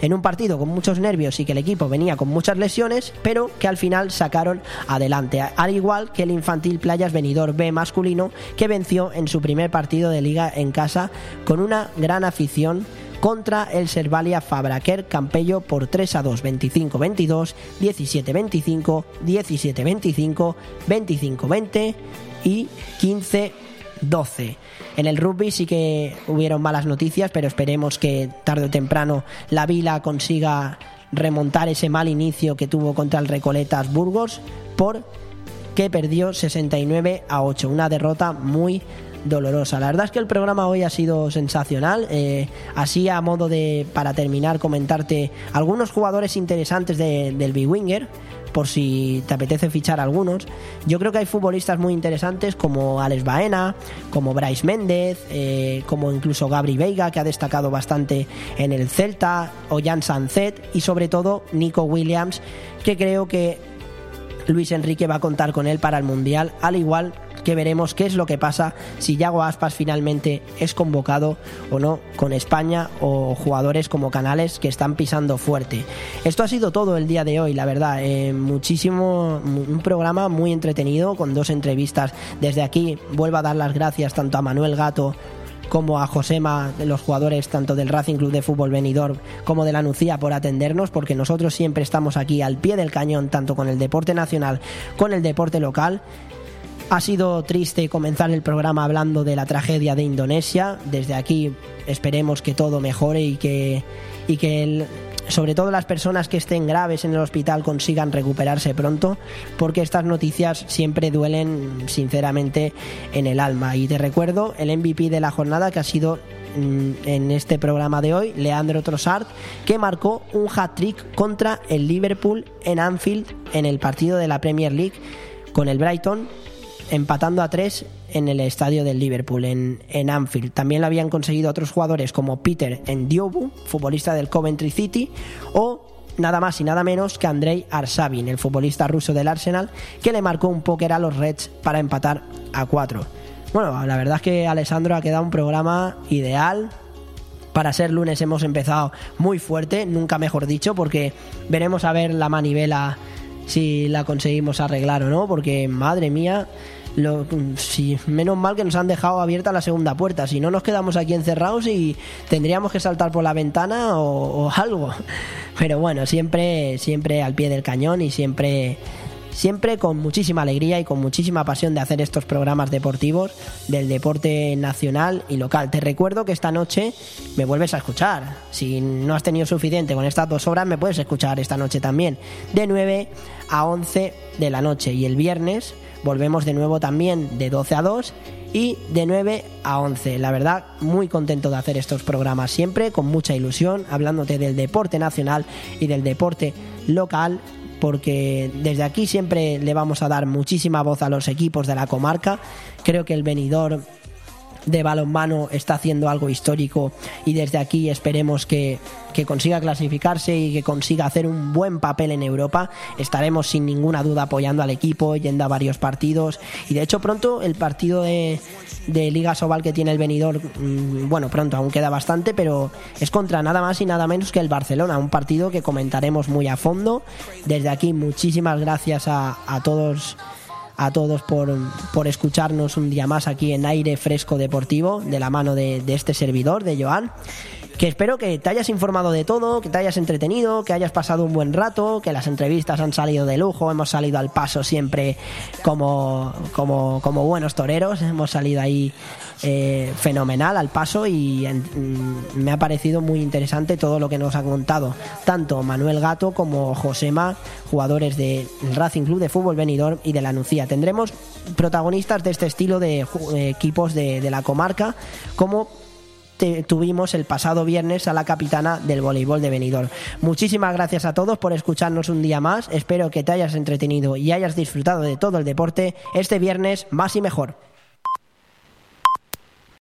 en un partido con muchos nervios y que el equipo venía con muchas lesiones, pero que al final sacaron adelante, al igual que el infantil Playas Benidorm B masculino que venció en su primer partido de liga en casa con una gran afición contra el Servalia Fabraquer Campello por 3 a 2, 25-22, 17-25, 17-25, 25-20 y 15-12. En el rugby sí que hubieron malas noticias, pero esperemos que tarde o temprano la Vila consiga remontar ese mal inicio que tuvo contra el Recoletas Burgos por que perdió 69 a 8, una derrota muy dolorosa. La verdad es que el programa hoy ha sido sensacional. Eh, así a modo de, para terminar, comentarte algunos jugadores interesantes de- del B-Winger, por si te apetece fichar algunos. Yo creo que hay futbolistas muy interesantes como Alex Baena, como Bryce Méndez, eh, como incluso Gabri Veiga, que ha destacado bastante en el Celta, o Jan Sanzet y sobre todo Nico Williams, que creo que Luis Enrique va a contar con él para el Mundial, al igual que veremos qué es lo que pasa si Yago Aspas finalmente es convocado o no con España o jugadores como Canales que están pisando fuerte. Esto ha sido todo el día de hoy, la verdad. eh, muchísimo, un programa muy entretenido con dos entrevistas. Desde aquí vuelvo a dar las gracias tanto a Manuel Gato como a Josema, los jugadores tanto del Racing Club de Fútbol Benidorm como de la Nucía por atendernos, porque nosotros siempre estamos aquí al pie del cañón, tanto con el deporte nacional, con el deporte local. Ha sido triste comenzar el programa hablando de la tragedia de Indonesia. Desde aquí esperemos que todo mejore y que, y que el- sobre todo las personas que estén graves en el hospital consigan recuperarse pronto, porque estas noticias siempre duelen sinceramente en el alma. Y te recuerdo el MVP de la jornada que ha sido mm, en este programa de hoy, Leandro Trossard, que marcó un hat-trick contra el Liverpool en Anfield en el partido de la Premier League con el Brighton empatando a tres en el estadio del Liverpool, en, en Anfield. También lo habían conseguido otros jugadores como Peter Ndiobu, futbolista del Coventry City, o nada más y nada menos que Andrei Arsavin, el futbolista ruso del Arsenal, que le marcó un póker a los Reds para empatar a cuatro. Bueno, la verdad es que Alessandro ha quedado un programa ideal. Para ser lunes hemos empezado muy fuerte, nunca mejor dicho, porque veremos a ver la manivela si la conseguimos arreglar o no, porque madre mía, lo, si, menos mal que nos han dejado abierta la segunda puerta, si no nos quedamos aquí encerrados y tendríamos que saltar por la ventana o, o algo. Pero bueno, siempre, siempre al pie del cañón y siempre siempre con muchísima alegría y con muchísima pasión de hacer estos programas deportivos del deporte nacional y local. Te recuerdo que esta noche me vuelves a escuchar. Si no has tenido suficiente con estas dos horas, me puedes escuchar esta noche también. De 9 a 11 de la noche. Y el viernes volvemos de nuevo también de 12 a 2 y de 9 a 11. La verdad, muy contento de hacer estos programas siempre, con mucha ilusión, hablándote del deporte nacional y del deporte local porque desde aquí siempre le vamos a dar muchísima voz a los equipos de la comarca. Creo que el venidor de balonmano está haciendo algo histórico y desde aquí esperemos que, que, consiga clasificarse y que consiga hacer un buen papel en Europa. Estaremos sin ninguna duda apoyando al equipo, yendo a varios partidos y de hecho pronto el partido de, de Liga Sobal que tiene el venidor, mmm, bueno, pronto aún queda bastante, pero es contra nada más y nada menos que el Barcelona, un partido que comentaremos muy a fondo. Desde aquí muchísimas gracias a, a todos a todos por, por, escucharnos un día más aquí en Aire Fresco Deportivo, de la mano de, de, este servidor, de Joan. Que espero que te hayas informado de todo, que te hayas entretenido, que hayas pasado un buen rato, que las entrevistas han salido de lujo, hemos salido al paso siempre como, como, como buenos toreros, hemos salido ahí eh, fenomenal al paso y en, me ha parecido muy interesante todo lo que nos ha contado tanto Manuel Gato como Josema, jugadores del Racing Club de Fútbol Benidorm y de la Nucía. Tendremos protagonistas de este estilo de eh, equipos de, de la comarca como tuvimos el pasado viernes a la capitana del voleibol de Benidorm. Muchísimas gracias a todos por escucharnos un día más. Espero que te hayas entretenido y hayas disfrutado de todo el deporte este viernes más y mejor.